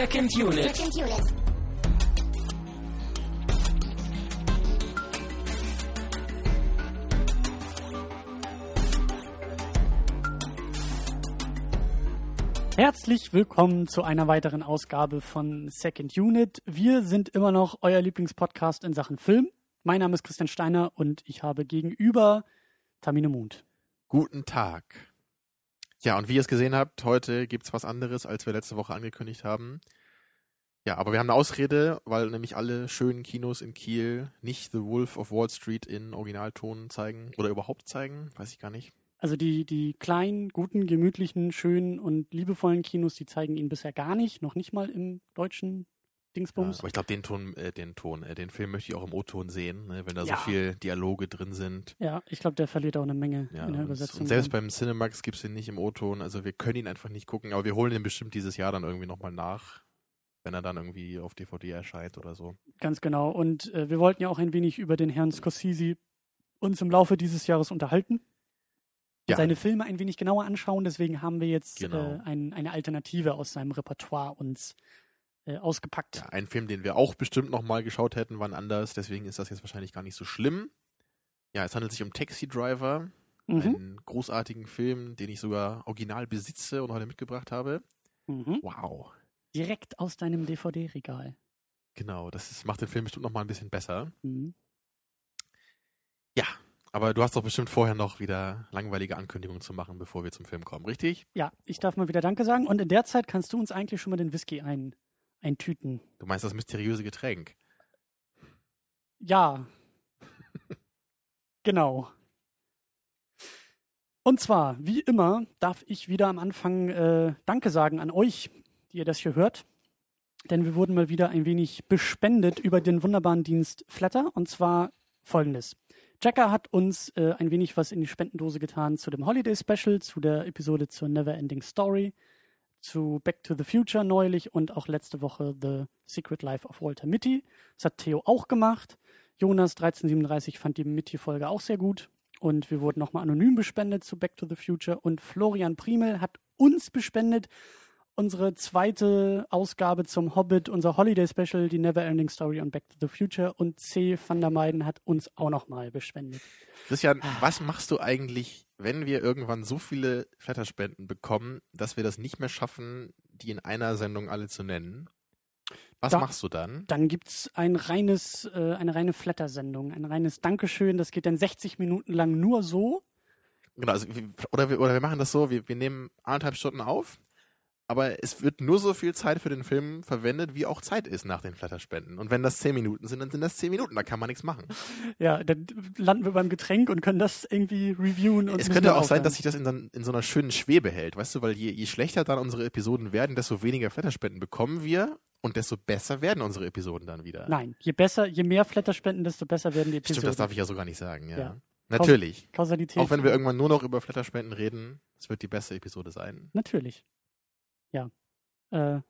Second Unit. Second Unit. Herzlich willkommen zu einer weiteren Ausgabe von Second Unit. Wir sind immer noch euer Lieblingspodcast in Sachen Film. Mein Name ist Christian Steiner und ich habe gegenüber Tamine Mund. Guten Tag. Ja, und wie ihr es gesehen habt, heute gibt's was anderes, als wir letzte Woche angekündigt haben. Ja, aber wir haben eine Ausrede, weil nämlich alle schönen Kinos in Kiel nicht The Wolf of Wall Street in Originalton zeigen oder überhaupt zeigen, weiß ich gar nicht. Also die, die kleinen, guten, gemütlichen, schönen und liebevollen Kinos, die zeigen ihn bisher gar nicht, noch nicht mal im deutschen Ja, Dingsbums. aber ich glaube, den Ton, äh, den Ton, äh, den Film möchte ich auch im O-Ton sehen, ne, wenn da Ja. so viel Dialoge drin sind. Ja, ich glaube, der verliert auch eine Menge Ja, in der Übersetzung. und selbst beim Cinemax gibt's den nicht im O-Ton, also wir können ihn einfach nicht gucken, aber wir holen den bestimmt dieses Jahr dann irgendwie nochmal nach, wenn er dann irgendwie auf DVD erscheint oder so. Ganz genau. Und äh, wir wollten ja auch ein wenig über den Herrn Scorsese uns im Laufe dieses Jahres unterhalten. Ja. Seine Filme ein wenig genauer anschauen. Deswegen haben wir jetzt Genau. äh, ein, eine Alternative aus seinem Repertoire uns äh, ausgepackt. Ja, ein Film, den wir auch bestimmt nochmal geschaut hätten, wann anders. Deswegen ist das jetzt wahrscheinlich gar nicht so schlimm. Ja, es handelt sich um Taxi Driver, Mhm. einen großartigen Film, den ich sogar original besitze und heute mitgebracht habe. Mhm. Wow. Direkt aus deinem DVD-Regal. Genau, das ist, macht den Film bestimmt nochmal ein bisschen besser. Mhm. Ja, aber du hast doch bestimmt vorher noch wieder langweilige Ankündigungen zu machen, bevor wir zum Film kommen, richtig? Ja, ich darf mal wieder Danke sagen. Und in der Zeit kannst du uns eigentlich schon mal den Whisky ein, eintüten. Du meinst das mysteriöse Getränk. Ja. genau. Und zwar, wie immer, darf ich wieder am Anfang äh, Danke sagen an euch, die ihr das hier hört. Denn wir wurden mal wieder ein wenig bespendet über den wunderbaren Dienst Flatter. Und zwar folgendes. Jacker hat uns äh, ein wenig was in die Spendendose getan zu dem Holiday Special, zu der Episode zur Never Ending Story, zu Back to the Future neulich und auch letzte Woche The Secret Life of Walter Mitty. Das hat Theo auch gemacht. Jonas 1337 fand die Mitty-Folge auch sehr gut. Und wir wurden nochmal anonym bespendet zu Back to the Future. Und Florian Primel hat uns bespendet. Unsere zweite Ausgabe zum Hobbit, unser Holiday Special, die Never Ending Story und Back to the Future. Und C. van der Meiden hat uns auch nochmal bespendet. Christian, was machst du eigentlich, wenn wir irgendwann so viele Flatterspenden bekommen, dass wir das nicht mehr schaffen, die in einer Sendung alle zu nennen? Was Da- machst du dann? Dann gibt's ein reines, äh, eine reine Flatter-Sendung, ein reines Dankeschön. Das geht dann 60 Minuten lang nur so. Genau, also, oder, wir, oder wir machen das so, wir, wir nehmen anderthalb Stunden auf, aber es wird nur so viel Zeit für den Film verwendet, wie auch Zeit ist nach den Flatterspenden. Und wenn das zehn Minuten sind, dann sind das zehn Minuten, da kann man nichts machen. Ja, dann landen wir beim Getränk und können das irgendwie reviewen. Und es könnte auch sein, dass sich das in, so- in so einer schönen Schwebe hält, weißt du, weil je, je schlechter dann unsere Episoden werden, desto weniger Flatterspenden bekommen wir und desto besser werden unsere Episoden dann wieder. Nein, je besser, je mehr Flatterspenden, desto besser werden die Episoden. Stimmt, das darf ich ja so gar nicht sagen, ja. Ja. Natürlich. Kausalität. Auch wenn wir irgendwann nur noch über Flatterspenden reden, es wird die beste Episode sein. Natürlich. Ja. Äh,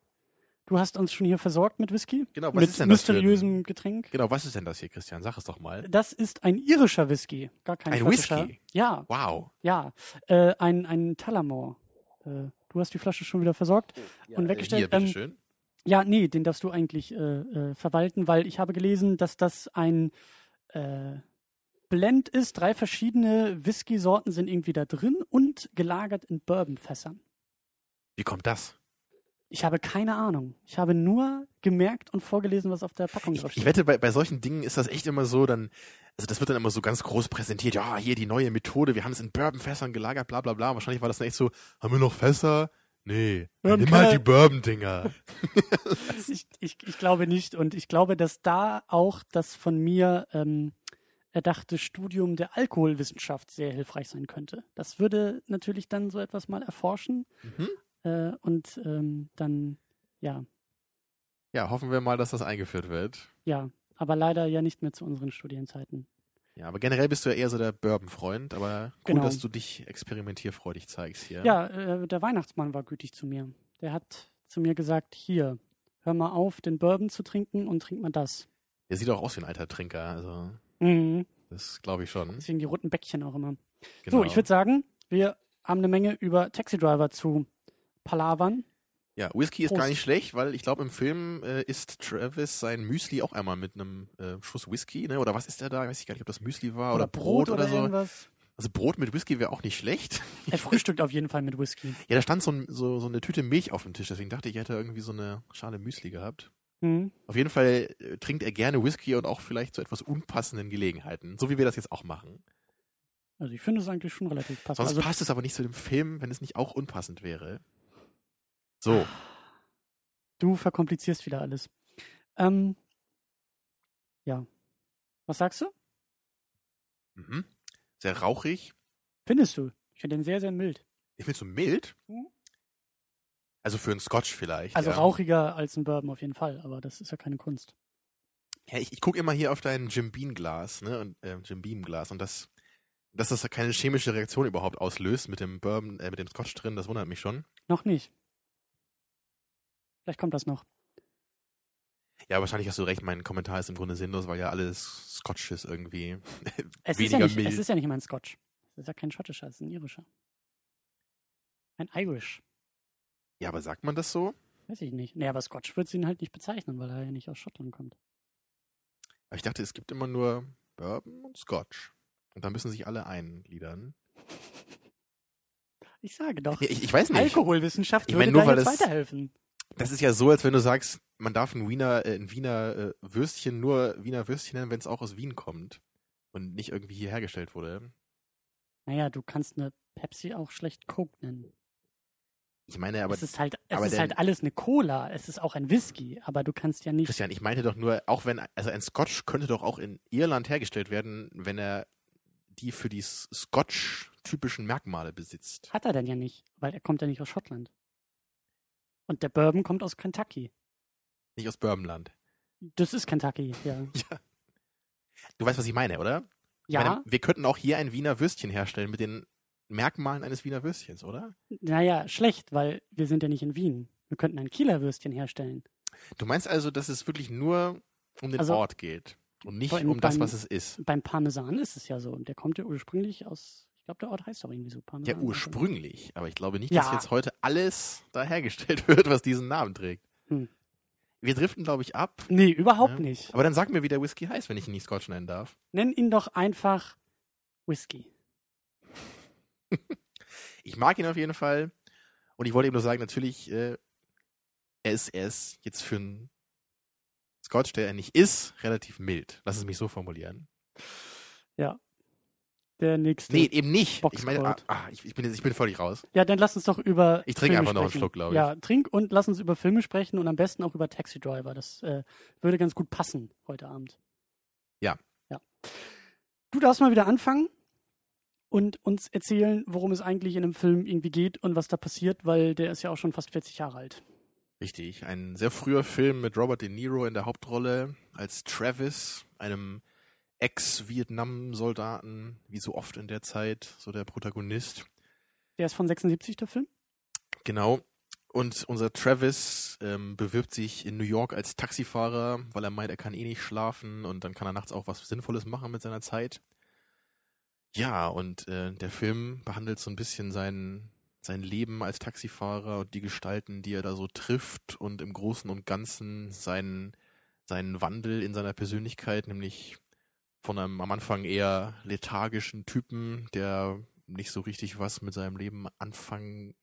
du hast uns schon hier versorgt mit Whisky. Genau, was mit ist denn das für ein- mysteriösem Getränk. Genau, was ist denn das hier, Christian? Sag es doch mal. Das ist ein irischer Whisky. Gar kein Ein. Whisky? Ja, Wow. ja. Äh, ein, ein Tullamore. Äh, du hast die Flasche schon wieder versorgt und Äh, weggestellt. Hier, Ähm, bitteschön. Ja, nee, den darfst du eigentlich äh, äh, verwalten, weil ich habe gelesen, dass das ein Blend ist. Drei verschiedene Whisky-Sorten sind irgendwie da drin und gelagert in Bourbonfässern. Wie kommt das? Ich habe keine Ahnung. Ich habe nur gemerkt und vorgelesen, was auf der Packung Ich, drauf ich steht. wette, bei, bei solchen Dingen ist das echt immer so, dann, also das wird dann immer so ganz groß präsentiert, ja, hier die neue Methode, wir haben es in Bourbonfässern gelagert, bla bla bla. Wahrscheinlich war das dann echt so, haben wir noch Fässer? Nee. Wir Nimm keine- halt die Bourbon-Dinger. Ich, ich, ich glaube nicht. Und ich glaube, dass da auch das von mir ähm, erdachte Studium der Alkoholwissenschaft sehr hilfreich sein könnte. Das würde natürlich dann so etwas mal erforschen. Mhm. Äh, und ähm, dann, ja, Ja, hoffen wir mal, dass das eingeführt wird. ja, aber leider ja nicht mehr zu unseren Studienzeiten. Ja, aber generell bist du ja eher so der Bourbon-Freund, aber cool, Genau. dass du dich experimentierfreudig zeigst hier. Ja, äh, der Weihnachtsmann war gütig zu mir. Der hat zu mir gesagt, hier, hör mal auf, den Bourbon zu trinken und trink mal das. Der sieht auch aus wie ein alter Trinker, also Mhm. das glaube ich schon. Deswegen die roten Bäckchen auch immer. Genau. So, ich würde sagen, wir haben eine Menge über Taxi Driver zu palavern. Ja, Whisky ist gar nicht schlecht, weil ich glaube, im Film äh, isst Travis sein Müsli auch einmal mit einem äh, Schuss Whisky, ne? Oder was ist der da? Weiß ich gar nicht, ob das Müsli war oder, Brot, oder, so. irgendwas. Also Brot mit Whisky wäre auch nicht schlecht. Er frühstückt auf jeden Fall mit Whisky. Ja, da stand so, ein, so, so eine Tüte Milch auf dem Tisch, deswegen dachte ich, er hätte irgendwie so eine Schale Müsli gehabt. Mhm. Auf jeden Fall äh, trinkt er gerne Whisky und auch vielleicht zu etwas unpassenden Gelegenheiten, so wie wir das jetzt auch machen. Also ich finde es eigentlich schon relativ passend. Sonst Also passt es aber nicht zu dem Film, wenn es nicht auch unpassend wäre. So, du verkomplizierst wieder alles. Ähm, ja. Was sagst du? mhm. sehr rauchig. Findest du? Ich finde den sehr, sehr mild. Ich finde so mild. Mhm. Also für einen Scotch vielleicht. Also ja. rauchiger als ein Bourbon auf jeden Fall, aber das ist ja keine Kunst. Ja, ich, ich gucke immer hier auf dein Jim Beam Glas, ne, und äh, Jim Beam Glas und das, dass das keine chemische Reaktion überhaupt auslöst mit dem Bourbon, äh, mit dem Scotch drin, das wundert mich schon. Noch nicht. Vielleicht kommt das noch. Ja, wahrscheinlich hast du recht. Mein Kommentar ist im Grunde sinnlos, weil ja alles Scotches irgendwie Es ist, ja nicht, es ist ja nicht mal ein Scotch. Es ist ja kein schottischer, es ist ein irischer. Ein Irish. ja, aber sagt man das so? Weiß ich nicht. Nee, aber Scotch wird sie ihn halt nicht bezeichnen, weil er ja nicht aus Schottland kommt. Aber ich dachte, es gibt immer nur Bourbon und Scotch. Und da müssen sich alle eingliedern. Ich sage doch. Ich, ich weiß nicht. Alkoholwissenschaft Ich würde meine, nur da weil jetzt es- weiterhelfen. Das ist ja so, als wenn du sagst, man darf ein Wiener, äh, ein Wiener äh, Würstchen nur Wiener Würstchen nennen, wenn es auch aus Wien kommt. Und nicht irgendwie hier hergestellt wurde. Naja, du kannst eine Pepsi auch schlecht Coke nennen. Ich meine, aber es ist halt, es ist der- halt alles eine Cola, es ist auch ein Whisky, aber du kannst ja nicht. Christian, ich meinte doch nur, auch wenn, also ein Scotch könnte doch auch in Irland hergestellt werden, wenn er die für die S- Scotch-typischen Merkmale besitzt. Hat er denn ja nicht, weil er kommt ja nicht aus Schottland. Und der Bourbon kommt aus Kentucky. Nicht aus Bourbonland. Das ist Kentucky, ja. Ja. Du weißt, was ich meine, oder? Ja, Meine, wir könnten auch hier ein Wiener Würstchen herstellen mit den Merkmalen eines Wiener Würstchens, oder? naja, schlecht, weil wir sind ja nicht in Wien. Wir könnten ein Kieler Würstchen herstellen. Du meinst also, dass es wirklich nur um den Also, Ort geht und nicht um das, beim- was es ist. Beim Parmesan ist es ja so. Und der kommt ja ursprünglich aus, glaube, der Ort heißt auch irgendwie so Parmesan. Ja, ursprünglich. Aber ich glaube nicht, Ja. dass jetzt heute alles da hergestellt wird, was diesen Namen trägt. Hm. Wir driften, glaube ich, ab. Nee, überhaupt Ja. nicht. Aber dann sag mir, wie der Whisky heißt, wenn ich ihn nicht Scotch nennen darf. Nenn ihn doch einfach Whisky. Ich mag ihn auf jeden Fall. Und ich wollte eben nur sagen, natürlich, äh, er, ist, er ist jetzt für einen Scotch, der er nicht ist, relativ mild. Lass es mich so formulieren. Der nächste. Nee, eben nicht. Ich meine, ah, ah, ich, ich, bin, jetzt- ich bin völlig raus. Ja, dann lass uns doch über. Ich trinke Filme einfach noch einen. Schluck, glaube ich. Ja, trink und lass uns über Filme sprechen und am besten auch über Taxi Driver. Das äh, würde ganz gut passen heute Abend. Ja. Ja. Du darfst mal wieder anfangen und uns erzählen, worum es eigentlich in dem Film irgendwie geht und was da passiert, weil der ist ja auch schon fast 40 Jahre alt. Richtig. Ein sehr früher Film mit Robert De Niro in der Hauptrolle als Travis, einem Ex-Vietnam-Soldaten, wie so oft in der Zeit, so der Protagonist. Der ist von 76, der Film. Genau. Und unser Travis ähm, bewirbt sich in New York als Taxifahrer, weil er meint, er kann eh nicht schlafen und dann kann er nachts auch was Sinnvolles machen mit seiner Zeit. Ja, und äh, der Film behandelt so ein bisschen sein, sein Leben als Taxifahrer und die Gestalten, die er da so trifft und im Großen und Ganzen seinen, seinen Wandel in seiner Persönlichkeit, nämlich von einem am Anfang eher lethargischen Typen, der nicht so richtig was mit seinem Leben anfangen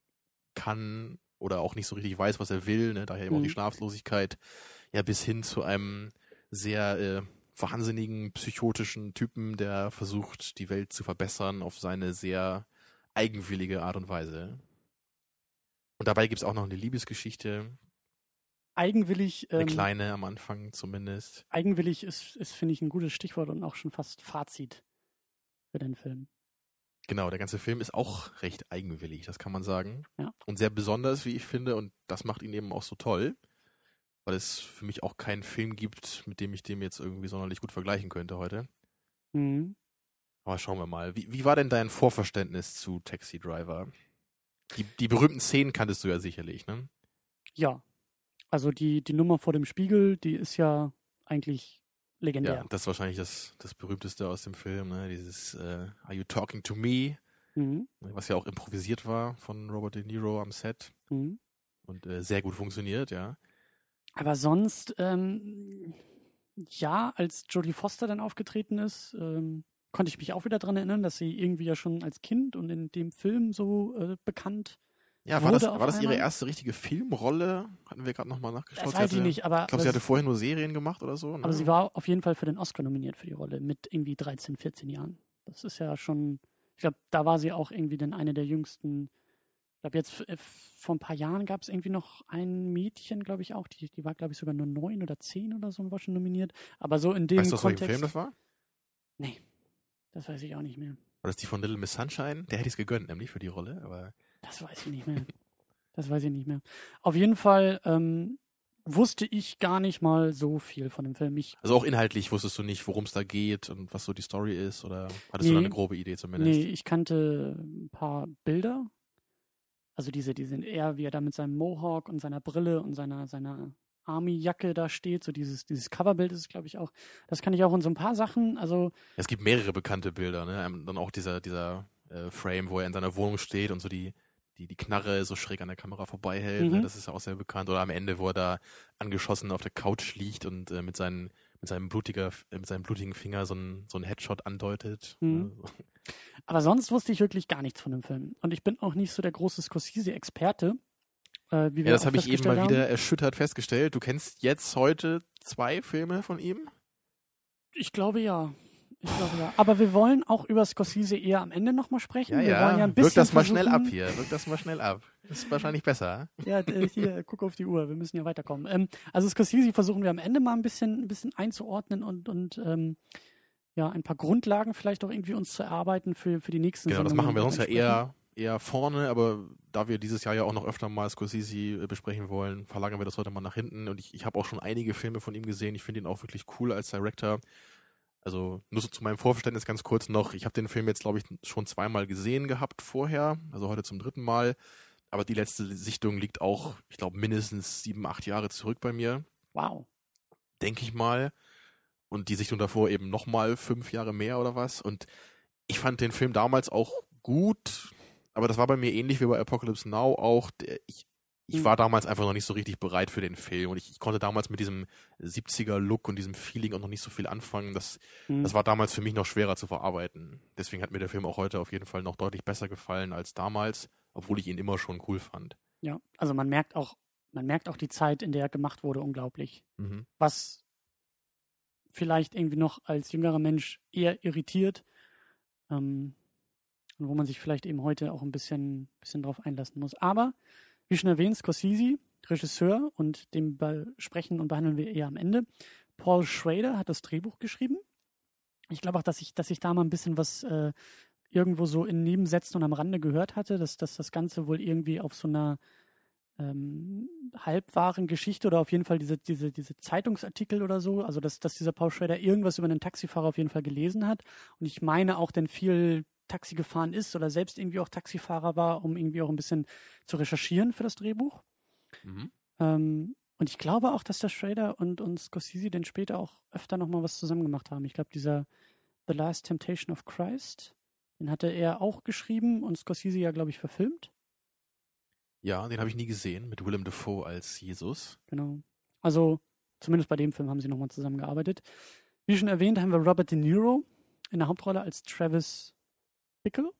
kann oder auch nicht so richtig weiß, was er will, ne? daher eben auch die Mhm. Schlaflosigkeit, ja bis hin zu einem sehr äh, wahnsinnigen, psychotischen Typen, der versucht, die Welt zu verbessern auf seine sehr eigenwillige Art und Weise. Und dabei gibt's auch noch eine Liebesgeschichte, Eigenwillig, eine ähm, kleine am Anfang zumindest. eigenwillig ist, ist finde ich, ein gutes Stichwort und auch schon fast Fazit für den Film. Genau, der ganze Film ist auch recht eigenwillig, das kann man sagen. Ja. Und sehr besonders, wie ich finde, und das macht ihn eben auch so toll, weil es für mich auch keinen Film gibt, mit dem ich dem jetzt irgendwie sonderlich gut vergleichen könnte heute. Mhm. Aber schauen wir mal. Wie, wie war denn dein Vorverständnis zu Taxi Driver? Die, die berühmten Szenen kanntest du ja sicherlich, ne? Ja. Also die, die Nummer vor dem Spiegel, die ist ja eigentlich legendär. Ja, das ist wahrscheinlich das, das berühmteste aus dem Film, ne? Dieses äh, Are you talking to me? Mhm. Was ja auch improvisiert war von Robert De Niro am Set. Mhm. und äh, sehr gut funktioniert, ja. Aber sonst, ähm, ja, als Jodie Foster dann aufgetreten ist, ähm, konnte ich mich auch wieder dran erinnern, dass sie irgendwie ja schon als Kind und in dem Film so äh, bekannt Ja, war das, war das ihre erste richtige Filmrolle? Hatten wir gerade nochmal nachgeschaut. Das Sie weiß ich hatte- nicht, aber, Ich glaube, sie hatte vorher nur Serien gemacht oder so. Ne? aber sie war auf jeden Fall für den Oscar nominiert für die Rolle mit irgendwie 13, 14 Jahren. Das ist ja schon, ich glaube, da war sie auch irgendwie dann eine der jüngsten. Ich glaube, jetzt äh, vor ein paar Jahren gab es irgendwie noch ein Mädchen, glaube ich auch, die, die war, glaube ich, sogar nur neun oder zehn oder so und war schon nominiert. Aber so in dem Weißt du, Kontext. Film das war? das weiß ich auch nicht mehr. War das die von Little Miss Sunshine? Der hätte ich es gegönnt, nämlich für die Rolle. Aber Das weiß ich nicht mehr. Das weiß ich nicht mehr. Auf jeden Fall ähm, wusste ich gar nicht mal so viel von dem Film. Ich, also auch inhaltlich wusstest du nicht, worum es da geht und was so die Story ist? Oder hattest du da Nee. eine grobe Idee zumindest? nee, ich kannte ein paar Bilder. Also diese, die sind eher, wie er da mit seinem Mohawk und seiner Brille und seiner, seiner Army-Jacke da steht. So dieses, dieses Coverbild ist es, glaube ich, auch. Das kann ich auch in so ein paar Sachen. Also, Es gibt mehrere bekannte Bilder, ne? Ähm, Dann auch dieser, dieser äh, Frame, wo er in seiner Wohnung steht und so die, die, die Knarre so schräg an der Kamera vorbeihält. Ne? Mhm. Das ist ja auch sehr bekannt. Oder am Ende, wo er da angeschossen auf der Couch liegt und äh, mit, seinen, mit, seinem blutiger, mit seinem blutigen Finger so einen so Headshot andeutet. Mhm. Ne? aber sonst wusste ich wirklich gar nichts von dem Film. Und ich bin auch nicht so der große Scorsese-Experte. Äh, wie wir Ja, das habe ich eben mal haben. wieder erschüttert festgestellt. Du kennst jetzt heute zwei Filme von ihm? Ich glaube ja. Ich glaube ja. Aber wir wollen auch über Scorsese eher am Ende nochmal sprechen. Ja, wir ja. wollen ja ein bisschen Wirk das mal schnell ab hier. Wirk das mal schnell ab. Das ist wahrscheinlich besser. Ja, äh, hier, guck auf die Uhr, wir müssen ja weiterkommen. Ähm, also Scorsese versuchen wir am Ende mal ein bisschen, ein bisschen einzuordnen und, und ähm, ja, ein paar Grundlagen vielleicht auch irgendwie uns zu erarbeiten für, für die nächsten Genau, das machen wir sonst ja eher, eher vorne, aber da wir dieses Jahr ja auch noch öfter mal Scorsese äh, besprechen wollen, verlagern wir das heute mal nach hinten. Und ich, ich habe auch schon einige Filme von ihm gesehen. Ich finde ihn auch wirklich cool als Director. Also nur so zu meinem Vorverständnis ganz kurz noch. Ich habe den Film jetzt, glaube ich, schon zweimal gesehen gehabt vorher, also heute zum dritten Mal. Aber die letzte Sichtung liegt auch, ich glaube, mindestens sieben, acht Jahre zurück bei mir. Wow. denke ich mal. Und die Sichtung davor eben nochmal fünf Jahre mehr oder was. Und ich fand den Film damals auch gut, aber das war bei mir ähnlich wie bei Apocalypse Now auch. Ich, ich Hm. war damals einfach noch nicht so richtig bereit für den Film und ich, ich konnte damals mit diesem 70er-Look und diesem Feeling auch noch nicht so viel anfangen. Das, Hm. das war damals für mich noch schwerer zu verarbeiten. Deswegen hat mir der Film auch heute auf jeden Fall noch deutlich besser gefallen als damals, obwohl ich ihn immer schon cool fand. Ja, also man merkt auch, man merkt auch die Zeit, in der er gemacht wurde, unglaublich. Mhm. Was vielleicht irgendwie noch als jüngerer Mensch eher irritiert. Ähm, und wo man sich vielleicht eben heute auch ein bisschen, bisschen drauf einlassen muss. Aber, wie schon erwähnt, Scorsese, Regisseur, und den besprechen und behandeln wir eher am Ende. Paul Schrader hat das Drehbuch geschrieben. Ich glaube auch, dass ich, dass ich da mal ein bisschen was äh, irgendwo so in Nebensätzen und am Rande gehört hatte, dass, dass das Ganze wohl irgendwie auf so einer ähm, halbwahren Geschichte oder auf jeden Fall diese, diese, diese Zeitungsartikel oder so, also dass, dass dieser Paul Schrader irgendwas über einen Taxifahrer auf jeden Fall gelesen hat. Und ich meine auch, denn viel Taxi gefahren ist oder selbst irgendwie auch Taxifahrer war, um irgendwie auch ein bisschen zu recherchieren für das Drehbuch. Mhm. Ähm, und ich glaube auch, dass der Schrader und, und Scorsese dann später auch öfter nochmal was zusammen gemacht haben. Ich glaube, dieser The Last Temptation of Christ, den hatte er auch geschrieben und Scorsese ja, glaube ich, verfilmt. Ja, den habe ich nie gesehen, mit Willem Dafoe als Jesus. Genau. Also, zumindest bei dem Film haben sie nochmal zusammengearbeitet. Wie schon erwähnt, haben wir Robert De Niro in der Hauptrolle als Travis Bickle,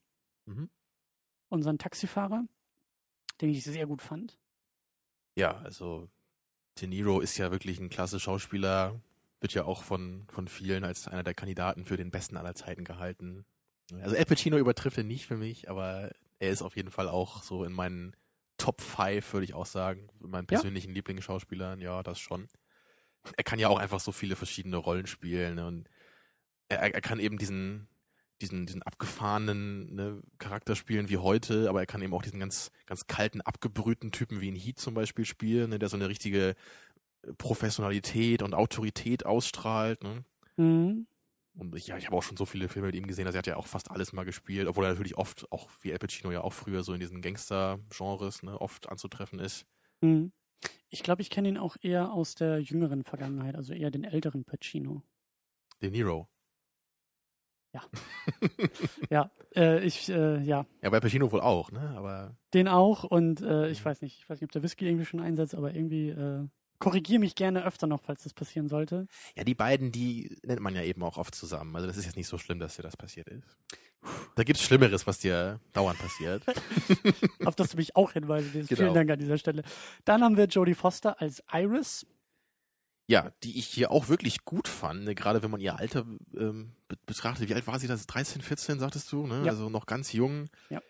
Mhm. unseren Taxifahrer, den ich sehr gut fand. Ja, also De Niro ist ja wirklich ein klasse Schauspieler, wird ja auch von, von vielen als einer der Kandidaten für den besten aller Zeiten gehalten. Also Al Pacino übertrifft ihn nicht für mich, aber er ist auf jeden Fall auch so in meinen Top 5, würde ich auch sagen, in meinen Ja. persönlichen Lieblingsschauspielern, ja, das schon. Er kann ja auch einfach so viele verschiedene Rollen spielen ne, und er, er kann eben diesen, diesen, diesen abgefahrenen ne, Charakter spielen wie heute, aber er kann eben auch diesen ganz, ganz kalten, abgebrühten Typen wie in Heat zum Beispiel spielen, ne, der so eine richtige Professionalität und Autorität ausstrahlt. Ne? Mhm. Und ich, ja, ich habe auch schon so viele Filme mit ihm gesehen, also er hat ja auch fast alles mal gespielt, obwohl er natürlich oft, auch wie Al Pacino ja auch früher so in diesen Gangster-Genres ne, oft anzutreffen ist. Mhm. Ich glaube, ich kenne ihn auch eher aus der jüngeren Vergangenheit, also eher den älteren Pacino. De Niro. Ja. ja, äh, ich, äh, ja. Ja, bei Pacino wohl auch, ne? Aber. Den auch und äh, ich weiß nicht, ich weiß nicht, ob der Whisky irgendwie schon einsetzt, aber irgendwie äh, korrigiere mich gerne öfter noch, falls das passieren sollte. Ja, die beiden, die nennt man ja eben auch oft zusammen. Also das ist jetzt nicht so schlimm, dass dir das passiert ist. Da gibt's Schlimmeres, was dir dauernd passiert. Auf das du mich auch hinweisen willst. Genau. Vielen Dank an dieser Stelle. Dann haben wir Jodie Foster als Iris. Ja, die ich hier auch wirklich gut fand, ne? gerade wenn man ihr Alter ähm, betrachtet. Wie alt war sie das? 13, 14, sagtest du? Ne? Ja. Also noch ganz jung. Ja.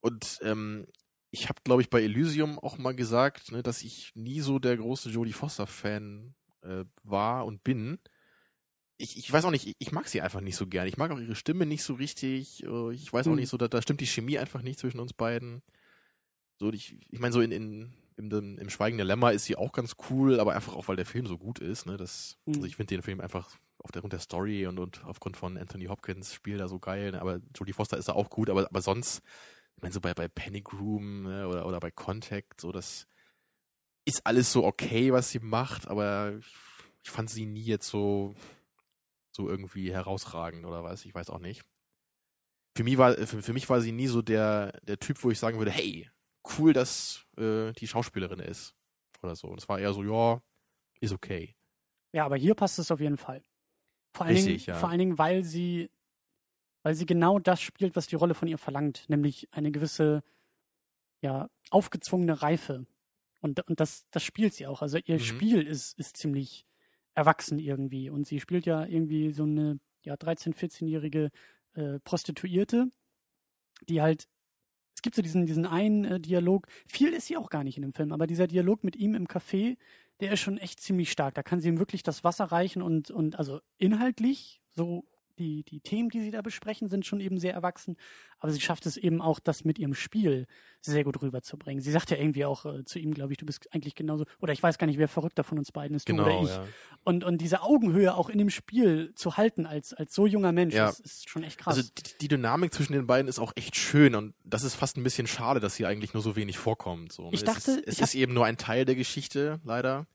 Und ähm, ich habe, glaube ich, bei Elysium auch mal gesagt, ne, dass ich nie so der große Jodie Foster-Fan äh, war und bin. Ich, ich weiß auch nicht, ich, ich, mag sie einfach nicht so gern. Ich mag auch ihre Stimme nicht so richtig. Äh, ich weiß auch hm. nicht so, da, da stimmt die Chemie einfach nicht zwischen uns beiden. So, ich, ich meine, so in, in im, im Schweigen der Lämmer ist sie auch ganz cool, aber einfach auch, weil der Film so gut ist. Ne? Das, mhm. Also ich finde den Film einfach aufgrund der Story und, und aufgrund von Anthony Hopkins Spiel da so geil. Ne? Aber Jodie Foster ist da auch gut, aber, aber sonst ich meine, so bei, bei Panic Room ne, oder, oder bei Contact, so das ist alles so okay, was sie macht, aber ich, ich fand sie nie jetzt so, so irgendwie herausragend oder was, ich weiß auch nicht. Für mich war, für, für mich war sie nie so der, der Typ, wo ich sagen würde, hey, cool, dass äh, die Schauspielerin ist. Oder so. Und es war eher so, ja, ist okay. Ja, aber hier passt es auf jeden Fall. Vor allen, Richtig, Dingen, ja. vor allen Dingen, weil sie weil sie genau das spielt, was die Rolle von ihr verlangt, nämlich eine gewisse, ja, aufgezwungene Reife. Und, und das, das spielt sie auch. Also ihr mhm. Spiel ist, ist ziemlich erwachsen irgendwie. Und sie spielt ja irgendwie so eine ja, 13-, 14-jährige äh, Prostituierte, die halt, es gibt so diesen, diesen einen äh, Dialog, viel ist sie auch gar nicht in dem Film, aber dieser Dialog mit ihm im Café, der ist schon echt ziemlich stark. Da kann sie ihm wirklich das Wasser reichen und, und also inhaltlich so die, die Themen, die sie da besprechen, sind schon eben sehr erwachsen. Aber sie schafft es eben auch, das mit ihrem Spiel sehr gut rüberzubringen. Sie sagt ja irgendwie auch äh, zu ihm, glaube ich, du bist eigentlich genauso, oder ich weiß gar nicht, wer verrückter von uns beiden ist, genau, du oder ich. Ja. Und, und diese Augenhöhe auch in dem Spiel zu halten als, als so junger Mensch, ja. das ist schon echt krass. Also die, die, Dynamik zwischen den beiden ist auch echt schön und das ist fast ein bisschen schade, dass sie eigentlich nur so wenig vorkommt. So. Ich dachte, es ist, es ist eben nur ein Teil der Geschichte, leider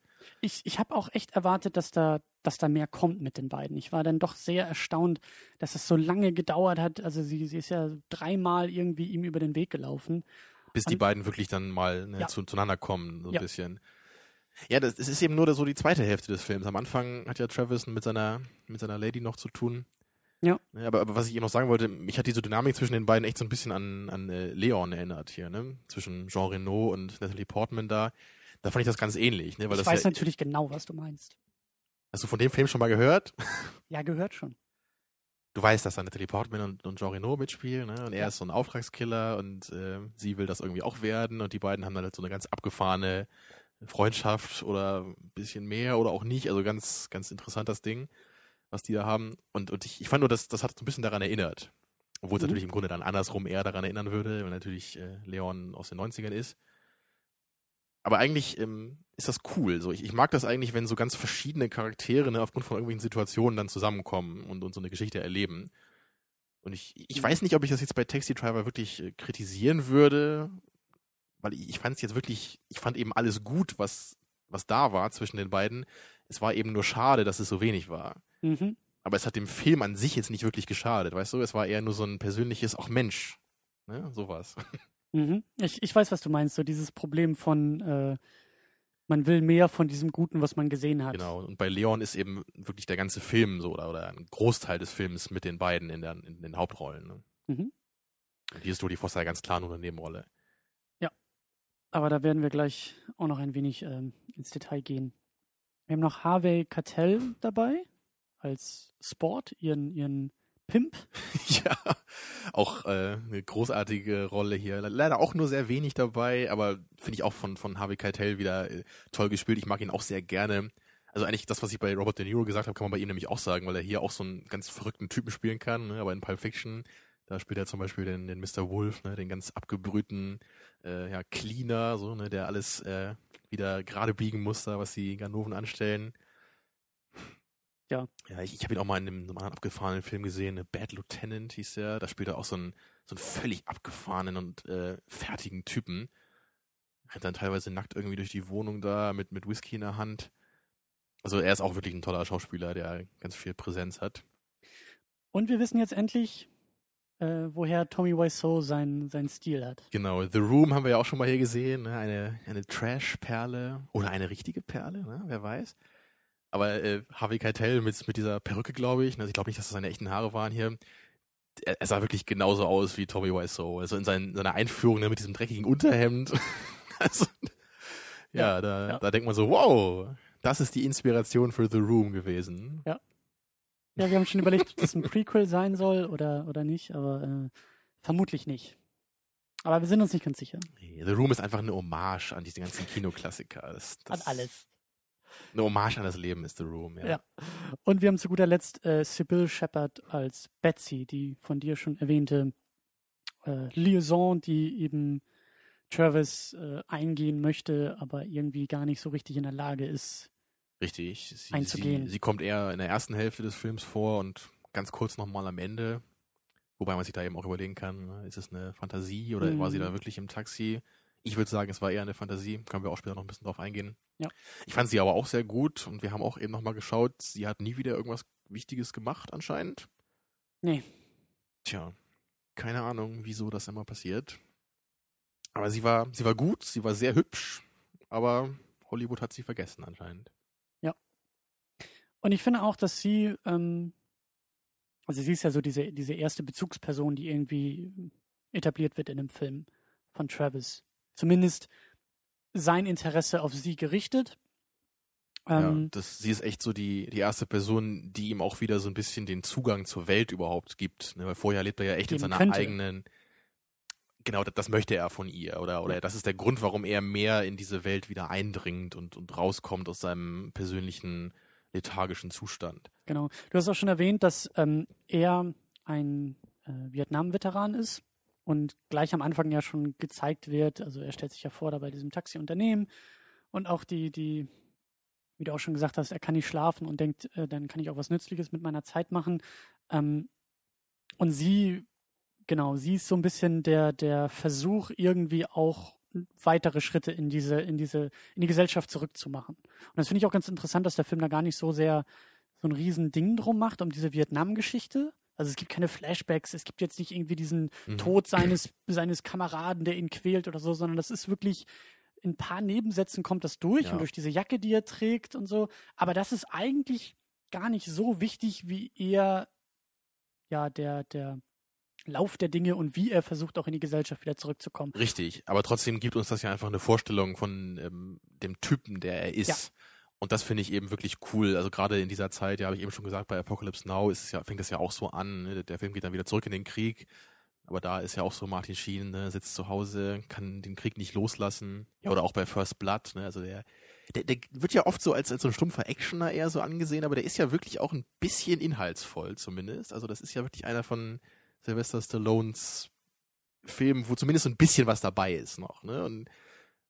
ich, ich habe auch echt erwartet, dass da, dass da mehr kommt mit den beiden. Ich war dann doch sehr erstaunt, dass es so lange gedauert hat. Also sie, sie ist ja dreimal irgendwie ihm über den Weg gelaufen. Bis die beiden wirklich dann mal ne, ja. zu, zueinander kommen, so ein ja. bisschen. Ja, das, das ist eben nur so die zweite Hälfte des Films. Am Anfang hat ja Travis mit seiner, mit seiner Lady noch zu tun. Ja. ja aber, aber was ich eben noch sagen wollte, mich hat diese Dynamik zwischen den beiden echt so ein bisschen an, an äh, Leon erinnert hier, ne? Zwischen Jean Reno und Natalie Portman da. Da fand ich das ganz ähnlich. Ne? Weil ich das weiß ja, natürlich genau, was du meinst. Hast du von dem Film schon mal gehört? Ja, gehört schon. Du weißt, dass da Natalie Portman und, und Jean Reno mitspielen, ne? Und er ja. ist so ein Auftragskiller und äh, sie will das irgendwie auch werden und die beiden haben dann halt so eine ganz abgefahrene Freundschaft oder ein bisschen mehr oder auch nicht. Also ganz, ganz interessant das Ding, was die da haben. Und, und ich, ich fand nur, das, das hat so ein bisschen daran erinnert. Obwohl es mhm. natürlich im Grunde dann andersrum eher daran erinnern würde, weil natürlich äh, Leon aus den 90ern ist aber eigentlich ähm, ist das cool. So, ich, ich mag das eigentlich, wenn so ganz verschiedene Charaktere ne, aufgrund von irgendwelchen Situationen dann zusammenkommen und, und so eine Geschichte erleben. Und ich, ich weiß nicht, ob ich das jetzt bei Taxi Driver wirklich äh, kritisieren würde, weil ich, ich fand es jetzt wirklich, ich fand eben alles gut, was, was da war zwischen den beiden. Es war eben nur schade, dass es so wenig war. Mhm. Aber es hat dem Film an sich jetzt nicht wirklich geschadet, weißt du? Es war eher nur so ein persönliches, auch Mensch. Ne? Sowas. Mhm. Ich, ich weiß, was du meinst, so dieses Problem von, äh, man will mehr von diesem Guten, was man gesehen hat. Genau, und bei Leon ist eben wirklich der ganze Film so, oder, oder ein Großteil des Films mit den beiden in, der, in den Hauptrollen. Ne? Mhm. Und hier ist Jodie Foster ganz klar nur eine Nebenrolle. Ja, aber da werden wir gleich auch noch ein wenig ähm, ins Detail gehen. Wir haben noch Harvey Cartell dabei als Sport, ihren, ihren Pimp. ja, auch äh, eine großartige Rolle hier. Leider auch nur sehr wenig dabei, aber finde ich auch von, von Harvey Keitel wieder äh, toll gespielt. Ich mag ihn auch sehr gerne. Also eigentlich das, was ich bei Robert De Niro gesagt habe, kann man bei ihm nämlich auch sagen, weil er hier auch so einen ganz verrückten Typen spielen kann. Ne? Aber in Pulp Fiction, da spielt er zum Beispiel den, den Mr. Wolf, ne? den ganz abgebrühten äh, ja, Cleaner, so, ne? der alles äh, wieder gerade biegen muss, da, was die Ganoven anstellen ja. Ja, ich, ich habe ihn auch mal in einem, anderen abgefahrenen Film gesehen, Bad Lieutenant hieß der. Da spielt er auch so einen, so einen völlig abgefahrenen und äh, fertigen Typen. Rennt dann teilweise nackt irgendwie durch die Wohnung da mit, mit Whisky in der Hand. Also er ist auch wirklich ein toller Schauspieler, der ganz viel Präsenz hat. Und wir wissen jetzt endlich, äh, woher Tommy Wiseau seinen sein Stil hat. Genau, The Room haben wir ja auch schon mal hier gesehen, ne? eine, eine Trash-Perle oder eine richtige Perle, ne? wer weiß. Aber äh, Harvey Keitel mit, mit dieser Perücke, glaube ich, also ich glaube nicht, dass das seine echten Haare waren hier, er, er sah wirklich genauso aus wie Tommy Wiseau. Also in sein, seiner Einführung ne, mit diesem dreckigen Unterhemd. also, ja, ja, da, ja. da denkt man so, wow, das ist die Inspiration für The Room gewesen. Ja. Ja, wir haben schon überlegt, ob das ein Prequel sein soll oder, oder nicht, aber äh, vermutlich nicht. Aber wir sind uns nicht ganz sicher. The Room ist einfach eine Hommage an diese ganzen Kinoklassiker. Das, das, an alles. Eine Hommage an das Leben ist The Room, ja. ja. Und wir haben zu guter Letzt äh, Sybil Shepard als Betsy, die von dir schon erwähnte äh, Liaison, die eben Travis äh, eingehen möchte, aber irgendwie gar nicht so richtig in der Lage ist, richtig sie, einzugehen. Sie, sie kommt eher in der ersten Hälfte des Films vor und ganz kurz nochmal am Ende. Wobei man sich da eben auch überlegen kann, ist es eine Fantasie oder mhm. war sie da wirklich im Taxi? Ich würde sagen, es war eher eine Fantasie. Können wir auch später noch ein bisschen drauf eingehen. Ja. Ich fand sie aber auch sehr gut und wir haben auch eben nochmal geschaut, sie hat nie wieder irgendwas Wichtiges gemacht anscheinend. Nee. Tja, keine Ahnung, wieso das immer passiert. Aber sie war, sie war gut, sie war sehr hübsch, aber Hollywood hat sie vergessen anscheinend. Ja. Und ich finde auch, dass sie, ähm, also sie ist ja so diese, diese erste Bezugsperson, die irgendwie etabliert wird in dem Film von Travis zumindest sein Interesse auf sie gerichtet. Ähm, ja, das, sie ist echt so die, die erste Person, die ihm auch wieder so ein bisschen den Zugang zur Welt überhaupt gibt. Ne? Weil vorher lebt er ja echt in seiner könnte. eigenen. Genau, das, das, möchte er von ihr. Oder, oder das ist der Grund, warum er mehr in diese Welt wieder eindringt und, und rauskommt aus seinem persönlichen lethargischen Zustand. Genau. Du hast auch schon erwähnt, dass ähm, er ein äh, Vietnam-Veteran ist und gleich am Anfang ja schon gezeigt wird, also er stellt sich ja vor da bei diesem Taxiunternehmen und auch die, die, wie du auch schon gesagt hast, er kann nicht schlafen und denkt, äh, dann kann ich auch was Nützliches mit meiner Zeit machen. Ähm, und sie, genau, sie ist so ein bisschen der, der Versuch, irgendwie auch weitere Schritte in diese, in diese, in die Gesellschaft zurückzumachen. Und das finde ich auch ganz interessant, dass der Film da gar nicht so sehr so ein riesen Ding drum macht, um diese Vietnam-Geschichte, also es gibt keine Flashbacks, es gibt jetzt nicht irgendwie diesen mhm. Tod seines, seines Kameraden, der ihn quält oder so, sondern das ist wirklich, in ein paar Nebensätzen kommt das durch ja. und durch diese Jacke, die er trägt und so. Aber das ist eigentlich gar nicht so wichtig, wie eher ja der, der Lauf der Dinge und wie er versucht, auch in die Gesellschaft wieder zurückzukommen. Richtig, aber trotzdem gibt uns das ja einfach eine Vorstellung von ähm, dem Typen, der er ist. Ja. Und das finde ich eben wirklich cool. Also gerade in dieser Zeit, ja, habe ich eben schon gesagt, bei Apocalypse Now ist es ja, fängt es ja auch so an. Ne? Der Film geht dann wieder zurück in den Krieg. Aber da ist ja auch so Martin Sheen, ne, sitzt zu Hause, kann den Krieg nicht loslassen. Ja, oder auch bei First Blood, ne, also der, der, der wird ja oft so als, als so ein stumpfer Actioner eher so angesehen, aber der ist ja wirklich auch ein bisschen inhaltsvoll zumindest. Also das ist ja wirklich einer von Sylvester Stallones Filmen, wo zumindest so ein bisschen was dabei ist noch, ne, und,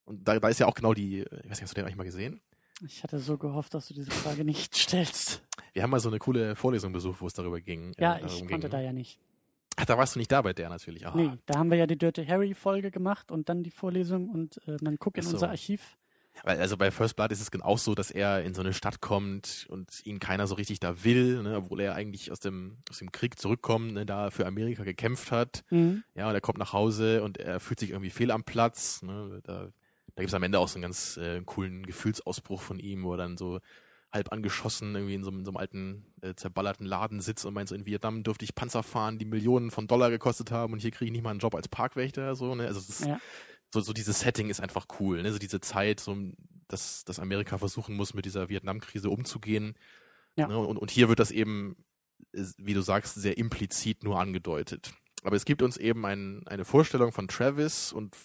und da, da ist ja auch genau die, ich weiß nicht, hast du den eigentlich mal gesehen? Ich hatte so gehofft, dass du diese Frage nicht stellst. Wir haben mal so eine coole Vorlesung besucht, wo es darüber ging. Ja, äh, ich konnte ging. da ja nicht. Ach, da warst du nicht da bei der natürlich. Aha. Nee, da haben wir ja die Dirty Harry Folge gemacht und dann die Vorlesung und äh, dann guck in so. unser Archiv. Weil also bei First Blood ist es genau so, dass er in so eine Stadt kommt und ihn keiner so richtig da will, ne, obwohl er eigentlich aus dem, aus dem Krieg zurückkommt, ne, da für Amerika gekämpft hat. Mhm. Ja, und er kommt nach Hause und er fühlt sich irgendwie fehl am Platz. Ne, da da gibt es am Ende auch so einen ganz äh, coolen Gefühlsausbruch von ihm, wo er dann so halb angeschossen irgendwie in so, in so einem alten, äh, zerballerten Laden sitzt und meint so, in Vietnam dürfte ich Panzer fahren, die Millionen von Dollar gekostet haben und hier kriege ich nicht mal einen Job als Parkwächter, so, ne? Also ist, ja. so, so dieses Setting ist einfach cool, ne? So diese Zeit, so, dass, dass Amerika versuchen muss, mit dieser Vietnamkrise umzugehen. Ja. Ne? Und, und hier wird das eben, wie du sagst, sehr implizit nur angedeutet. Aber es gibt uns eben ein, eine Vorstellung von Travis und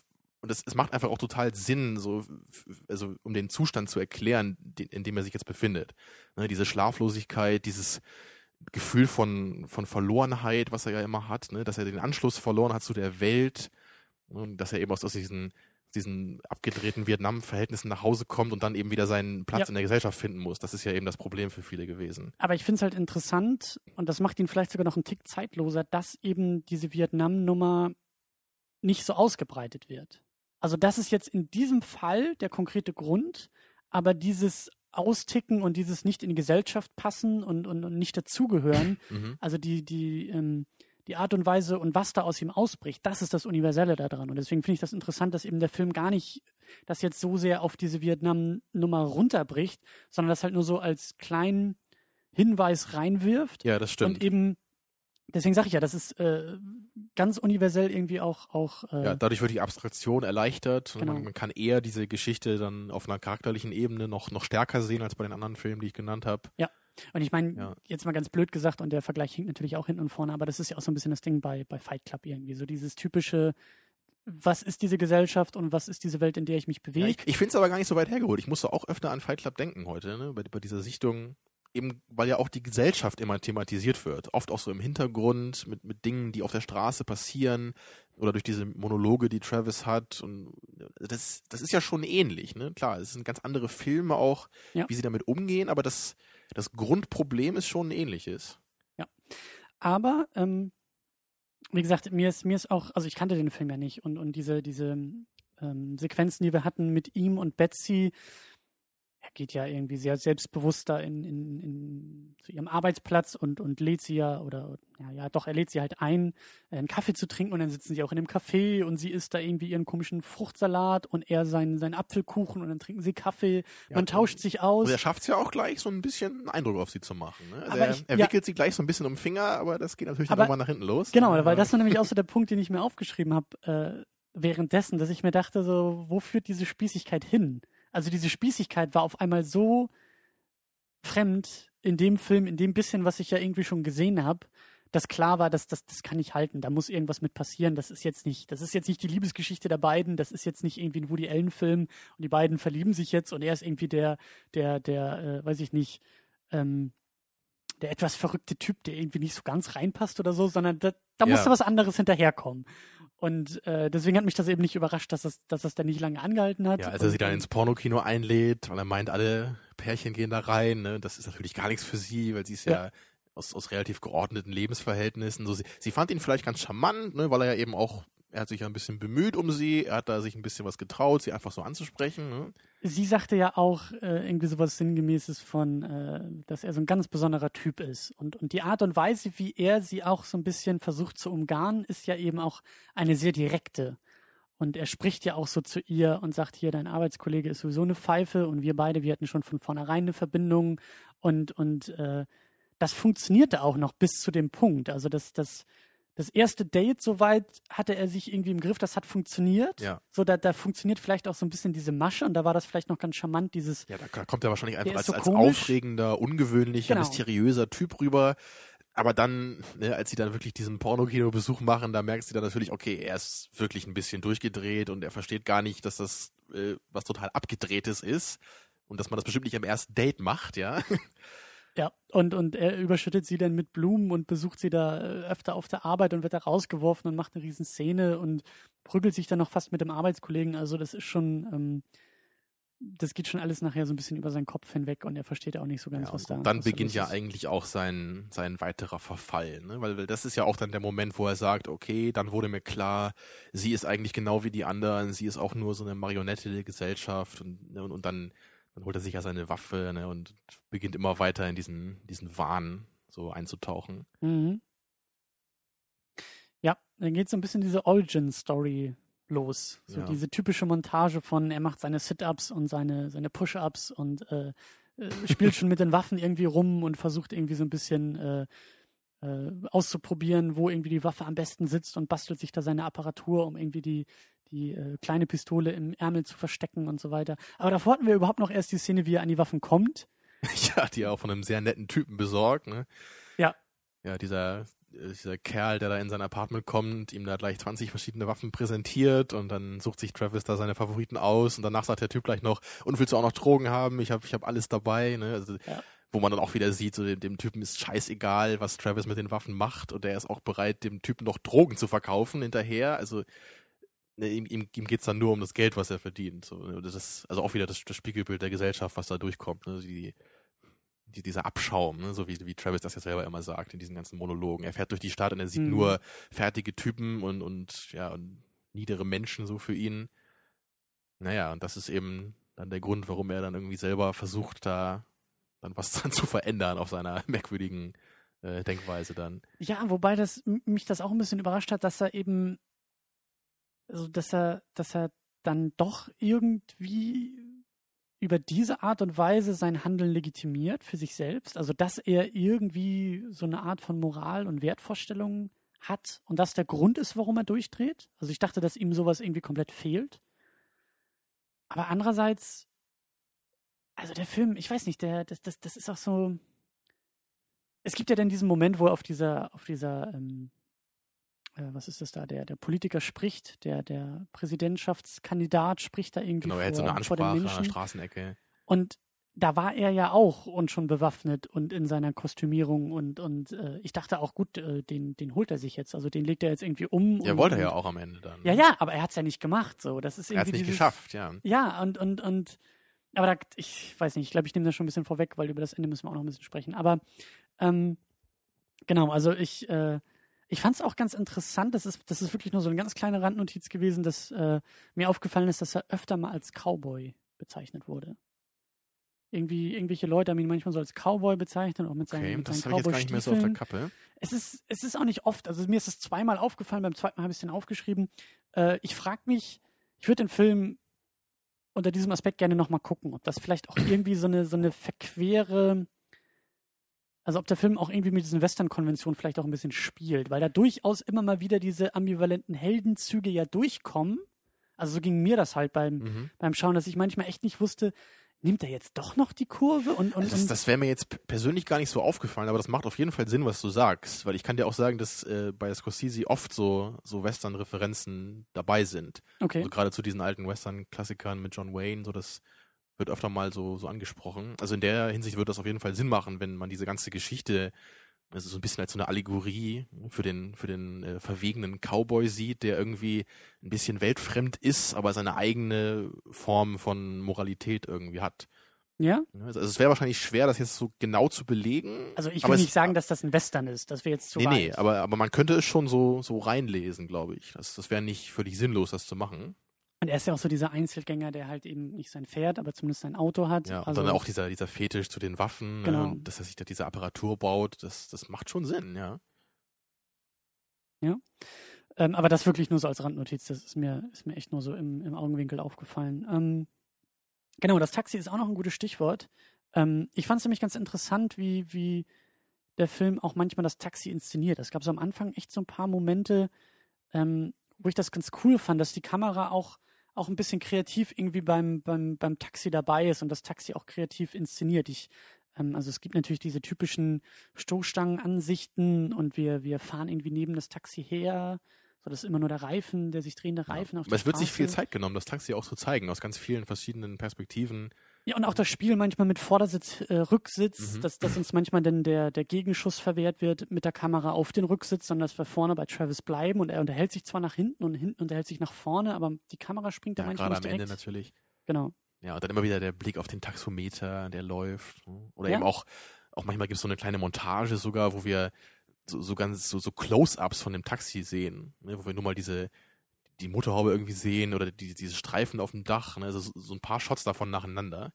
und es, es macht einfach auch total Sinn, so, also um den Zustand zu erklären, in dem er sich jetzt befindet. Ne, diese Schlaflosigkeit, dieses Gefühl von, von Verlorenheit, was er ja immer hat, ne, dass er den Anschluss verloren hat zu der Welt, ne, dass er eben aus, aus diesen, diesen abgedrehten Vietnam-Verhältnissen nach Hause kommt und dann eben wieder seinen Platz ja. in der Gesellschaft finden muss. Das ist ja eben das Problem für viele gewesen. Aber ich finde es halt interessant, und das macht ihn vielleicht sogar noch einen Tick zeitloser, dass eben diese Vietnam-Nummer nicht so ausgebreitet wird. Also das ist jetzt in diesem Fall der konkrete Grund, aber dieses austicken und dieses nicht in die Gesellschaft passen und, und, und nicht dazugehören. Mhm. Also die, die, ähm, die Art und Weise und was da aus ihm ausbricht, das ist das Universelle daran. Und deswegen finde ich das interessant, dass eben der Film gar nicht das jetzt so sehr auf diese Vietnam-Nummer runterbricht, sondern das halt nur so als kleinen Hinweis reinwirft. Ja, das stimmt. Und eben, deswegen sage ich ja, das ist äh, ganz universell irgendwie auch. auch äh, ja, dadurch wird die Abstraktion erleichtert. und Genau. Man, man kann eher diese Geschichte dann auf einer charakterlichen Ebene noch, noch stärker sehen als bei den anderen Filmen, die ich genannt habe. Und ich meine, Ja. jetzt mal ganz blöd gesagt, und der Vergleich hinkt natürlich auch hinten und vorne, aber das ist ja auch so ein bisschen das Ding bei, bei Fight Club irgendwie. So dieses typische, was ist diese Gesellschaft und was ist diese Welt, in der ich mich Ja, bewege? ich ich finde es aber gar nicht so weit hergeholt. Ich musste auch öfter an Fight Club denken heute, ne? bei, bei dieser Sichtung. Eben, weil ja auch die Gesellschaft immer thematisiert wird. Oft auch so im Hintergrund mit, mit Dingen, die auf der Straße passieren oder durch diese Monologe, die Travis hat. Und das, das ist ja schon ähnlich, ne? Klar, es sind ganz andere Filme auch, Ja. wie sie damit umgehen, aber das, das Grundproblem ist schon ein ähnliches. Aber, ähm, wie gesagt, mir ist, mir ist auch, also ich kannte den Film ja nicht und, und diese, diese ähm, Sequenzen, die wir hatten mit ihm und Betsy, geht ja irgendwie sehr selbstbewusst da in, in, in, zu ihrem Arbeitsplatz und, und lädt sie ja, oder ja, ja, doch, er lädt sie halt ein, einen Kaffee zu trinken und dann sitzen sie auch in dem Café und sie isst da irgendwie ihren komischen Fruchtsalat und er seinen, seinen Apfelkuchen und dann trinken sie Kaffee, Ja, man tauscht sich aus. Und er schafft es ja auch gleich, so ein bisschen einen Eindruck auf sie zu machen. Ne? Also er, ich- er ja. wickelt sie gleich so ein bisschen um den Finger, aber das geht natürlich dann Aber- irgendwann nach hinten los. Genau, weil das war nämlich auch so der Punkt, den ich mir aufgeschrieben habe äh, währenddessen, dass ich mir dachte, so, wo führt diese Spießigkeit hin? Also diese Spießigkeit war auf einmal so fremd in dem Film, in dem bisschen, was ich ja irgendwie schon gesehen habe, dass klar war, dass das, das kann nicht halten, da muss irgendwas mit passieren. Das ist jetzt nicht, das ist jetzt nicht die Liebesgeschichte der beiden, das ist jetzt nicht irgendwie ein Woody Allen-Film und die beiden verlieben sich jetzt und er ist irgendwie der, der, der, äh, weiß ich nicht, ähm, der etwas verrückte Typ, der irgendwie nicht so ganz reinpasst oder so, sondern da, da Ja. musste was anderes hinterherkommen. Und äh, deswegen hat mich das eben nicht überrascht, dass das, dass das dann nicht lange angehalten hat. Ja, als er sie dann ins Pornokino einlädt, weil er meint, alle Pärchen gehen da rein. Ne? Das ist natürlich gar nichts für sie, weil sie ist ja, aus, aus relativ geordneten Lebensverhältnissen. So, sie, sie fand ihn vielleicht ganz charmant, ne? weil er ja eben auch, er hat sich ja ein bisschen bemüht um sie, er hat da sich ein bisschen was getraut, sie einfach so anzusprechen. Ne? Sie sagte ja auch äh, irgendwie sowas Sinngemäßes von, äh, dass er so ein ganz besonderer Typ ist. Und, und die Art und Weise, wie er sie auch so ein bisschen versucht zu umgarnen, ist ja eben auch eine sehr direkte. Und er spricht ja auch so zu ihr und sagt hier, dein Arbeitskollege ist sowieso eine Pfeife und wir beide, wir hatten schon von vornherein eine Verbindung und, und äh, das funktionierte auch noch bis zu dem Punkt. Also das, das, das erste Date, soweit hatte er sich irgendwie im Griff, das hat funktioniert. Ja. So, da, da funktioniert vielleicht auch so ein bisschen diese Masche und da war das vielleicht noch ganz charmant, dieses, Ja, da kommt er wahrscheinlich einfach als, so als aufregender, ungewöhnlicher, Genau. mysteriöser Typ rüber. Aber dann, ne, als sie dann wirklich diesen Pornokino-Besuch machen, da merkst du dann natürlich, okay, er ist wirklich ein bisschen durchgedreht und er versteht gar nicht, dass das äh, was total abgedrehtes ist und dass man das bestimmt nicht am ersten Date macht, ja. Ja, und, und er überschüttet sie dann mit Blumen und besucht sie da äh, öfter auf der Arbeit und wird da rausgeworfen und macht eine riesen Szene und prügelt sich dann noch fast mit dem Arbeitskollegen. Also das ist schon, ähm, das geht schon alles nachher so ein bisschen über seinen Kopf hinweg und er versteht auch nicht so ganz, Ja, was da dann was beginnt ja eigentlich auch sein, sein weiterer Verfall, ne? weil, weil das ist ja auch dann der Moment, wo er sagt, okay, dann wurde mir klar, sie ist eigentlich genau wie die anderen, sie ist auch nur so eine Marionette der Gesellschaft und, ne, und, und dann, dann holt er sich ja seine Waffe ne, und beginnt immer weiter in diesen, diesen Wahn so einzutauchen. Mhm. Ja, dann geht so ein bisschen diese Origin-Story los. So Ja. diese typische Montage von, er macht seine Sit-Ups und seine, seine Push-Ups und äh, äh, spielt schon mit den Waffen irgendwie rum und versucht irgendwie so ein bisschen äh, äh, auszuprobieren, wo irgendwie die Waffe am besten sitzt und bastelt sich da seine Apparatur, um irgendwie die, die äh, kleine Pistole im Ärmel zu verstecken und so weiter. Aber davor hatten wir überhaupt noch erst die Szene, wie er an die Waffen kommt. ja, die er auch von einem sehr netten Typen besorgt, ne? Ja. Ja, dieser, äh, dieser Kerl, der da in sein Apartment kommt, ihm da gleich 20 verschiedene Waffen präsentiert und dann sucht sich Travis da seine Favoriten aus und danach sagt der Typ gleich noch, und willst du auch noch Drogen haben? Ich habe ich hab alles dabei, ne? Also, Ja. Wo man dann auch wieder sieht, so dem, dem Typen ist scheißegal, was Travis mit den Waffen macht und er ist auch bereit, dem Typen noch Drogen zu verkaufen hinterher. Also ne, ihm, ihm, ihm geht's dann nur um das Geld, was er verdient. So, ne? das ist also auch wieder das, das Spiegelbild der Gesellschaft, was da durchkommt. Ne? Die, die, dieser Abschaum, ne? so wie, wie Travis das ja selber immer sagt in diesen ganzen Monologen. Er fährt durch die Stadt und er sieht Mhm. nur fertige Typen und, und ja, und niedere Menschen so für ihn. Naja, und das ist eben dann der Grund, warum er dann irgendwie selber versucht, da dann was dann zu verändern auf seiner merkwürdigen äh, Denkweise dann. Ja, wobei das mich das auch ein bisschen überrascht hat, dass er eben, also dass er, dass er dann doch irgendwie über diese Art und Weise sein Handeln legitimiert für sich selbst. Also dass er irgendwie so eine Art von Moral und Wertvorstellungen hat und das der Grund ist, warum er durchdreht. Also ich dachte, dass ihm sowas irgendwie komplett fehlt. Aber andererseits, also der Film, ich weiß nicht, der, das, das, das ist auch so. Es gibt ja dann diesen Moment, wo er auf dieser, auf dieser, ähm, äh, was ist das da, der, der Politiker spricht, der, der Präsidentschaftskandidat spricht da irgendwie Genau, er hat so vor, eine vor den Ansprache an der. Straßenecke. Und da war er ja auch und schon bewaffnet und in seiner Kostümierung und, und äh, ich dachte auch, gut, äh, den, den holt er sich jetzt. Also den legt er jetzt irgendwie um. Ja, wollte er ja auch am Ende dann. Ja, ja, aber er hat es ja nicht gemacht. So, das ist Er hat irgendwie es nicht dieses, geschafft, ja. Ja, und, und, und, aber da, ich weiß nicht, ich glaube, ich nehme das schon ein bisschen vorweg, weil über das Ende müssen wir auch noch ein bisschen sprechen. Aber ähm, genau, also ich, äh, ich fand es auch ganz interessant, das ist, das ist wirklich nur so eine ganz kleine Randnotiz gewesen, dass äh, mir aufgefallen ist, dass er öfter mal als Cowboy bezeichnet wurde. Irgendwie, irgendwelche Leute haben ihn manchmal so als Cowboy bezeichnet, auch mit seinen, Okay, mit das seinen habe ich jetzt gar nicht mehr so auf der. Kappe. Es ist, es ist auch nicht oft, also mir ist es zweimal aufgefallen, beim zweiten Mal habe ich es dann aufgeschrieben. Äh, ich frage mich, ich würde den Film unter diesem Aspekt gerne nochmal gucken, ob das vielleicht auch irgendwie so eine, so eine verquere, also ob der Film auch irgendwie mit diesen Western-Konventionen vielleicht auch ein bisschen spielt, weil da durchaus immer mal wieder diese ambivalenten Heldenzüge ja durchkommen. Also so ging mir das halt beim, Mhm. beim Schauen, dass ich manchmal echt nicht wusste, nimmt er jetzt doch noch die Kurve und, und, Das, und das wäre mir jetzt persönlich gar nicht so aufgefallen, aber das macht auf jeden Fall Sinn, was du sagst, weil ich kann dir auch sagen, dass äh, bei Scorsese oft so, so Western-Referenzen dabei sind. okay. Also gerade zu diesen alten Western-Klassikern mit John Wayne, so das wird öfter mal so, so angesprochen. Also in der Hinsicht wird das auf jeden Fall Sinn machen, wenn man diese ganze Geschichte also so ein bisschen als so eine Allegorie für den, für den äh, verwegenen Cowboy sieht, der irgendwie ein bisschen weltfremd ist, aber seine eigene Form von Moralität irgendwie hat. Ja? Also es wäre wahrscheinlich schwer, das jetzt so genau zu belegen. Also ich es- nicht sagen, dass das ein Western ist. Das wäre jetzt zu Nee, weit. nee, aber, aber man könnte es schon so, so reinlesen, glaube ich. Das, das wäre nicht völlig sinnlos, das zu machen. Und er ist ja auch so dieser Einzelgänger, der halt eben nicht sein Pferd, aber zumindest sein Auto hat. Ja, und also, dann auch dieser, dieser Fetisch zu den Waffen, Genau. ne, und dass er sich da diese Apparatur baut, das, das macht schon Sinn, ja. ähm, aber das wirklich nur so als Randnotiz. Das ist mir, ist mir echt nur so im, im Augenwinkel aufgefallen. Ähm, genau, das Taxi ist auch noch ein gutes Stichwort. Ähm, ich fand es nämlich ganz interessant, wie, wie der Film auch manchmal das Taxi inszeniert. Es gab so am Anfang echt so ein paar Momente, ähm, wo ich das ganz cool fand, dass die Kamera auch auch ein bisschen kreativ irgendwie beim, beim, beim Taxi dabei ist und das Taxi auch kreativ inszeniert. Ich, ähm, also es gibt natürlich diese typischen Stoßstangenansichten und wir, wir fahren irgendwie neben das Taxi her. So, das ist immer nur der Reifen, der sich drehende Reifen auf Aber es wird sich viel. Zeit genommen, das Taxi auch zu zeigen, aus ganz vielen verschiedenen Perspektiven. Ja, und auch das Spiel manchmal mit Vordersitz, äh, Rücksitz, Mhm. dass, dass uns manchmal dann der, der Gegenschuss verwehrt wird mit der Kamera auf den Rücksitz, sondern dass wir vorne bei Travis bleiben und er unterhält sich zwar nach hinten und hinten unterhält sich nach vorne, aber die Kamera springt da Ja, manchmal gerade am nicht Ende direkt. natürlich. Genau. Ja, und dann immer wieder der Blick auf den Taxometer, der läuft. ne? Oder Ja. eben auch, auch manchmal gibt es so eine kleine Montage sogar, wo wir so, so ganz so, so Close-ups von dem Taxi sehen, ne? wo wir nur mal diese die Motorhaube irgendwie sehen oder die, diese Streifen auf dem Dach, ne? also so, ein paar Shots davon nacheinander.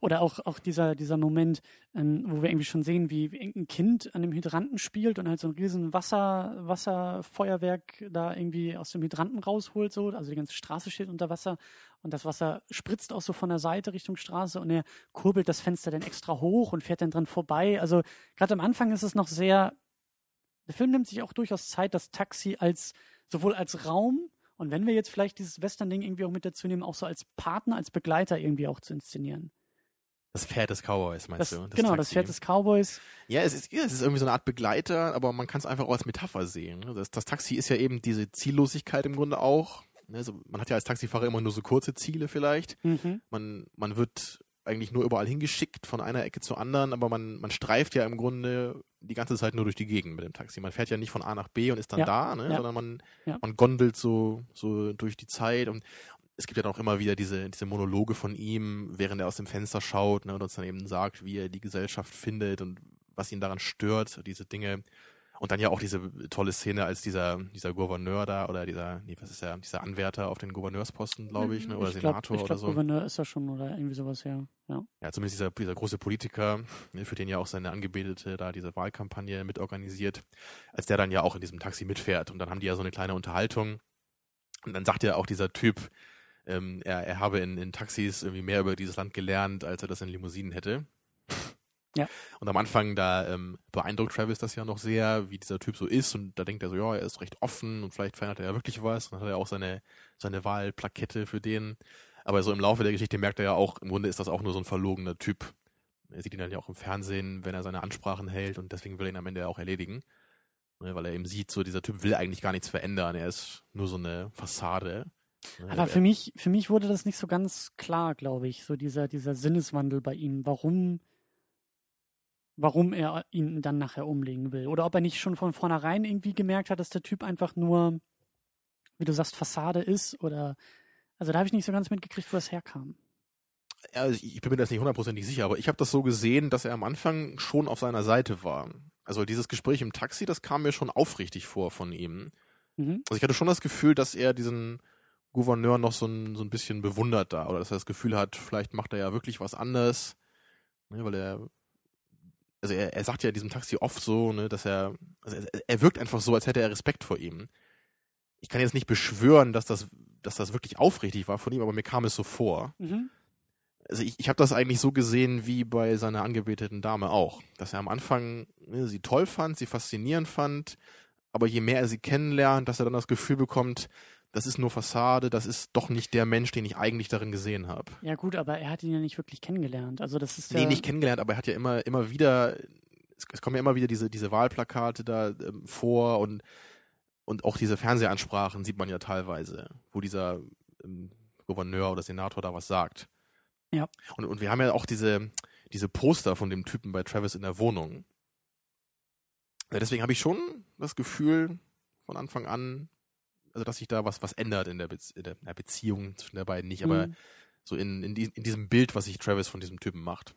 Oder auch, auch dieser, dieser Moment, ähm, wo wir irgendwie schon sehen, wie, wie irgendein Kind an dem Hydranten spielt und halt so ein riesen Wasser, Wasserfeuerwerk da irgendwie aus dem Hydranten rausholt, so. Also die ganze Straße steht unter Wasser und das Wasser spritzt auch so von der Seite Richtung Straße und er kurbelt das Fenster dann extra hoch und fährt dann dran vorbei. Also gerade am Anfang ist es noch sehr, der Film nimmt sich auch durchaus Zeit, das Taxi als, sowohl als Raum und wenn wir jetzt vielleicht dieses Western-Ding irgendwie auch mit dazu nehmen, auch so als Partner, als Begleiter irgendwie auch zu inszenieren. Das Pferd des Cowboys, meinst Das, du? genau, das Taxi. Pferd des Cowboys. Ja, es ist, ja, es ist irgendwie so eine Art Begleiter, aber man kann es einfach auch als Metapher sehen. ne? Das, das Taxi ist ja eben diese Ziellosigkeit im Grunde auch. ne? Also man hat ja als Taxifahrer immer nur so kurze Ziele vielleicht. Mhm. Man, man wird eigentlich nur überall hingeschickt von einer Ecke zur anderen, aber man, man streift ja im Grunde die ganze Zeit nur durch die Gegend mit dem Taxi. Man fährt ja nicht von A nach B und ist dann Ja, da, ne? ja. sondern man, Ja. man gondelt so, so durch die Zeit und es gibt ja dann auch immer wieder diese, diese Monologe von ihm, während er aus dem Fenster schaut ne, und uns dann eben sagt, wie er die Gesellschaft findet und was ihn daran stört, diese Dinge. Und dann ja auch diese tolle Szene, als dieser, dieser Gouverneur da oder dieser, nee, was ist der, dieser Anwärter auf den Gouverneursposten, glaube ich, ne, oder ich glaub, Senator ich oder glaub, so. Gouverneur ist er schon oder irgendwie sowas, ja. ja. Ja, zumindest dieser, dieser große Politiker, ne, für den ja auch seine Angebetete da diese Wahlkampagne mitorganisiert, als der dann ja auch in diesem Taxi mitfährt. Und dann haben die ja so eine kleine Unterhaltung. Und dann sagt ja auch dieser Typ, ähm, er, er habe in, in Taxis irgendwie mehr über dieses Land gelernt, als er das in Limousinen hätte. Ja. Und am Anfang, da ähm, beeindruckt Travis das ja noch sehr, wie dieser Typ so ist. Und da denkt er so, ja, er ist recht offen und vielleicht verändert er ja wirklich was. Und dann hat er auch seine, seine Wahlplakette für den. Aber so im Laufe der Geschichte merkt er ja auch, im Grunde ist das auch nur so ein verlogener Typ. Er sieht ihn dann ja auch im Fernsehen, wenn er seine Ansprachen hält und deswegen will er ihn am Ende auch erledigen. Ne, weil er eben sieht, so dieser Typ will eigentlich gar nichts verändern. Er ist nur so eine Fassade. Ne, Aber er- für mich, für mich wurde das nicht so ganz klar, glaube ich, so dieser, dieser Sinneswandel bei ihm, warum, warum er ihn dann nachher umlegen will. Oder ob er nicht schon von vornherein irgendwie gemerkt hat, dass der Typ einfach nur, wie du sagst, Fassade ist oder also da habe ich nicht so ganz mitgekriegt, wo das herkam. Also ich bin mir das nicht hundertprozentig sicher, aber ich habe das so gesehen, dass er am Anfang schon auf seiner Seite war. Also dieses Gespräch im Taxi, das kam mir schon aufrichtig vor von ihm. Mhm. Also ich hatte schon das Gefühl, dass er diesen Gouverneur noch so ein, so ein bisschen bewundert da oder dass er das Gefühl hat, vielleicht macht er ja wirklich was anders, ne, weil er also er, er sagt ja in diesem Taxi oft so, ne, dass er also er, er wirkt einfach so, als hätte er Respekt vor ihm. Ich kann jetzt nicht beschwören, dass das dass das wirklich aufrichtig war von ihm, aber mir kam es so vor Mhm. also ich, ich habe das eigentlich so gesehen wie bei seiner angebeteten Dame auch, dass er am Anfang ne, sie toll fand, sie faszinierend fand, aber je mehr er sie kennenlernt, dass er dann das Gefühl bekommt, das ist nur Fassade, das ist doch nicht der Mensch, den ich eigentlich darin gesehen habe. Ja gut, aber er hat ihn ja nicht wirklich kennengelernt. Also das ist ja Nee, nicht kennengelernt, aber er hat ja immer, immer wieder, es, es kommen ja immer wieder diese, diese Wahlplakate da ähm, vor und, und auch diese Fernsehansprachen sieht man ja teilweise, wo dieser ähm, Gouverneur oder Senator da was sagt. Ja. Und, und wir haben ja auch diese, diese Poster von dem Typen bei Travis in der Wohnung. Ja, deswegen habe ich schon das Gefühl von Anfang an, also dass sich da was, was ändert in der, in der Beziehung zwischen der beiden nicht, aber Mhm. so in, in, die, in diesem Bild, was sich Travis von diesem Typen macht.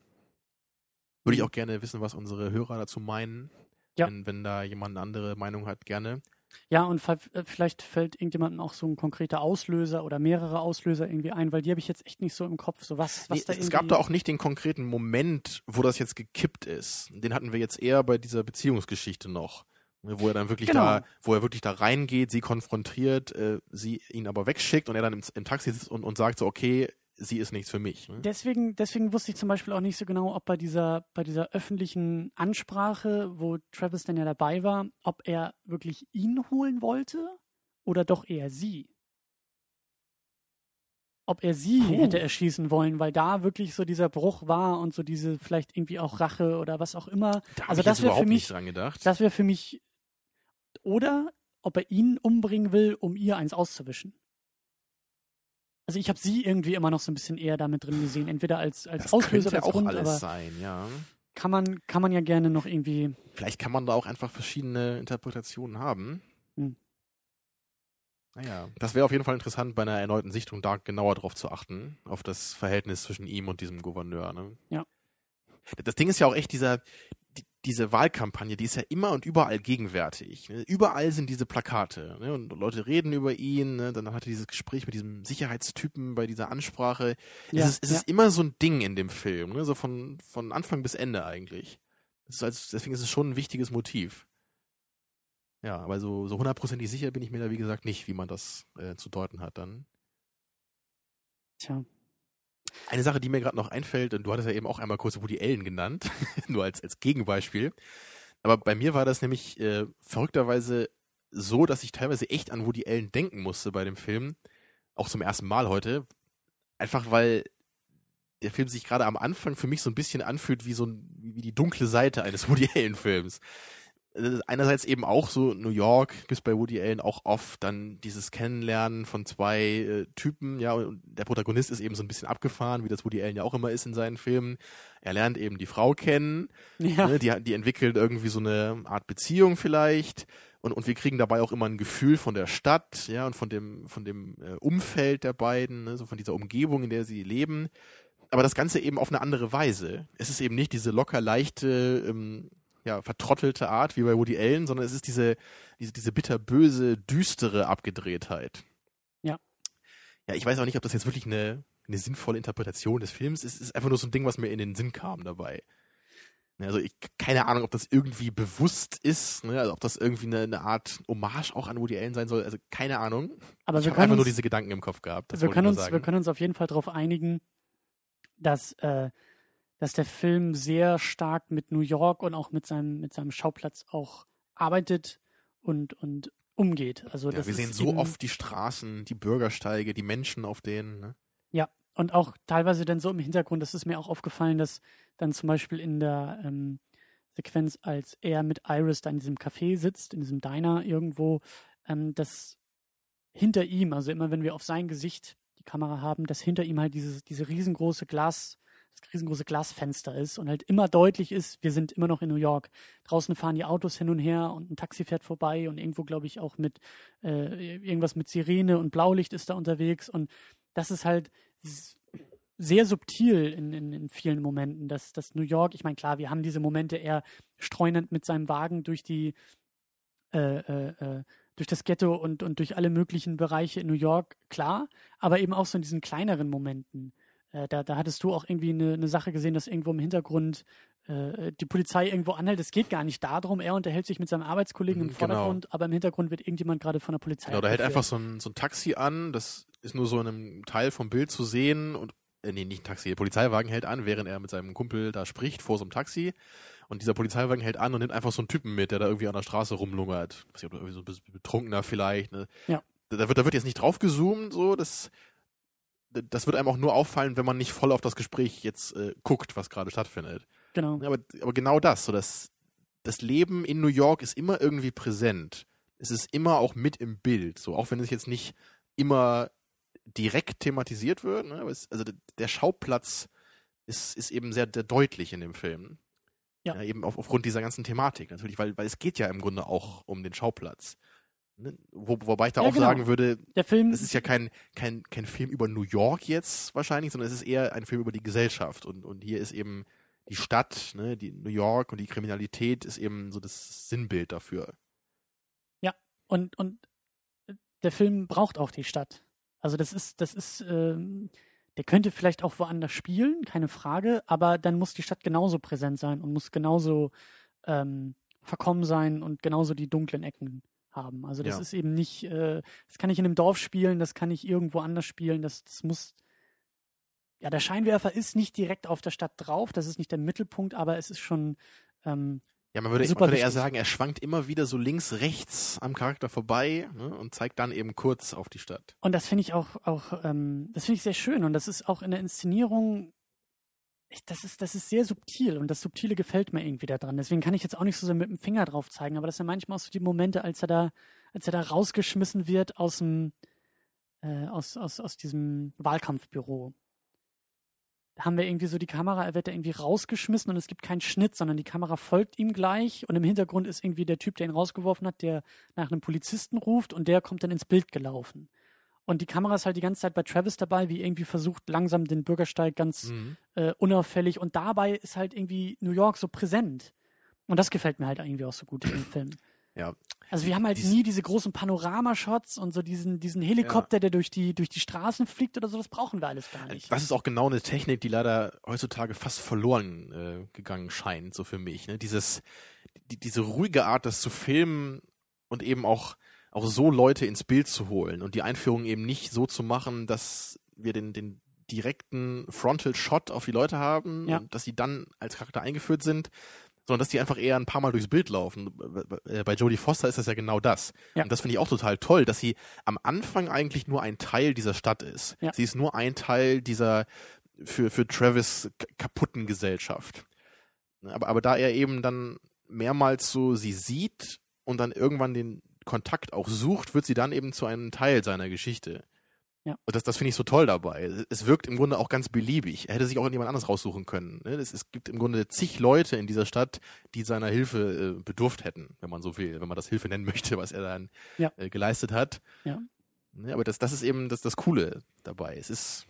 Würde ich auch gerne wissen, was unsere Hörer dazu meinen. Ja. Wenn, wenn da jemand eine andere Meinung hat, gerne. Ja, und äh, vielleicht fällt irgendjemandem auch so ein konkreter Auslöser oder mehrere Auslöser irgendwie ein, weil die habe ich jetzt echt nicht so im Kopf. So was, was Nee, da es gab da auch nicht den konkreten Moment, wo das jetzt gekippt ist. Den hatten wir jetzt eher bei dieser Beziehungsgeschichte noch. Ne, Wo er dann wirklich Genau. da, wo er wirklich da reingeht, sie konfrontiert, äh, sie ihn aber wegschickt und er dann im, im Taxi sitzt und, und sagt so, okay, sie ist nichts für mich. Ne? Deswegen, deswegen wusste ich zum Beispiel auch nicht so genau, ob bei dieser, bei dieser öffentlichen Ansprache, wo Travis dann ja dabei war, ob er wirklich ihn holen wollte oder doch eher sie. Ob er sie Puh. hätte erschießen wollen, weil da wirklich so dieser Bruch war und so diese vielleicht irgendwie auch Rache oder was auch immer. Da Also ich das wäre für überhaupt mich, nicht dran gedacht. das wäre für mich, oder ob er ihn umbringen will, um ihr eins auszuwischen. Also ich habe sie irgendwie immer noch so ein bisschen eher damit drin gesehen, entweder als, als das Auslöser könnte als auch Grund, alles sein, ja. kann man, kann man ja gerne noch irgendwie. Vielleicht kann man da auch einfach verschiedene Interpretationen haben. Hm. Naja, das wäre auf jeden Fall interessant, bei einer erneuten Sichtung da genauer drauf zu achten, auf das Verhältnis zwischen ihm und diesem Gouverneur. Ne? Ja. Das Ding ist ja auch echt dieser, die, diese Wahlkampagne, die ist ja immer und überall gegenwärtig. Ne? Überall sind diese Plakate ne? und Leute reden über ihn. Ne? Dann hat er dieses Gespräch mit diesem Sicherheitstypen bei dieser Ansprache. Ja, es ist, es ja. ist immer so ein Ding in dem Film, ne? so von, von Anfang bis Ende eigentlich. Ist als, deswegen ist es schon ein wichtiges Motiv. Ja, aber so, so hundertprozentig sicher bin ich mir da, wie gesagt, nicht, wie man das äh, zu deuten hat dann. Tja. Eine Sache, die mir gerade noch einfällt, und du hattest ja eben auch einmal kurz Woody Allen genannt, nur als, als Gegenbeispiel. Aber bei mir war das nämlich äh, verrückterweise so, dass ich teilweise echt an Woody Allen denken musste bei dem Film. Auch zum ersten Mal heute. Einfach weil der Film sich gerade am Anfang für mich so ein bisschen anfühlt wie so ein, wie die dunkle Seite eines Woody Allen Films. Einerseits eben auch so New York, bis bei Woody Allen auch oft dann dieses Kennenlernen von zwei äh, Typen, ja, und der Protagonist ist eben so ein bisschen abgefahren, wie das Woody Allen ja auch immer ist in seinen Filmen. Er lernt eben die Frau kennen, Ja. ne, die, die entwickelt irgendwie so eine Art Beziehung vielleicht und, und wir kriegen dabei auch immer ein Gefühl von der Stadt, ja, und von dem, von dem äh, Umfeld der beiden, ne, so von dieser Umgebung, in der sie leben. Aber das Ganze eben auf eine andere Weise. Es ist eben nicht diese locker leichte, ähm, ja, vertrottelte Art wie bei Woody Allen, sondern es ist diese, diese, diese bitterböse, düstere Abgedrehtheit. Ja. Ja, ich weiß auch nicht, ob das jetzt wirklich eine, eine sinnvolle Interpretation des Films ist. Es ist einfach nur so ein Ding, was mir in den Sinn kam dabei. Also ich keine Ahnung, ob das irgendwie bewusst ist, ne? also ob das irgendwie eine, eine, Art Hommage auch an Woody Allen sein soll. Also keine Ahnung. Aber ich wir habe einfach uns, nur diese Gedanken im Kopf gehabt. wir können uns, wir können uns auf jeden Fall darauf einigen, dass äh, dass der Film sehr stark mit New York und auch mit seinem mit seinem Schauplatz auch arbeitet und und umgeht. Also ja, wir sehen so oft die Straßen, die Bürgersteige, die Menschen auf denen. Ne? Ja, und auch teilweise dann so im Hintergrund, das ist mir auch aufgefallen, dass dann zum Beispiel in der ähm, Sequenz, als er mit Iris da in diesem Café sitzt, in diesem Diner irgendwo, ähm, dass hinter ihm, also immer wenn wir auf sein Gesicht die Kamera haben, dass hinter ihm halt dieses, diese riesengroße Glas, das riesengroße Glasfenster ist und halt immer deutlich ist, wir sind immer noch in New York. Draußen fahren die Autos hin und her und ein Taxi fährt vorbei und irgendwo, glaube ich, auch mit äh, irgendwas mit Sirene und Blaulicht ist da unterwegs und das ist halt sehr subtil in, in, in vielen Momenten, dass, dass New York, ich meine, klar, wir haben diese Momente, er streunend mit seinem Wagen durch die äh, äh, äh, durch das Ghetto und, und durch alle möglichen Bereiche in New York, klar, aber eben auch so in diesen kleineren Momenten. Äh, da, da hattest du auch irgendwie eine, eine Sache gesehen, dass irgendwo im Hintergrund äh, die Polizei irgendwo anhält. Es geht gar nicht darum, er unterhält sich mit seinem Arbeitskollegen im mhm, genau. Vordergrund, aber im Hintergrund wird irgendjemand gerade von der Polizei. Genau, da hält einfach so ein, so ein Taxi an, das ist nur so in einem Teil vom Bild zu sehen und äh, nee, nicht ein Taxi, der Polizeiwagen hält an, während er mit seinem Kumpel da spricht vor so einem Taxi. Und dieser Polizeiwagen hält an und nimmt einfach so einen Typen mit, der da irgendwie an der Straße rumlungert. Ich weiß nicht, irgendwie so ein bisschen betrunkener vielleicht. Ne? Ja. Da wird, da wird jetzt nicht drauf gezoomt, so, das, das wird einem auch nur auffallen, wenn man nicht voll auf das Gespräch jetzt äh, guckt, was gerade stattfindet. Genau. Aber, aber genau das, so das, das Leben in New York ist immer irgendwie präsent. Es ist immer auch mit im Bild, so auch wenn es jetzt nicht immer direkt thematisiert wird. Ne? Es, also der Schauplatz ist, ist eben sehr, sehr deutlich in dem Film. Ja. ja eben auf, aufgrund dieser ganzen Thematik natürlich, weil, weil es geht ja im Grunde auch um den Schauplatz. Ne? Wo, wobei ich da ja, auch genau. sagen würde, der Film, es ist ja kein, kein, kein Film über New York jetzt wahrscheinlich, sondern es ist eher ein Film über die Gesellschaft. Und, und hier ist eben die Stadt, ne, die New York und die Kriminalität ist eben so das Sinnbild dafür. Ja, und, und der Film braucht auch die Stadt. Also das ist, das ist, ähm, der könnte vielleicht auch woanders spielen, keine Frage, aber dann muss die Stadt genauso präsent sein und muss genauso ähm, verkommen sein und genauso die dunklen Ecken haben. Also das ja. ist eben nicht, äh, das kann ich in einem Dorf spielen, das kann ich irgendwo anders spielen, das, das muss, ja, der Scheinwerfer ist nicht direkt auf der Stadt drauf, das ist nicht der Mittelpunkt, aber es ist schon ähm, ja, man würde, man würde eher sagen, er schwankt immer wieder so links, rechts am Charakter vorbei ne, und zeigt dann eben kurz auf die Stadt. Und das finde ich auch, auch ähm, das finde ich sehr schön und das ist auch in der Inszenierung, das ist, das ist sehr subtil und das Subtile gefällt mir irgendwie daran. Deswegen kann ich jetzt auch nicht so sehr mit dem Finger drauf zeigen, aber das sind manchmal auch so die Momente, als er da, als er da rausgeschmissen wird aus dem, äh, aus, aus, aus diesem Wahlkampfbüro haben wir irgendwie so die Kamera, er wird da irgendwie rausgeschmissen und es gibt keinen Schnitt, sondern die Kamera folgt ihm gleich und im Hintergrund ist irgendwie der Typ, der ihn rausgeworfen hat, der nach einem Polizisten ruft und der kommt dann ins Bild gelaufen. Und die Kamera ist halt die ganze Zeit bei Travis dabei, wie irgendwie versucht, langsam den Bürgersteig ganz mhm. äh, unauffällig und dabei ist halt irgendwie New York so präsent. Und das gefällt mir halt irgendwie auch so gut in dem Film. Ja. Also wir haben halt Dies nie diese großen Panoramashots und so diesen, diesen Helikopter, ja. der durch die, durch die Straßen fliegt oder so, das brauchen wir alles gar nicht. Das ist auch genau eine Technik, die leider heutzutage fast verloren äh, gegangen scheint, so für mich. Ne? Dieses, die, diese ruhige Art, das zu filmen und eben auch, auch so Leute ins Bild zu holen und die Einführung eben nicht so zu machen, dass wir den, den direkten Frontal Shot auf die Leute haben, ja. dass sie dann als Charakter eingeführt sind, sondern dass die einfach eher ein paar Mal durchs Bild laufen. Bei Jodie Foster ist das ja genau das. Ja. Und das finde ich auch total toll, dass sie am Anfang eigentlich nur ein Teil dieser Stadt ist. Ja. Sie ist nur ein Teil dieser für, für Travis kaputten Gesellschaft. Aber, aber da er eben dann mehrmals so sie sieht und dann irgendwann den Kontakt auch sucht, wird sie dann eben zu einem Teil seiner Geschichte. Ja. Und das, das finde ich so toll dabei. Es wirkt im Grunde auch ganz beliebig. Er hätte sich auch jemand anderes raussuchen können. Ne? Es, es, gibt im Grunde zig Leute in dieser Stadt, die seiner Hilfe äh, bedurft hätten, wenn man so will, wenn man das Hilfe nennen möchte, was er dann ja. äh, geleistet hat. Ja. Ne? Aber das, das ist eben das, das Coole dabei. Es ist,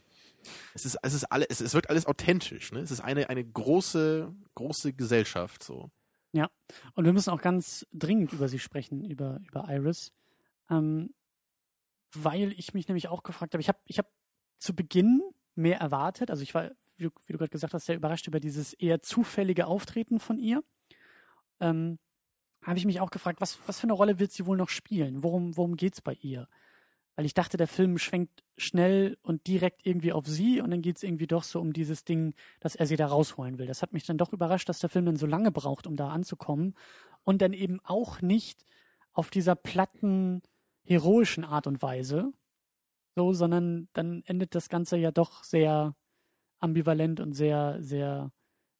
es ist, es ist alle, es, es wirkt alles authentisch. Ne? Es ist eine, eine große, große Gesellschaft so. Ja, und wir müssen auch ganz dringend über sie sprechen, über, über Iris. Ähm, weil ich mich nämlich auch gefragt habe, ich habe ich hab zu Beginn mehr erwartet. Also ich war, wie, wie du gerade gesagt hast, sehr überrascht über dieses eher zufällige Auftreten von ihr. Ähm, habe ich mich auch gefragt, was, was für eine Rolle wird sie wohl noch spielen? Worum, worum es bei ihr? Weil ich dachte, der Film schwenkt schnell und direkt irgendwie auf sie und dann geht es irgendwie doch so um dieses Ding, dass er sie da rausholen will. Das hat mich dann doch überrascht, dass der Film dann so lange braucht, um da anzukommen und dann eben auch nicht auf dieser platten, heroischen Art und Weise, so, sondern dann endet das Ganze ja doch sehr ambivalent und sehr, sehr,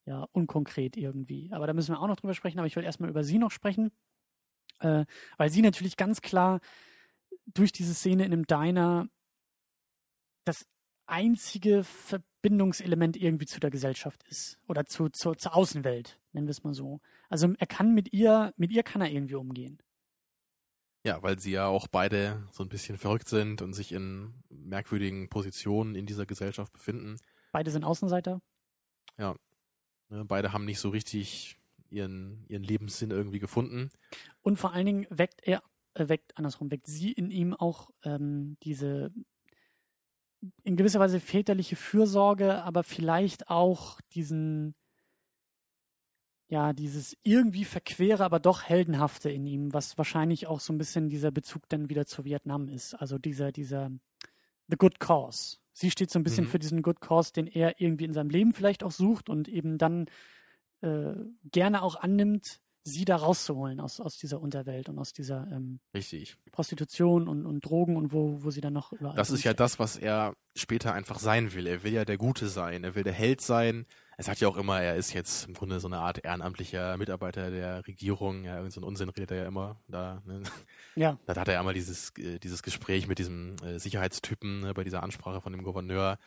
ja, unkonkret irgendwie. Aber da müssen wir auch noch drüber sprechen, aber ich will erstmal über sie noch sprechen, äh, weil sie natürlich ganz klar durch diese Szene in einem Diner das einzige Verbindungselement irgendwie zu der Gesellschaft ist oder zu, zu, zur Außenwelt, nennen wir es mal so. Also er kann mit ihr, mit ihr kann er irgendwie umgehen. Ja, weil sie ja auch beide so ein bisschen verrückt sind und sich in merkwürdigen Positionen in dieser Gesellschaft befinden. Beide sind Außenseiter. Ja. Ne, beide haben nicht so richtig ihren, ihren Lebenssinn irgendwie gefunden. Und vor allen Dingen weckt er, weckt, andersrum, weckt sie in ihm auch ähm, diese in gewisser Weise väterliche Fürsorge, aber vielleicht auch diesen ja, dieses irgendwie verquere, aber doch heldenhafte in ihm, was wahrscheinlich auch so ein bisschen dieser Bezug dann wieder zu Vietnam ist. Also dieser, dieser The Good Cause. Sie steht so ein bisschen mhm. für diesen Good Cause, den er irgendwie in seinem Leben vielleicht auch sucht und eben dann äh, gerne auch annimmt, sie da rauszuholen aus, aus dieser Unterwelt und aus dieser ähm, Richtig. Prostitution und, und Drogen und wo, wo sie dann noch überall. Das ist ja das, was er später einfach sein will. Er will ja der Gute sein, er will der Held sein, es hat ja auch immer, er ist jetzt im Grunde so eine Art ehrenamtlicher Mitarbeiter der Regierung. Ja, irgendeinen so Unsinn redet er ja immer da. Ne? Ja. Da hat er ja einmal dieses, äh, dieses Gespräch mit diesem äh, Sicherheitstypen ne, bei dieser Ansprache von dem Gouverneur.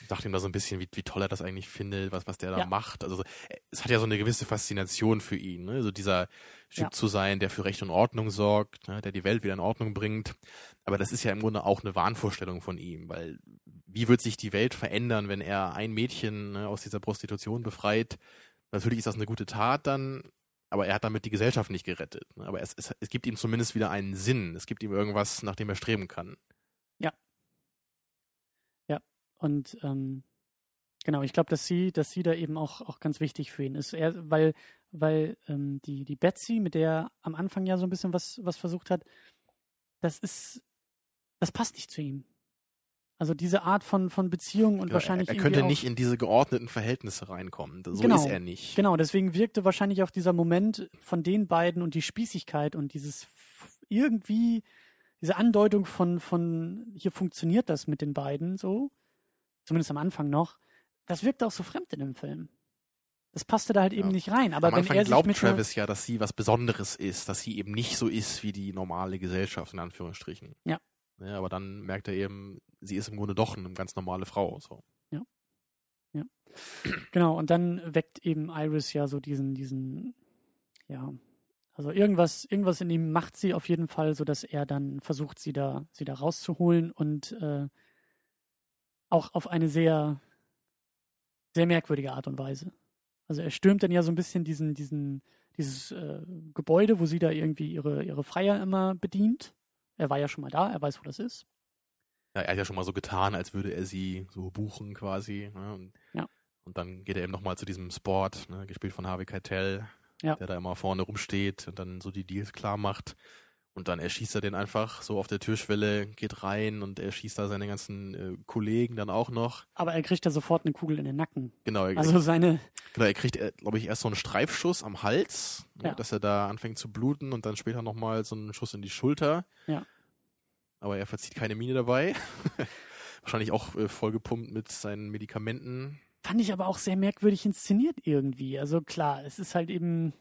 Und dachte ihm da so ein bisschen, wie, wie toll er das eigentlich findet, was, was der da ja. macht. Also es hat ja so eine gewisse Faszination für ihn, ne? so dieser Typ ja. zu sein, der für Recht und Ordnung sorgt, ne? der die Welt wieder in Ordnung bringt. Aber das ist ja im Grunde auch eine Wahnvorstellung von ihm, weil wie wird sich die Welt verändern, wenn er ein Mädchen ne, aus dieser Prostitution befreit? Natürlich ist das eine gute Tat dann, aber er hat damit die Gesellschaft nicht gerettet. Ne? Aber es, es, es gibt ihm zumindest wieder einen Sinn. Es gibt ihm irgendwas, nach dem er streben kann. Ja. Ja. Und ähm, genau, ich glaube, dass sie, dass sie da eben auch, auch ganz wichtig für ihn ist. Er, weil, weil ähm, die, die Betsy, mit der er am Anfang ja so ein bisschen was, was versucht hat, das ist, das passt nicht zu ihm. Also diese Art von, von Beziehung und genau, wahrscheinlich. Er, er könnte nicht in diese geordneten Verhältnisse reinkommen. So genau, ist er nicht. Genau, deswegen wirkte wahrscheinlich auch dieser Moment von den beiden und die Spießigkeit und dieses irgendwie, diese Andeutung von, von hier funktioniert das mit den beiden so, zumindest am Anfang noch, das wirkte auch so fremd in dem Film. Das passte da halt eben nicht rein. Aber Am wenn Anfang er glaubt Travis ja, dass sie was Besonderes ist, dass sie eben nicht so ist wie die normale Gesellschaft, in Anführungsstrichen. Ja. ja aber dann merkt er eben, sie ist im Grunde doch eine ganz normale Frau. So. Ja. Ja. genau, und dann weckt eben Iris ja so diesen, diesen, ja, also irgendwas, irgendwas in ihm macht sie auf jeden Fall, so dass er dann versucht, sie da, sie da rauszuholen und äh, auch auf eine sehr, sehr merkwürdige Art und Weise. Also er stürmt dann ja so ein bisschen diesen, diesen, dieses äh, Gebäude, wo sie da irgendwie ihre, ihre Freier immer bedient. Er war ja schon mal da, er weiß, wo das ist. Ja, er hat ja schon mal so getan, als würde er sie so buchen quasi. Ne? Und, ja. und dann geht er eben nochmal zu diesem Sport, ne? gespielt von Harvey Keitel, ja. der da immer vorne rumsteht und dann so die Deals klar macht. Und dann erschießt er den einfach so auf der Türschwelle, geht rein und er schießt da seine ganzen äh, Kollegen dann auch noch. Aber er kriegt ja sofort eine Kugel in den Nacken. Genau. Er, also seine. Genau, er kriegt, äh, glaube ich, erst so einen Streifschuss am Hals, ne, ja. dass er da anfängt zu bluten und dann später nochmal so einen Schuss in die Schulter. Ja. Aber er verzieht keine Miene dabei. Wahrscheinlich auch äh, vollgepumpt mit seinen Medikamenten. Fand ich aber auch sehr merkwürdig inszeniert irgendwie. Also klar, es ist halt eben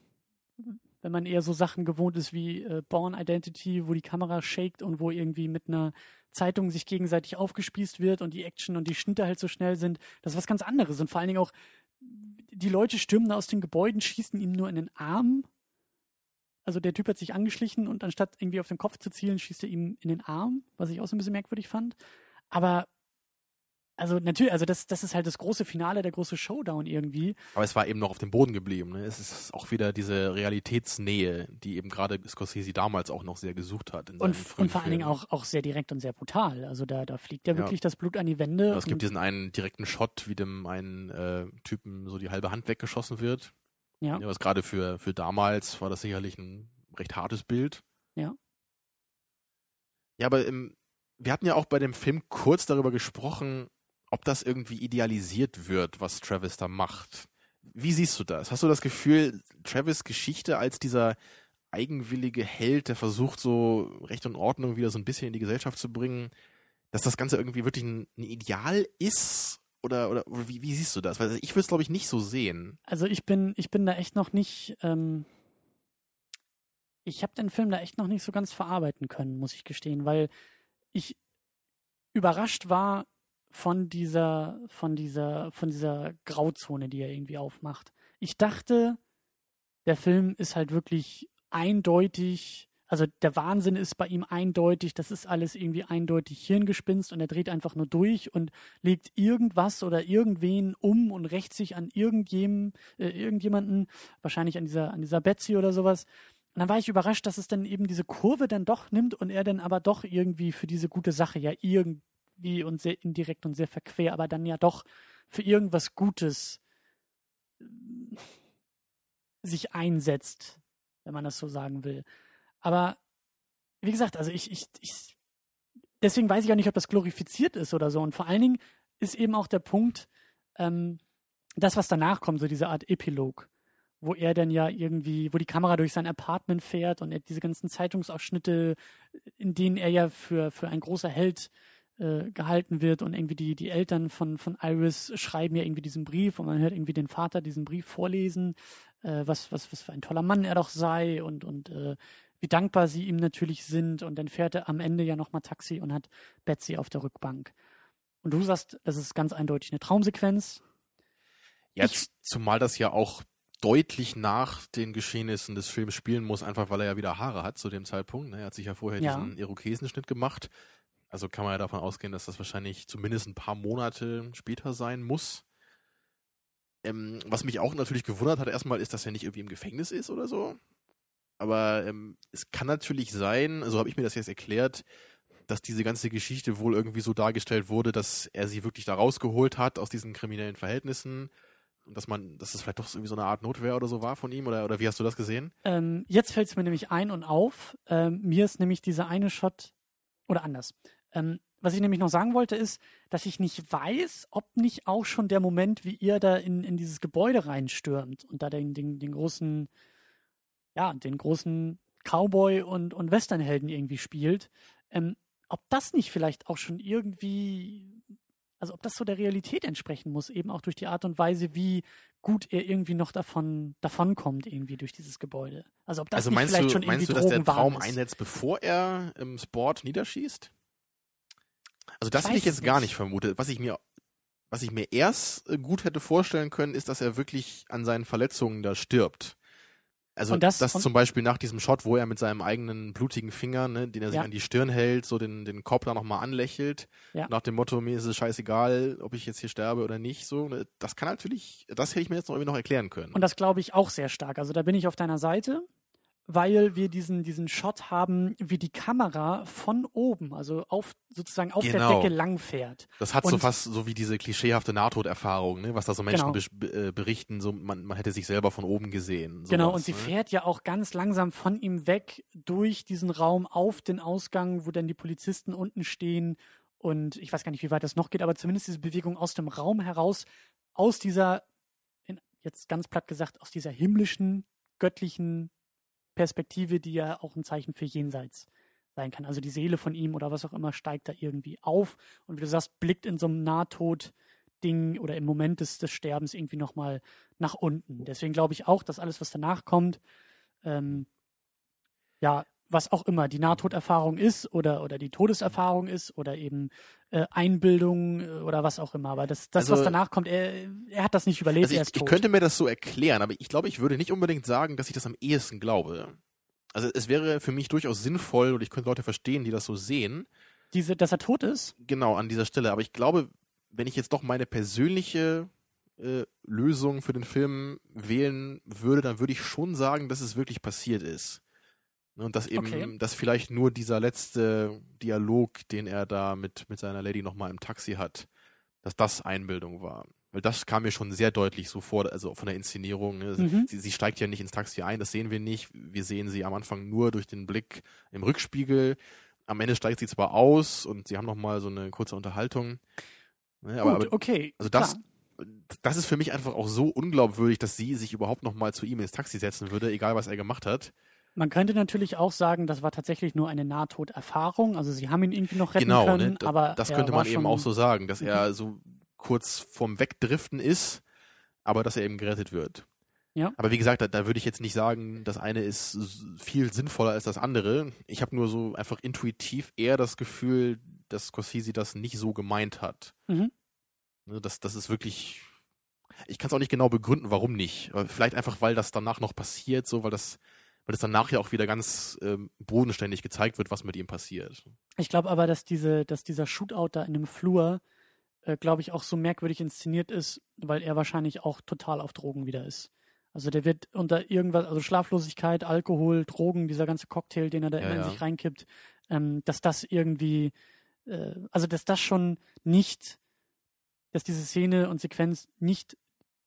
wenn man eher so Sachen gewohnt ist wie äh, Born Identity, wo die Kamera shakt und wo irgendwie mit einer Zeitung sich gegenseitig aufgespießt wird und die Action und die Schnitte halt so schnell sind, das ist was ganz anderes. Und vor allen Dingen auch, die Leute stürmen aus den Gebäuden, schießen ihm nur in den Arm. Also der Typ hat sich angeschlichen und anstatt irgendwie auf den Kopf zu zielen, schießt er ihm in den Arm, was ich auch so ein bisschen merkwürdig fand. Aber also natürlich, also das, das ist halt das große Finale, der große Showdown irgendwie. Aber es war eben noch auf dem Boden geblieben. Ne? Es ist auch wieder diese Realitätsnähe, die eben gerade Scorsese damals auch noch sehr gesucht hat. und, und vor allen Dingen auch, auch sehr direkt und sehr brutal. Also da, da fliegt ja, ja. wirklich das Blut an die Wände. Ja, es gibt diesen einen direkten Shot, wie dem einen äh, Typen so die halbe Hand weggeschossen wird. Ja. ja was gerade für, für damals war das sicherlich ein recht hartes Bild. Ja. Ja, aber im, wir hatten ja auch bei dem Film kurz darüber gesprochen, ob das irgendwie idealisiert wird, was Travis da macht. Wie siehst du das? Hast du das Gefühl, Travis Geschichte als dieser eigenwillige Held, der versucht, so Recht und Ordnung wieder so ein bisschen in die Gesellschaft zu bringen, dass das Ganze irgendwie wirklich ein, ein Ideal ist? Oder, oder, wie, wie, siehst du das? Weil ich würde es, glaube ich, nicht so sehen. Also ich bin, ich bin da echt noch nicht, ähm, ich habe den Film da echt noch nicht so ganz verarbeiten können, muss ich gestehen, weil ich überrascht war, von dieser, von dieser, von dieser Grauzone, die er irgendwie aufmacht. Ich dachte, der Film ist halt wirklich eindeutig, also der Wahnsinn ist bei ihm eindeutig, das ist alles irgendwie eindeutig Hirngespinst und er dreht einfach nur durch und legt irgendwas oder irgendwen um und rächt sich an irgendjem, äh, irgendjemanden, wahrscheinlich an dieser, an dieser Betsy oder sowas. Und dann war ich überrascht, dass es dann eben diese Kurve dann doch nimmt und er dann aber doch irgendwie für diese gute Sache ja irgendwie wie und sehr indirekt und sehr verquer, aber dann ja doch für irgendwas Gutes äh, sich einsetzt, wenn man das so sagen will. Aber wie gesagt, also ich, ich, ich, deswegen weiß ich auch nicht, ob das glorifiziert ist oder so. Und vor allen Dingen ist eben auch der Punkt, ähm, das, was danach kommt, so diese Art Epilog, wo er dann ja irgendwie, wo die Kamera durch sein Apartment fährt und er diese ganzen Zeitungsausschnitte, in denen er ja für, für ein großer Held äh, gehalten wird und irgendwie die, die Eltern von, von Iris schreiben ja irgendwie diesen Brief und man hört irgendwie den Vater diesen Brief vorlesen, äh, was, was, was für ein toller Mann er doch sei und, und äh, wie dankbar sie ihm natürlich sind und dann fährt er am Ende ja nochmal Taxi und hat Betsy auf der Rückbank. Und du sagst, das ist ganz eindeutig eine Traumsequenz. Jetzt, ich, zumal das ja auch deutlich nach den Geschehnissen des Films spielen muss, einfach weil er ja wieder Haare hat zu dem Zeitpunkt. Ne? Er hat sich ja vorher ja. diesen Irokesenschnitt gemacht. Also kann man ja davon ausgehen, dass das wahrscheinlich zumindest ein paar Monate später sein muss. Ähm, was mich auch natürlich gewundert hat, erstmal ist, dass er nicht irgendwie im Gefängnis ist oder so. Aber ähm, es kann natürlich sein, so habe ich mir das jetzt erklärt, dass diese ganze Geschichte wohl irgendwie so dargestellt wurde, dass er sie wirklich da rausgeholt hat aus diesen kriminellen Verhältnissen und dass man, dass es vielleicht doch irgendwie so eine Art Notwehr oder so war von ihm oder, oder wie hast du das gesehen? Ähm, jetzt fällt es mir nämlich ein und auf. Ähm, mir ist nämlich dieser eine Shot oder anders. Ähm, was ich nämlich noch sagen wollte, ist, dass ich nicht weiß, ob nicht auch schon der Moment, wie ihr da in, in dieses Gebäude reinstürmt und da den, den, den großen, ja, den großen Cowboy und, und Westernhelden irgendwie spielt, ähm, ob das nicht vielleicht auch schon irgendwie, also ob das so der Realität entsprechen muss, eben auch durch die Art und Weise, wie gut er irgendwie noch davon davonkommt, irgendwie durch dieses Gebäude. Also ob das also nicht vielleicht du, schon irgendwie meinst du, dass der Traum einsetzt, bevor er im Sport niederschießt? Also das hätte ich jetzt nicht. gar nicht vermutet. Was ich mir, was ich mir erst äh, gut hätte vorstellen können, ist, dass er wirklich an seinen Verletzungen da stirbt. Also und das, das zum Beispiel nach diesem Shot, wo er mit seinem eigenen blutigen Finger, ne, den er sich ja. an die Stirn hält, so den, den Kopf da nochmal anlächelt, ja. nach dem Motto, mir ist es scheißegal, ob ich jetzt hier sterbe oder nicht, so, ne, das kann natürlich, das hätte ich mir jetzt noch irgendwie noch erklären können. Und das glaube ich auch sehr stark. Also da bin ich auf deiner Seite weil wir diesen, diesen Shot haben, wie die Kamera von oben, also auf, sozusagen auf genau. der Decke langfährt. Das hat und so fast so wie diese klischeehafte Nahtoderfahrung, ne? was da so Menschen genau. äh, berichten, so man, man hätte sich selber von oben gesehen. Sowas, genau, und sie ne? fährt ja auch ganz langsam von ihm weg durch diesen Raum auf den Ausgang, wo dann die Polizisten unten stehen und ich weiß gar nicht, wie weit das noch geht, aber zumindest diese Bewegung aus dem Raum heraus, aus dieser, jetzt ganz platt gesagt, aus dieser himmlischen, göttlichen Perspektive, die ja auch ein Zeichen für Jenseits sein kann. Also die Seele von ihm oder was auch immer steigt da irgendwie auf und wie du sagst, blickt in so einem Nahtod-Ding oder im Moment des, des Sterbens irgendwie nochmal nach unten. Deswegen glaube ich auch, dass alles, was danach kommt, ähm, ja, was auch immer die Nahtoderfahrung ist oder, oder die Todeserfahrung ist oder eben äh, Einbildung äh, oder was auch immer. Aber das, das also, was danach kommt, er, er hat das nicht überlebt, also ich, er ist tot. Ich könnte mir das so erklären, aber ich glaube, ich würde nicht unbedingt sagen, dass ich das am ehesten glaube. Also es wäre für mich durchaus sinnvoll und ich könnte Leute verstehen, die das so sehen. Diese, dass er tot ist? Genau, an dieser Stelle. Aber ich glaube, wenn ich jetzt doch meine persönliche äh, Lösung für den Film wählen würde, dann würde ich schon sagen, dass es wirklich passiert ist. Ne, Und dass eben, Okay. dass vielleicht nur dieser letzte Dialog, den er da mit, mit seiner Lady nochmal im Taxi hat, dass das Einbildung war. Weil das kam mir schon sehr deutlich so vor, also von der Inszenierung. ne. Mhm. Sie, sie steigt ja nicht ins Taxi ein, das sehen wir nicht. Wir sehen sie am Anfang nur durch den Blick im Rückspiegel. Am Ende steigt sie zwar aus und sie haben nochmal so eine kurze Unterhaltung. Ne, aber, Gut, okay. also das, klar. das ist für mich einfach auch so unglaubwürdig, dass sie sich überhaupt nochmal zu ihm ins Taxi setzen würde, egal was er gemacht hat. Man könnte natürlich auch sagen, das war tatsächlich nur eine Nahtoderfahrung. Also sie haben ihn irgendwie noch retten genau, können, ne? Da- aber das könnte man eben auch so sagen, dass Mhm. er so kurz vorm Wegdriften ist, aber dass er eben gerettet wird. Ja. Aber wie gesagt, da, da würde ich jetzt nicht sagen, das eine ist viel sinnvoller als das andere. Ich habe nur so einfach intuitiv eher das Gefühl, dass Scorsese das nicht so gemeint hat. Mhm. Ne, das, das ist wirklich. Ich kann es auch nicht genau begründen, warum nicht. Vielleicht einfach, weil das danach noch passiert, so, weil das, weil das danach ja auch wieder ganz ähm, bodenständig gezeigt wird, was mit ihm passiert. Ich glaube aber, dass diese, dass dieser Shootout da in dem Flur, äh, glaube ich, auch so merkwürdig inszeniert ist, weil er wahrscheinlich auch total auf Drogen wieder ist. Also der wird unter irgendwas, also Schlaflosigkeit, Alkohol, Drogen, dieser ganze Cocktail, den er da Ja, immer in ja. sich reinkippt, ähm, dass das irgendwie, äh, also dass das schon nicht, dass diese Szene und Sequenz nicht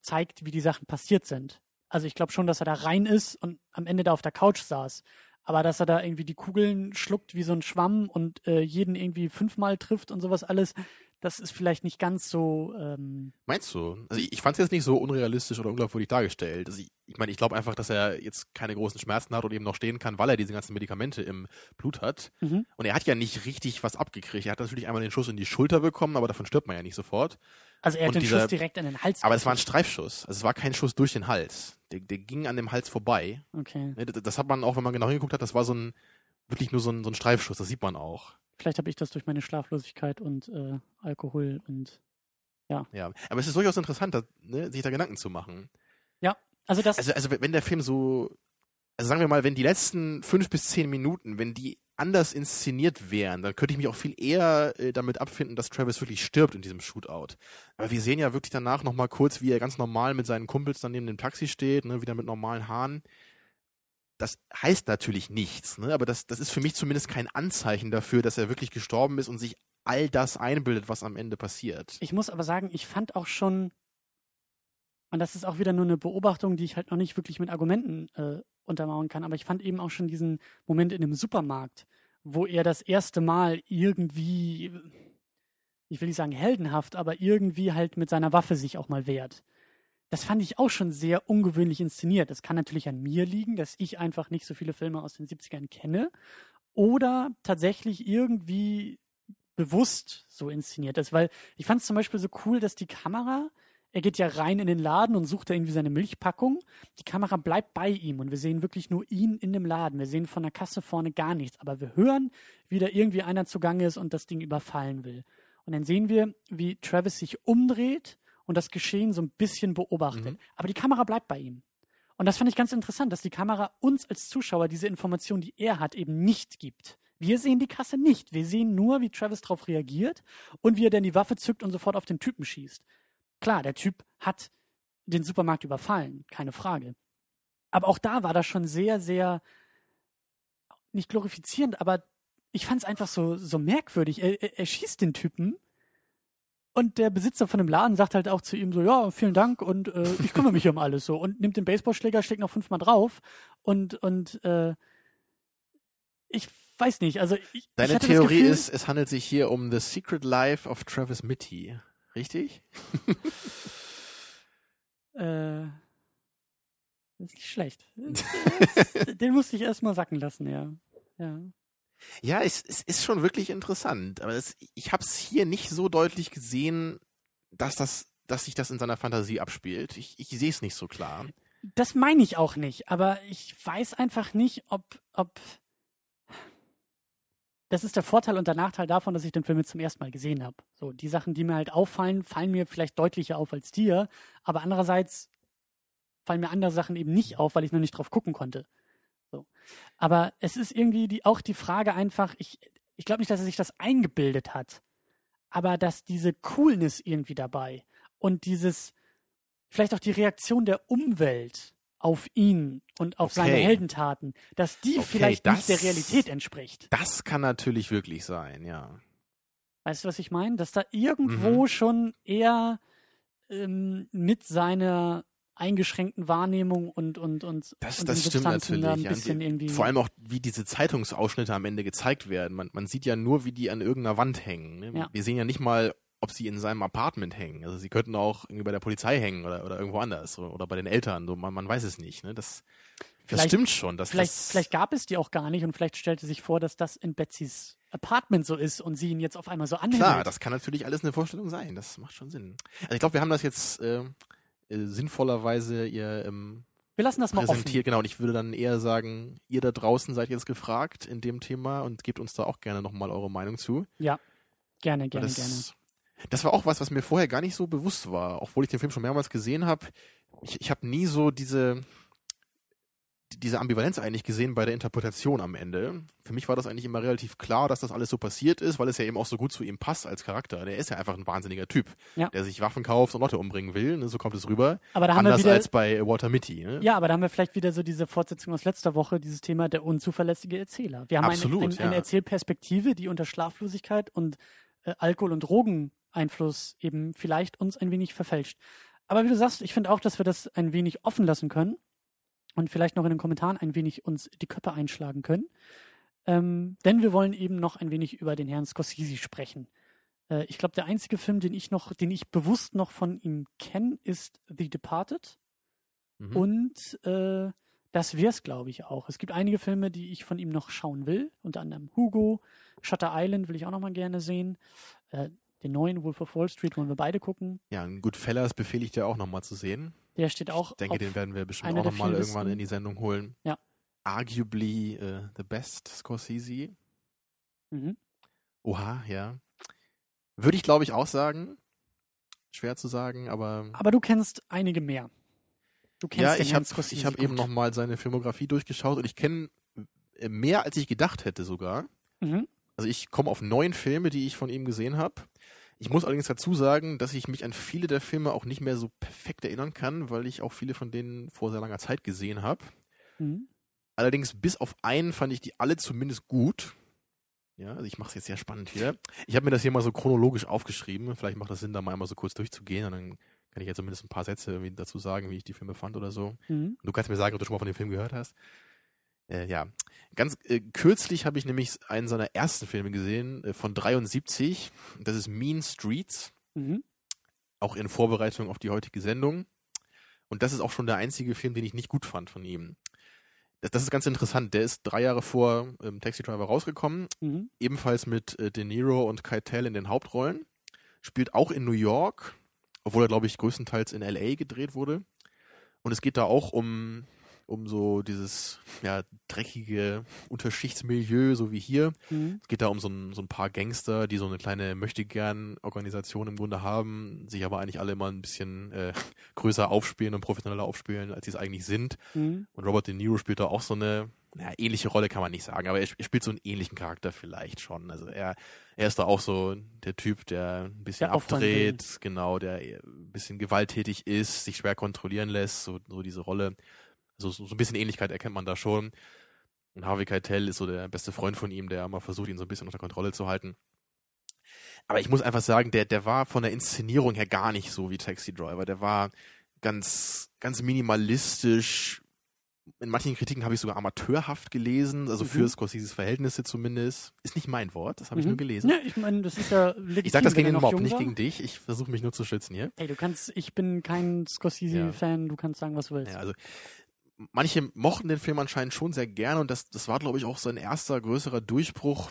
zeigt, wie die Sachen passiert sind. Also ich glaube schon, dass er da rein ist und am Ende da auf der Couch saß. Aber dass er da irgendwie die Kugeln schluckt wie so ein Schwamm und äh, jeden irgendwie fünfmal trifft und sowas alles, das ist vielleicht nicht ganz so. Ähm, Meinst du? Also ich, ich fand es jetzt nicht so unrealistisch oder unglaubwürdig dargestellt. Also ich ich meine, ich glaube einfach, dass er jetzt keine großen Schmerzen hat und eben noch stehen kann, weil er diese ganzen Medikamente im Blut hat. mhm. Und er hat ja nicht richtig was abgekriegt. Er hat natürlich einmal den Schuss in die Schulter bekommen, aber davon stirbt man ja nicht sofort. Also er hat Und den dieser- Schuss direkt an den Hals. Aber es war ein. Streifschuss. Also es war kein Schuss durch den Hals. Der, der ging an dem Hals vorbei. Okay. Ne, Das das hat man auch, wenn man genau hingeguckt hat, das war so ein, wirklich nur so ein, so ein Streifschuss. Das sieht man auch. Vielleicht habe ich das durch meine Schlaflosigkeit und äh, Alkohol und Ja. Aber es ist durchaus interessant, da, ne, sich da Gedanken zu machen. also das. Also, also wenn der Film so, also sagen wir mal, wenn die letzten fünf bis zehn Minuten, wenn die anders inszeniert wären, dann könnte ich mich auch viel eher äh, damit abfinden, dass Travis wirklich stirbt in diesem Shootout. Aber wir sehen ja wirklich danach nochmal kurz, wie er ganz normal mit seinen Kumpels dann neben dem Taxi steht, ne, wieder mit normalen Haaren. Das heißt natürlich nichts, ne? aber das, das ist für mich zumindest kein Anzeichen dafür, dass er wirklich gestorben ist und sich all das einbildet, was am Ende passiert. Ich muss aber sagen, ich fand auch schon, und das ist auch wieder nur eine Beobachtung, die ich halt noch nicht wirklich mit Argumenten äh, untermauern kann, aber ich fand eben auch schon diesen Moment in dem Supermarkt, wo er das erste Mal irgendwie, ich will nicht sagen heldenhaft, aber irgendwie halt mit seiner Waffe sich auch mal wehrt. Das fand ich auch schon sehr ungewöhnlich inszeniert. Das kann natürlich an mir liegen, dass ich einfach nicht so viele Filme aus den 70ern kenne. Oder tatsächlich irgendwie bewusst so inszeniert ist. Weil ich fand es zum Beispiel so cool, dass die Kamera, er geht ja rein in den Laden und sucht da irgendwie seine Milchpackung. Die Kamera bleibt bei ihm und wir sehen wirklich nur ihn in dem Laden. Wir sehen von der Kasse vorne gar nichts. Aber wir hören, wie da irgendwie einer zugange ist und das Ding überfallen will. Und dann sehen wir, wie Travis sich umdreht und das Geschehen so ein bisschen beobachtet. Mhm. Aber die Kamera bleibt bei ihm. Und das fand ich ganz interessant, dass die Kamera uns als Zuschauer diese Information, die er hat, eben nicht gibt. Wir sehen die Kasse nicht. Wir sehen nur, wie Travis darauf reagiert und wie er dann die Waffe zückt und sofort auf den Typen schießt. Klar, der Typ hat den Supermarkt überfallen, keine Frage. Aber auch da war das schon sehr, sehr nicht glorifizierend, aber ich fand es einfach so, so merkwürdig. Er, er, er schießt den Typen und der Besitzer von dem Laden sagt halt auch zu ihm so, ja, vielen Dank und äh, ich kümmere mich um alles so und nimmt den Baseballschläger, schlägt noch fünfmal drauf und, und äh, ich weiß nicht, also ich, ich Deine das Theorie Gefühl, ist, es handelt sich hier um The Secret Life of Travis Mitty. Richtig? Äh, das ist nicht schlecht. Den musste ich erstmal sacken lassen, ja. Ja. Ja, es, es ist schon wirklich interessant. Aber es, ich habe es hier nicht so deutlich gesehen, dass das, dass sich das in seiner Fantasie abspielt. Ich, ich sehe es nicht so klar. Das meine ich auch nicht, aber ich weiß einfach nicht, ob, ob. Das ist der Vorteil und der Nachteil davon, dass ich den Film jetzt zum ersten Mal gesehen habe. So, die Sachen, die mir halt auffallen, fallen mir vielleicht deutlicher auf als dir, aber andererseits fallen mir andere Sachen eben nicht auf, weil ich noch nicht drauf gucken konnte. So. Aber es ist irgendwie die, auch die Frage einfach, ich, ich glaube nicht, dass er sich das eingebildet hat. aber dass diese Coolness irgendwie dabei und dieses, vielleicht auch die Reaktion der Umwelt auf ihn und auf seine Okay. Heldentaten, dass die Okay, vielleicht das- nicht der Realität entspricht. Das kann natürlich wirklich sein, ja. Weißt du, was ich meine? Dass da irgendwo Mhm. schon eher ähm, mit seiner eingeschränkten Wahrnehmung und und und, Das, und das stimmt natürlich. da ein ja. bisschen irgendwie. Vor allem auch, wie diese Zeitungsausschnitte am Ende gezeigt werden. Man, man sieht ja nur, wie die an irgendeiner Wand hängen. Ne? Ja. Wir sehen ja nicht mal, ob sie in seinem Apartment hängen. Also sie könnten auch irgendwie bei der Polizei hängen oder, oder irgendwo anders oder, bei den Eltern. So, man, man weiß es nicht. Ne? Das, das Vielleicht- stimmt schon. Dass vielleicht, das, vielleicht gab es die auch gar nicht und vielleicht stellte sich vor, dass das in Betsys Apartment so ist und sie ihn jetzt auf einmal so anhält. Klar, das kann natürlich alles eine Vorstellung sein. Das macht schon Sinn. Also ich glaube, wir haben das jetzt äh, äh, sinnvollerweise ihr ähm, Wir lassen das mal offen. präsentiert. Genau, und ich würde dann eher sagen, ihr da draußen seid jetzt gefragt in dem Thema und gebt uns da auch gerne nochmal eure Meinung zu. Ja, gerne, gerne, das, gerne. Das war auch was, was mir vorher gar nicht so bewusst war, obwohl ich den Film schon mehrmals gesehen habe. Ich, ich habe nie so diese, diese Ambivalenz eigentlich gesehen bei der Interpretation am Ende. Für mich war das eigentlich immer relativ klar, dass das alles so passiert ist, weil es ja eben auch so gut zu ihm passt als Charakter. Der ist ja einfach ein wahnsinniger Typ, Ja. der sich Waffen kauft und Leute umbringen will. Ne? So kommt es rüber. Aber da haben wir Anders wieder, als bei Walter Mitty. Ne? ja, aber da haben wir vielleicht wieder so diese Fortsetzung aus letzter Woche, dieses Thema der unzuverlässige Erzähler. Wir haben Absolut, eine, eine, eine ja. Erzählperspektive, die unter Schlaflosigkeit und äh, Alkohol- und Drogeneinfluss eben vielleicht uns ein wenig verfälscht. Aber wie du sagst, ich finde auch, dass wir das ein wenig offen lassen können und vielleicht noch in den Kommentaren ein wenig uns die Köpfe einschlagen können. Ähm, denn wir wollen eben noch ein wenig über den Herrn Scorsese sprechen. Äh, ich glaube, der einzige Film, den ich noch, den ich bewusst noch von ihm kenne, ist The Departed. Mhm. Und äh, das wär's, glaube ich, auch. Es gibt einige Filme, die ich von ihm noch schauen will. Unter anderem Hugo, Shutter Island will ich auch noch mal gerne sehen. Äh, den neuen Wolf of Wall Street wollen wir beide gucken. Ja, ein Goodfellas befehle ich dir auch nochmal zu sehen. Der steht auch Ich denke, den werden wir bestimmt auch nochmal irgendwann in die Sendung holen. Ja. Arguably äh, the best Scorsese. mhm. Oha, ja. Würde ich, glaube ich, auch sagen. Schwer zu sagen, aber Aber du kennst einige mehr. Du kennst ja, ich habe ich hab eben nochmal seine Filmografie durchgeschaut und ich kenne äh, mehr, als ich gedacht hätte sogar. Mhm. Also ich komme auf neun Filme, die ich von ihm gesehen habe. Ich muss allerdings dazu sagen, dass ich mich an viele der Filme auch nicht mehr so perfekt erinnern kann, weil ich auch viele von denen vor sehr langer Zeit gesehen habe. Mhm. Allerdings bis auf einen fand ich die alle zumindest gut. Ja, also ich mache es jetzt sehr spannend hier. Ich habe mir das hier mal so chronologisch aufgeschrieben. Vielleicht macht das Sinn, da mal einmal so kurz durchzugehen und dann kann ich jetzt zumindest ein paar Sätze dazu sagen, wie ich die Filme fand oder so. Mhm. Du kannst mir sagen, ob du schon mal von dem Film gehört hast. Äh, ja, ganz äh, kürzlich habe ich nämlich einen seiner ersten Filme gesehen, äh, von 73. Das ist Mean Streets, Mhm. auch in Vorbereitung auf die heutige Sendung. Und das ist auch schon der einzige Film, den ich nicht gut fand von ihm. Das, das ist ganz interessant. Der ist drei Jahre vor ähm, Taxi Driver rausgekommen, Mhm. ebenfalls mit äh, De Niro und Keitel in den Hauptrollen. Spielt auch in New York, obwohl er, glaube ich, größtenteils in L.A. gedreht wurde. Und es geht da auch um, um so dieses ja, dreckige Unterschichtsmilieu, so wie hier. Mhm. Es geht da um so ein, so ein paar Gangster, die so eine kleine Möchtegern-Organisation im Grunde haben, sich aber eigentlich alle immer ein bisschen äh, größer aufspielen und professioneller aufspielen, als sie es eigentlich sind. Mhm. Und Robert De Niro spielt da auch so eine, naja, ähnliche Rolle kann man nicht sagen, aber er, sp- spielt so einen ähnlichen Charakter vielleicht schon. Also er, er ist da auch so der Typ, der ein bisschen Der abdreht, genau, der ein bisschen gewalttätig ist, sich schwer kontrollieren lässt, so, so diese Rolle. Also so, so ein bisschen Ähnlichkeit erkennt man da schon. Und Harvey Keitel ist so der beste Freund von ihm, der mal versucht, ihn so ein bisschen unter Kontrolle zu halten. Aber ich muss einfach sagen, der, der war von der Inszenierung her gar nicht so wie Taxi Driver. Der war ganz, ganz minimalistisch. In manchen Kritiken habe ich sogar amateurhaft gelesen, also für Mhm. Scorseses Verhältnisse zumindest. Ist nicht mein Wort, das habe ich Mhm. nur gelesen. Ja, ich meine, das ist ja legitim. ich sage das gegen den Mob, nicht gegen dich. Ich versuche mich nur zu schützen hier. Ey, du kannst, ich bin kein Scorsese-Fan, du kannst sagen, was du willst. Ja, also manche mochten den Film anscheinend schon sehr gerne und das, das war, glaube ich, auch sein erster größerer Durchbruch.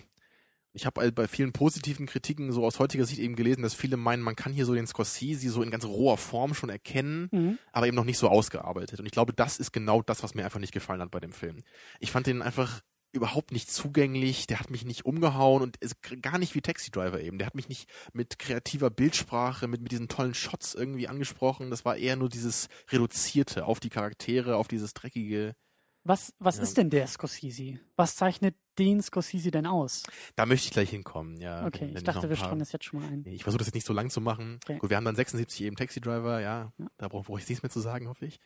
Ich habe halt bei vielen positiven Kritiken so aus heutiger Sicht eben gelesen, dass viele meinen, man kann hier so den Scorsese so in ganz roher Form schon erkennen, Mhm. aber eben noch nicht so ausgearbeitet. Und ich glaube, das ist genau das, was mir einfach nicht gefallen hat bei dem Film. Ich fand den einfach überhaupt nicht zugänglich, der hat mich nicht umgehauen und ist gar nicht wie Taxi Driver eben. Der hat mich nicht mit kreativer Bildsprache, mit, mit diesen tollen Shots irgendwie angesprochen. Das war eher nur dieses Reduzierte auf die Charaktere, auf dieses dreckige Was, was Ja. ist denn der Scorsese? Was zeichnet den Scorsese denn aus? Da möchte ich gleich hinkommen, ja. Okay, ich dachte, ein wir streuen das jetzt schon mal ein. Nee, Ich versuche das jetzt nicht so lang zu machen. Okay. Gut, wir haben dann 76 eben Taxi Driver, ja. Ja. Da brauche brauch ich nichts mehr zu sagen, hoffe ich.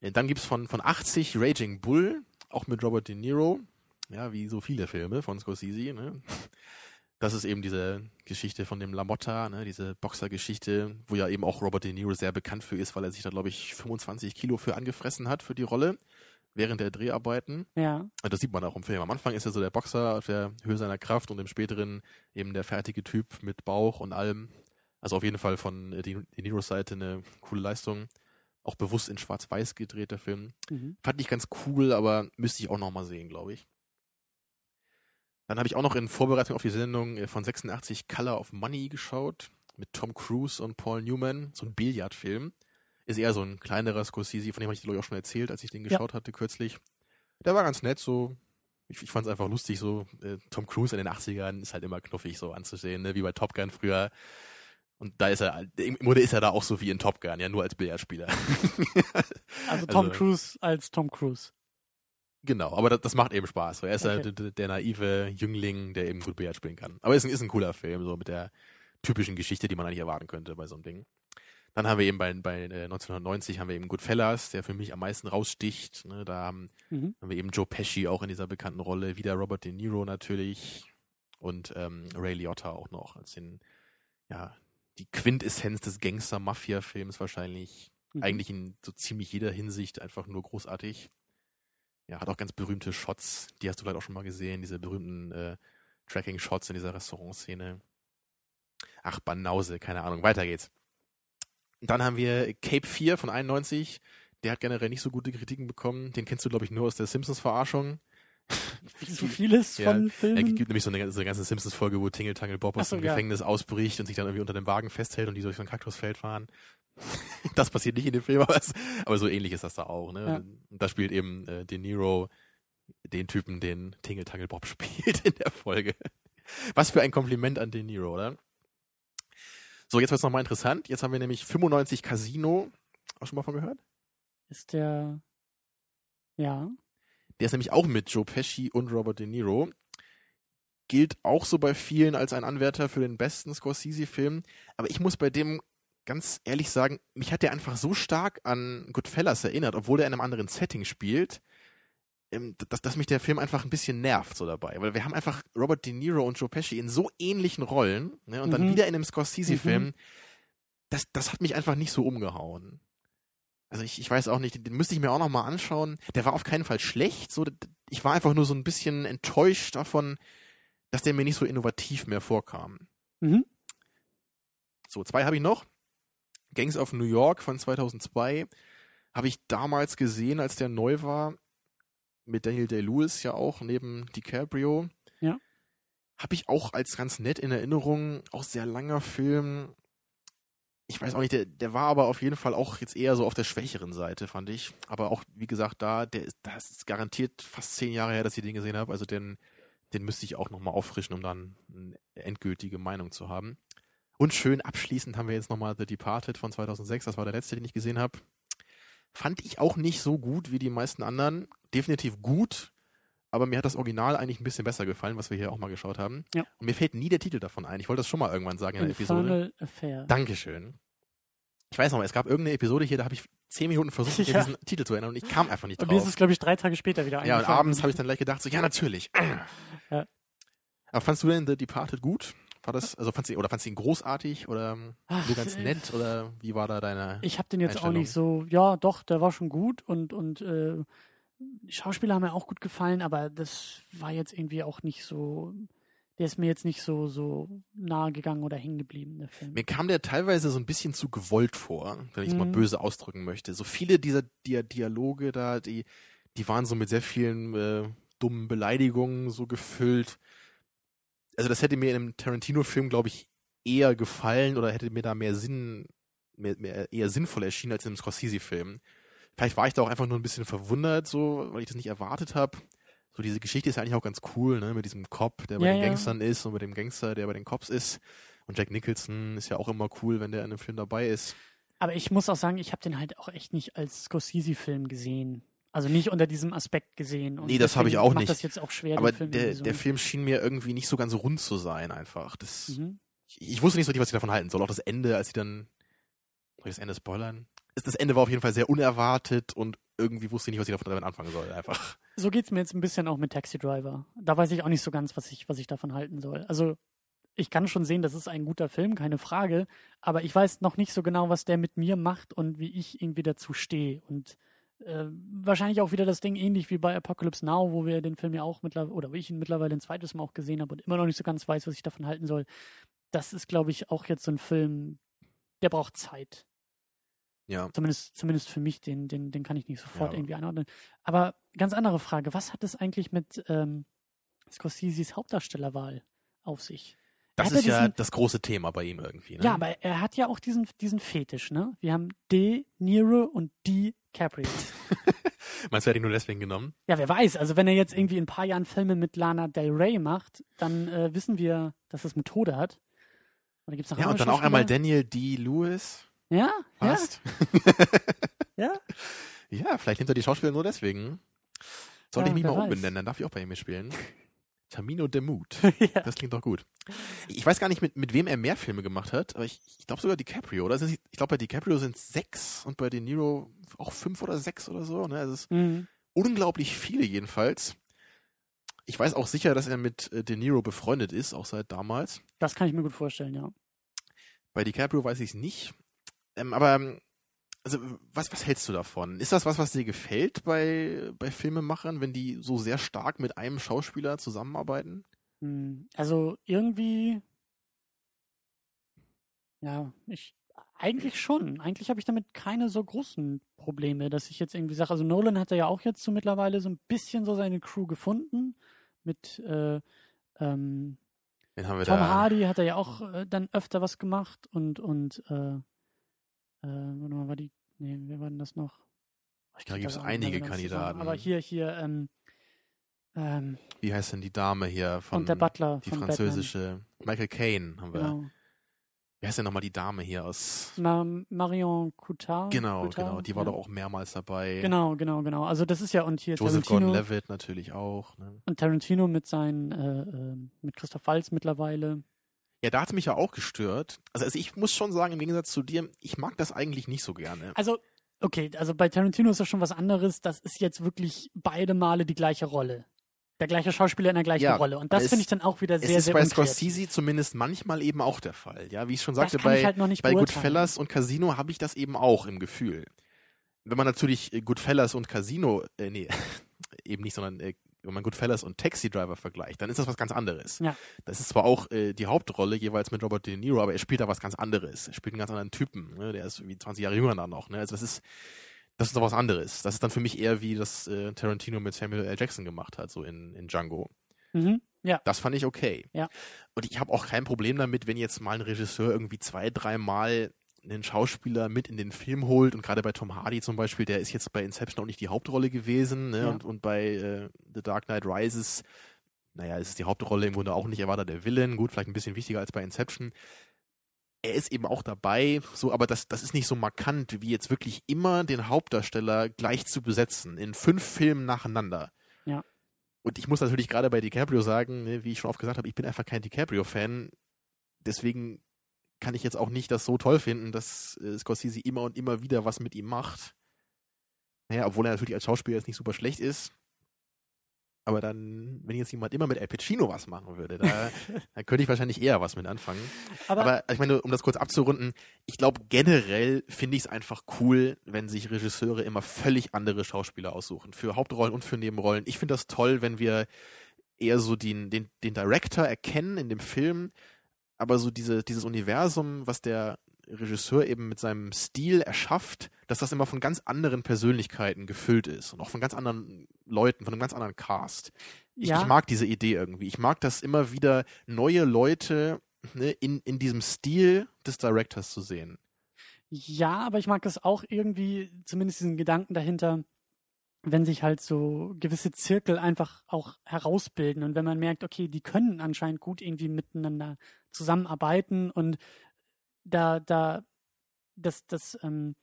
Äh, Dann gibt's von, von 80 Raging Bull, auch mit Robert De Niro. Ja, wie so viele Filme von Scorsese, ne? Das ist eben diese Geschichte von dem Lamotta, ne, diese Boxergeschichte, wo ja eben auch Robert De Niro sehr bekannt für ist, weil er sich da, glaube ich, 25 Kilo für angefressen hat für die Rolle während der Dreharbeiten. Ja, Das sieht man auch im Film. Am Anfang ist er so der Boxer auf der Höhe seiner Kraft und im späteren eben der fertige Typ mit Bauch und allem. Also auf jeden Fall von De De Niros Seite eine coole Leistung. Auch bewusst in Schwarz-Weiß gedreht, der Film. mhm. Fand ich ganz cool, aber müsste ich auch nochmal sehen, glaube ich. Dann habe ich auch noch in Vorbereitung auf die Sendung äh, von 86 Color of Money geschaut. Mit Tom Cruise und Paul Newman. So ein Billardfilm. Ist eher so ein kleinerer Scorsese, von dem habe ich dir, glaube ich, auch schon erzählt, als ich den Ja. geschaut hatte kürzlich. Der war ganz nett, so. Ich, ich fand es einfach lustig, so. Äh, Tom Cruise in den 80ern ist halt immer knuffig so anzusehen, ne? wie bei Top Gun früher. Und da ist er, im Grunde ist er da auch so wie in Top Gun, ja, nur als Billardspieler. Also Tom Also- Cruise als Tom Cruise. Genau, aber das, das macht eben Spaß. So, er ist Okay. halt der, der naive Jüngling, der eben gut Billard spielen kann. Aber ist ein, ist ein cooler Film, so mit der typischen Geschichte, die man eigentlich erwarten könnte bei so einem Ding. Dann haben wir eben bei, bei äh, 1990 haben wir eben Goodfellas, der für mich am meisten raussticht. Ne, da haben, Mhm. haben wir eben Joe Pesci auch in dieser bekannten Rolle, wieder Robert De Niro natürlich und ähm, Ray Liotta auch noch als den, ja, die Quintessenz des Gangster-Mafia-Films wahrscheinlich Mhm. eigentlich in so ziemlich jeder Hinsicht einfach nur großartig. Ja, hat auch ganz berühmte Shots, die hast du vielleicht auch schon mal gesehen, diese berühmten äh, Tracking-Shots in dieser Restaurantszene. Ach, Banause, keine Ahnung, weiter geht's. Dann haben wir Cape 4 von 91, der hat generell nicht so gute Kritiken bekommen, den kennst du, glaube ich, nur aus der Simpsons-Verarschung. Wie so vieles Ja, von Filmen. gibt nämlich so eine, so eine ganze Simpsons-Folge, wo Tingle Tangle Bob aus so, dem ja. Gefängnis ausbricht und sich dann irgendwie unter dem Wagen festhält und die durch so ein Kaktusfeld fahren. das passiert nicht in dem Film, aber, es, aber so ähnlich ist das da auch. Ne? Ja. Und da spielt eben äh, De Niro den Typen, den Tingle Tangle Bob spielt in der Folge. Was für ein Kompliment an De Niro, oder? So, jetzt wird's nochmal interessant. Jetzt haben wir nämlich 95 Casino. Auch schon mal von gehört? Ist der. Ja. Der ist nämlich auch mit Joe Pesci und Robert De Niro. Gilt auch so bei vielen als ein Anwärter für den besten Scorsese-Film. Aber ich muss bei dem ganz ehrlich sagen, mich hat der einfach so stark an Goodfellas erinnert, obwohl er in einem anderen Setting spielt, ähm, dass, dass mich der Film einfach ein bisschen nervt so dabei. Weil wir haben einfach Robert De Niro und Joe Pesci in so ähnlichen Rollen ne, und dann Mhm. wieder in einem Scorsese-Film. Mhm. Das, das hat mich einfach nicht so umgehauen. Also ich, ich weiß auch nicht, den müsste ich mir auch noch mal anschauen. Der war auf keinen Fall schlecht. So, ich war einfach nur so ein bisschen enttäuscht davon, dass der mir nicht so innovativ mehr vorkam. Mhm. So, zwei habe ich noch. Gangs of New York von 2002 habe ich damals gesehen, als der neu war. Mit Daniel Day-Lewis ja auch, neben DiCaprio. Ja. Habe ich auch als ganz nett in Erinnerung. Auch sehr langer Film. Ich weiß auch nicht, der, der war aber auf jeden Fall auch jetzt eher so auf der schwächeren Seite, fand ich. Aber auch, wie gesagt, da, der ist, das ist garantiert fast zehn Jahre her, dass ich den gesehen habe. Also den, den müsste ich auch nochmal auffrischen, um dann eine endgültige Meinung zu haben. Und schön abschließend haben wir jetzt nochmal The Departed von 2006. Das war der letzte, den ich gesehen habe. Fand ich auch nicht so gut wie die meisten anderen. Definitiv gut, aber mir hat das Original eigentlich ein bisschen besser gefallen, was wir hier auch mal geschaut haben. Ja. Und mir fällt nie der Titel davon ein. Ich wollte das schon mal irgendwann sagen in der Episode. Infernal Affair. Dankeschön. Ich weiß noch mal, es gab irgendeine Episode hier, da habe ich zehn Minuten versucht, mich Ja. an diesen Titel zu erinnern und ich kam einfach nicht Und mir ist drauf. es, glaube ich, drei Tage später wieder Ja, und abends habe ich dann gleich gedacht, so, ja, natürlich. Ja. Aber fandst du denn The Departed gut? War das, also fandst du, oder fandst du ihn großartig oder Ach, nur ganz äh, nett oder wie war da deine? Ich habe den jetzt auch nicht so, ja, doch, der war schon gut und, und äh, die Schauspieler haben mir auch gut gefallen, aber das war jetzt irgendwie auch nicht so, der ist mir jetzt nicht so, so nahe gegangen oder hängen geblieben, der Film. Mir kam der teilweise so ein bisschen zu gewollt vor, wenn ich es mal Mhm. böse ausdrücken möchte. So viele dieser Dia Dialoge da, die, die waren so mit sehr vielen äh, dummen Beleidigungen so gefüllt. Also das hätte mir in einem Tarantino-Film, glaube ich, eher gefallen oder hätte mir da mehr Sinn, mehr, mehr eher sinnvoll erschienen als in einem Scorsese-Film. Vielleicht war ich da auch einfach nur ein bisschen verwundert, so, weil ich das nicht erwartet habe. So, diese Geschichte ist eigentlich auch ganz cool, ne, mit diesem Cop, der bei Ja, den ja. Gangstern ist und mit dem Gangster, der bei den Cops ist. Und Jack Nicholson ist ja auch immer cool, wenn der in einem Film dabei ist. Aber ich muss auch sagen, ich habe den halt auch echt nicht als Scorsese-Film gesehen. Also nicht unter diesem Aspekt gesehen. Und Nee, das habe ich auch macht nicht. das jetzt auch schwer, Aber Film der, der Film schien mir irgendwie nicht so ganz rund zu sein, einfach. Das, Mhm. ich, ich wusste nicht so richtig, was ich davon halten soll. Auch das Ende, als sie dann. Soll ich das Ende spoilern? Das- Das Ende war auf jeden Fall sehr unerwartet und irgendwie wusste ich nicht, was ich davon damit anfangen soll, einfach. So geht's mir jetzt ein bisschen auch mit Taxi Driver. Da weiß ich auch nicht so ganz, was ich, was ich davon halten soll. Also ich kann schon sehen, das ist ein guter Film, keine Frage. Aber ich weiß noch nicht so genau, was der mit mir macht und wie ich irgendwie dazu stehe. Und äh, wahrscheinlich auch wieder das Ding ähnlich wie bei Apocalypse Now, wo wir den Film ja auch mittlerweile, oder wo ich ihn mittlerweile ein zweites Mal auch gesehen habe und immer noch nicht so ganz weiß, was ich davon halten soll. Das ist, glaube ich, auch jetzt so ein Film, der braucht Zeit. Ja. Zumindest, zumindest für mich, den, den, den kann ich nicht sofort Ja. irgendwie einordnen. Aber ganz andere Frage, was hat es eigentlich mit ähm, Scorseses Hauptdarstellerwahl auf sich? Das ist ja diesen- das große Thema bei ihm irgendwie. Ne? Ja, aber er hat ja auch diesen, diesen Fetisch, ne? Wir haben De Niro und DiCaprio. Meinst du, er hat ihn nur deswegen genommen? ja, wer weiß, also wenn er jetzt irgendwie in ein paar Jahren Filme mit Lana Del Rey macht, dann äh, wissen wir, dass es Methode hat. Oder gibt's noch Ja, und dann auch einmal? Daniel D. Lewis. Ja, ja, Passt. ja. Ja, vielleicht nimmt er die Schauspieler nur deswegen. Soll Ja, ich mich mal umbenennen, dann darf ich auch bei ihm mitspielen. Tamino de Mood. ja. Das klingt doch gut. Ich weiß gar nicht, mit, mit wem er mehr Filme gemacht hat, aber ich, ich glaube sogar DiCaprio, oder? Ich glaube, bei DiCaprio sind es sechs und bei De Niro auch fünf oder sechs oder so. Ne? Also es ist Mhm. unglaublich viele jedenfalls. Ich weiß auch sicher, dass er mit äh, De Niro befreundet ist, auch seit damals. Das kann ich mir gut vorstellen, ja. Bei DiCaprio weiß ich es nicht. Ähm, aber ähm, also was, was hältst du davon? Ist das was, was dir gefällt bei, bei Filmemachern, wenn die so sehr stark mit einem Schauspieler zusammenarbeiten? Hm, Also irgendwie, ja, ich eigentlich schon. Eigentlich habe ich damit keine so großen Probleme, dass ich jetzt irgendwie sage, also Nolan hat ja auch jetzt so mittlerweile so ein bisschen so seine Crew gefunden mit äh, ähm, Tom da. Hardy hat er ja auch äh, dann öfter was gemacht und und äh, äh, warte mal, war die, nee, wer war denn das noch? Ich Da gibt's das auch nicht einige zusammen. Kandidaten. Aber hier, hier, ähm, ähm, Wie heißt denn die Dame hier von und der Butler die französische Michael Caine haben wir. Batman. Genau. Wie heißt denn nochmal die Dame hier aus Ma Marion Cotillard. Genau, Cotillard, genau, die war ja. doch auch mehrmals dabei. Genau, genau, genau. Also das ist ja und hier Joseph Tarantino Gordon-Levitt natürlich auch. Ne? und Tarantino mit seinen äh, äh, mit Christoph Waltz mittlerweile. Ja, da hat mich ja auch gestört. Also, also ich muss schon sagen, im Gegensatz zu dir, ich mag das eigentlich nicht so gerne. Also okay, also bei Tarantino ist das schon was anderes. Das ist jetzt wirklich beide Male die gleiche Rolle. Der gleiche Schauspieler in der gleichen Ja, Rolle. Und das es- finde ich dann auch wieder Es sehr, ist sehr bei unkreativ. Scorsese zumindest manchmal eben auch der Fall. Ja, wie ich schon sagte, bei, halt bei. Goodfellas und Casino habe ich das eben auch im Gefühl. Wenn man natürlich äh, Goodfellas und Casino, äh, nee, eben nicht, sondern äh, wenn man Goodfellas und Taxi Driver vergleicht, dann ist das was ganz anderes. Ja. Das ist zwar auch äh, die Hauptrolle jeweils mit Robert De Niro, aber er spielt da was ganz anderes. Er spielt einen ganz anderen Typen. Ne? Der ist wie 20 Jahre jünger dann noch. Ne? Also das ist, das ist doch was anderes. Das ist dann für mich eher wie das äh, Tarantino mit Samuel L. Jackson gemacht hat, so in, in Django. Mhm. Ja. Das fand ich okay. Ja. Und ich habe auch kein Problem damit, wenn jetzt mal ein Regisseur irgendwie zwei, dreimal einen Schauspieler mit in den Film holt und gerade bei Tom Hardy zum Beispiel, der ist jetzt bei Inception auch nicht die Hauptrolle gewesen ne? Ja. und, und bei äh, The Dark Knight Rises, naja, es ist die Hauptrolle im Grunde auch nicht, er war da der Villain, gut, vielleicht ein bisschen wichtiger als bei Inception. Er ist eben auch dabei, so, aber das, das ist nicht so markant, wie jetzt wirklich immer den Hauptdarsteller gleich zu besetzen, in fünf Filmen nacheinander. Ja. Und ich muss natürlich gerade bei DiCaprio sagen, ne, wie ich schon oft gesagt habe, ich bin einfach kein DiCaprio-Fan. Deswegen kann ich jetzt auch nicht das so toll finden, dass äh, Scorsese immer und immer wieder was mit ihm macht. Naja, obwohl er natürlich als Schauspieler jetzt nicht super schlecht ist. Aber dann, wenn jetzt jemand immer mit Al Pacino was machen würde, da, da könnte ich wahrscheinlich eher was mit anfangen. Aber, Aber ich meine, um das kurz abzurunden, ich glaube generell finde ich es einfach cool, wenn sich Regisseure immer völlig andere Schauspieler aussuchen. Für Hauptrollen und für Nebenrollen. Ich finde das toll, wenn wir eher so den, den, den Director erkennen in dem Film, aber so diese, dieses Universum, was der Regisseur eben mit seinem Stil erschafft, dass das immer von ganz anderen Persönlichkeiten gefüllt ist und auch von ganz anderen Leuten, von einem ganz anderen Cast. Ich, ja, ich mag diese Idee irgendwie. Ich mag das immer wieder, neue Leute ne, in, in diesem Stil des Directors zu sehen. Ja, aber ich mag das auch irgendwie, zumindest diesen Gedanken dahinter, wenn sich halt so gewisse Zirkel einfach auch herausbilden und wenn man merkt, okay, die können anscheinend gut irgendwie miteinander zusammenarbeiten und da, da, das, das, ähm,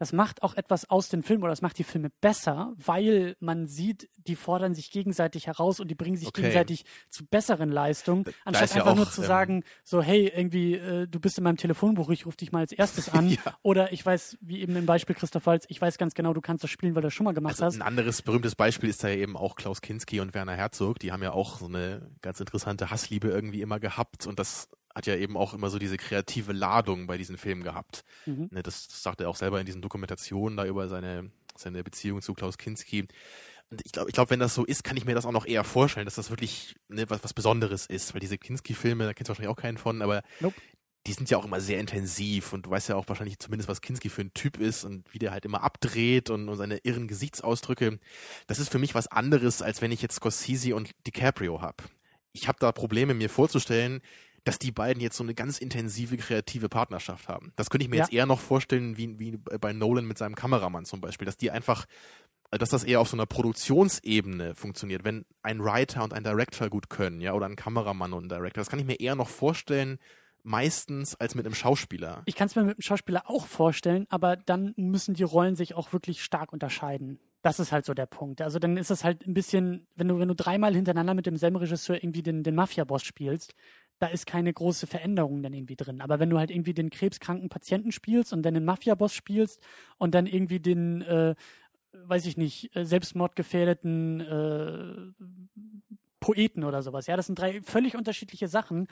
das macht auch etwas aus den Filmen oder das macht die Filme besser, weil man sieht, die fordern sich gegenseitig heraus und die bringen sich Okay. gegenseitig zu besseren Leistungen, Da anstatt ja einfach auch, nur zu ähm, sagen, so hey, irgendwie, äh, du bist in meinem Telefonbuch, ich rufe dich mal als erstes an. Ja. Oder ich weiß, wie eben im Beispiel Christoph Waltz, ich weiß ganz genau, du kannst das spielen, weil du das schon mal gemacht Also hast. ein anderes berühmtes Beispiel ist da ja eben auch Klaus Kinski und Werner Herzog. Die haben ja auch so eine ganz interessante Hassliebe irgendwie immer gehabt und das hat ja eben auch immer so diese kreative Ladung bei diesen Filmen gehabt. Mhm. Ne, das, das sagt er auch selber in diesen Dokumentationen da über seine, seine Beziehung zu Klaus Kinski. Und ich glaube, ich glaub, wenn das so ist, kann ich mir das auch noch eher vorstellen, dass das wirklich ne, was, was Besonderes ist. Weil diese Kinski-Filme, da kennst du wahrscheinlich auch keinen von, aber Nope. die sind ja auch immer sehr intensiv und du weißt ja auch wahrscheinlich zumindest, was Kinski für ein Typ ist und wie der halt immer abdreht und, und seine irren Gesichtsausdrücke. Das ist für mich was anderes, als wenn ich jetzt Scorsese und DiCaprio habe. Ich habe da Probleme, mir vorzustellen, dass die beiden jetzt so eine ganz intensive kreative Partnerschaft haben. Das könnte ich mir Ja. jetzt eher noch vorstellen, wie, wie bei Nolan mit seinem Kameramann zum Beispiel, dass die einfach, äh, dass das eher auf so einer Produktionsebene funktioniert, wenn ein Writer und ein Director gut können, ja, oder ein Kameramann und ein Director. Das kann ich mir eher noch vorstellen, meistens als mit einem Schauspieler. Ich kann es mir mit dem Schauspieler auch vorstellen, aber dann müssen die Rollen sich auch wirklich stark unterscheiden. Das ist halt so der Punkt. Also dann ist es halt ein bisschen, wenn du, wenn du dreimal hintereinander mit demselben Regisseur irgendwie den, den Mafia-Boss spielst, da ist keine große Veränderung dann irgendwie drin. Aber wenn du halt irgendwie den krebskranken Patienten spielst und dann den Mafia-Boss spielst und dann irgendwie den, äh, weiß ich nicht, äh, selbstmordgefährdeten äh, Poeten oder sowas. Ja, das sind drei völlig unterschiedliche Sachen,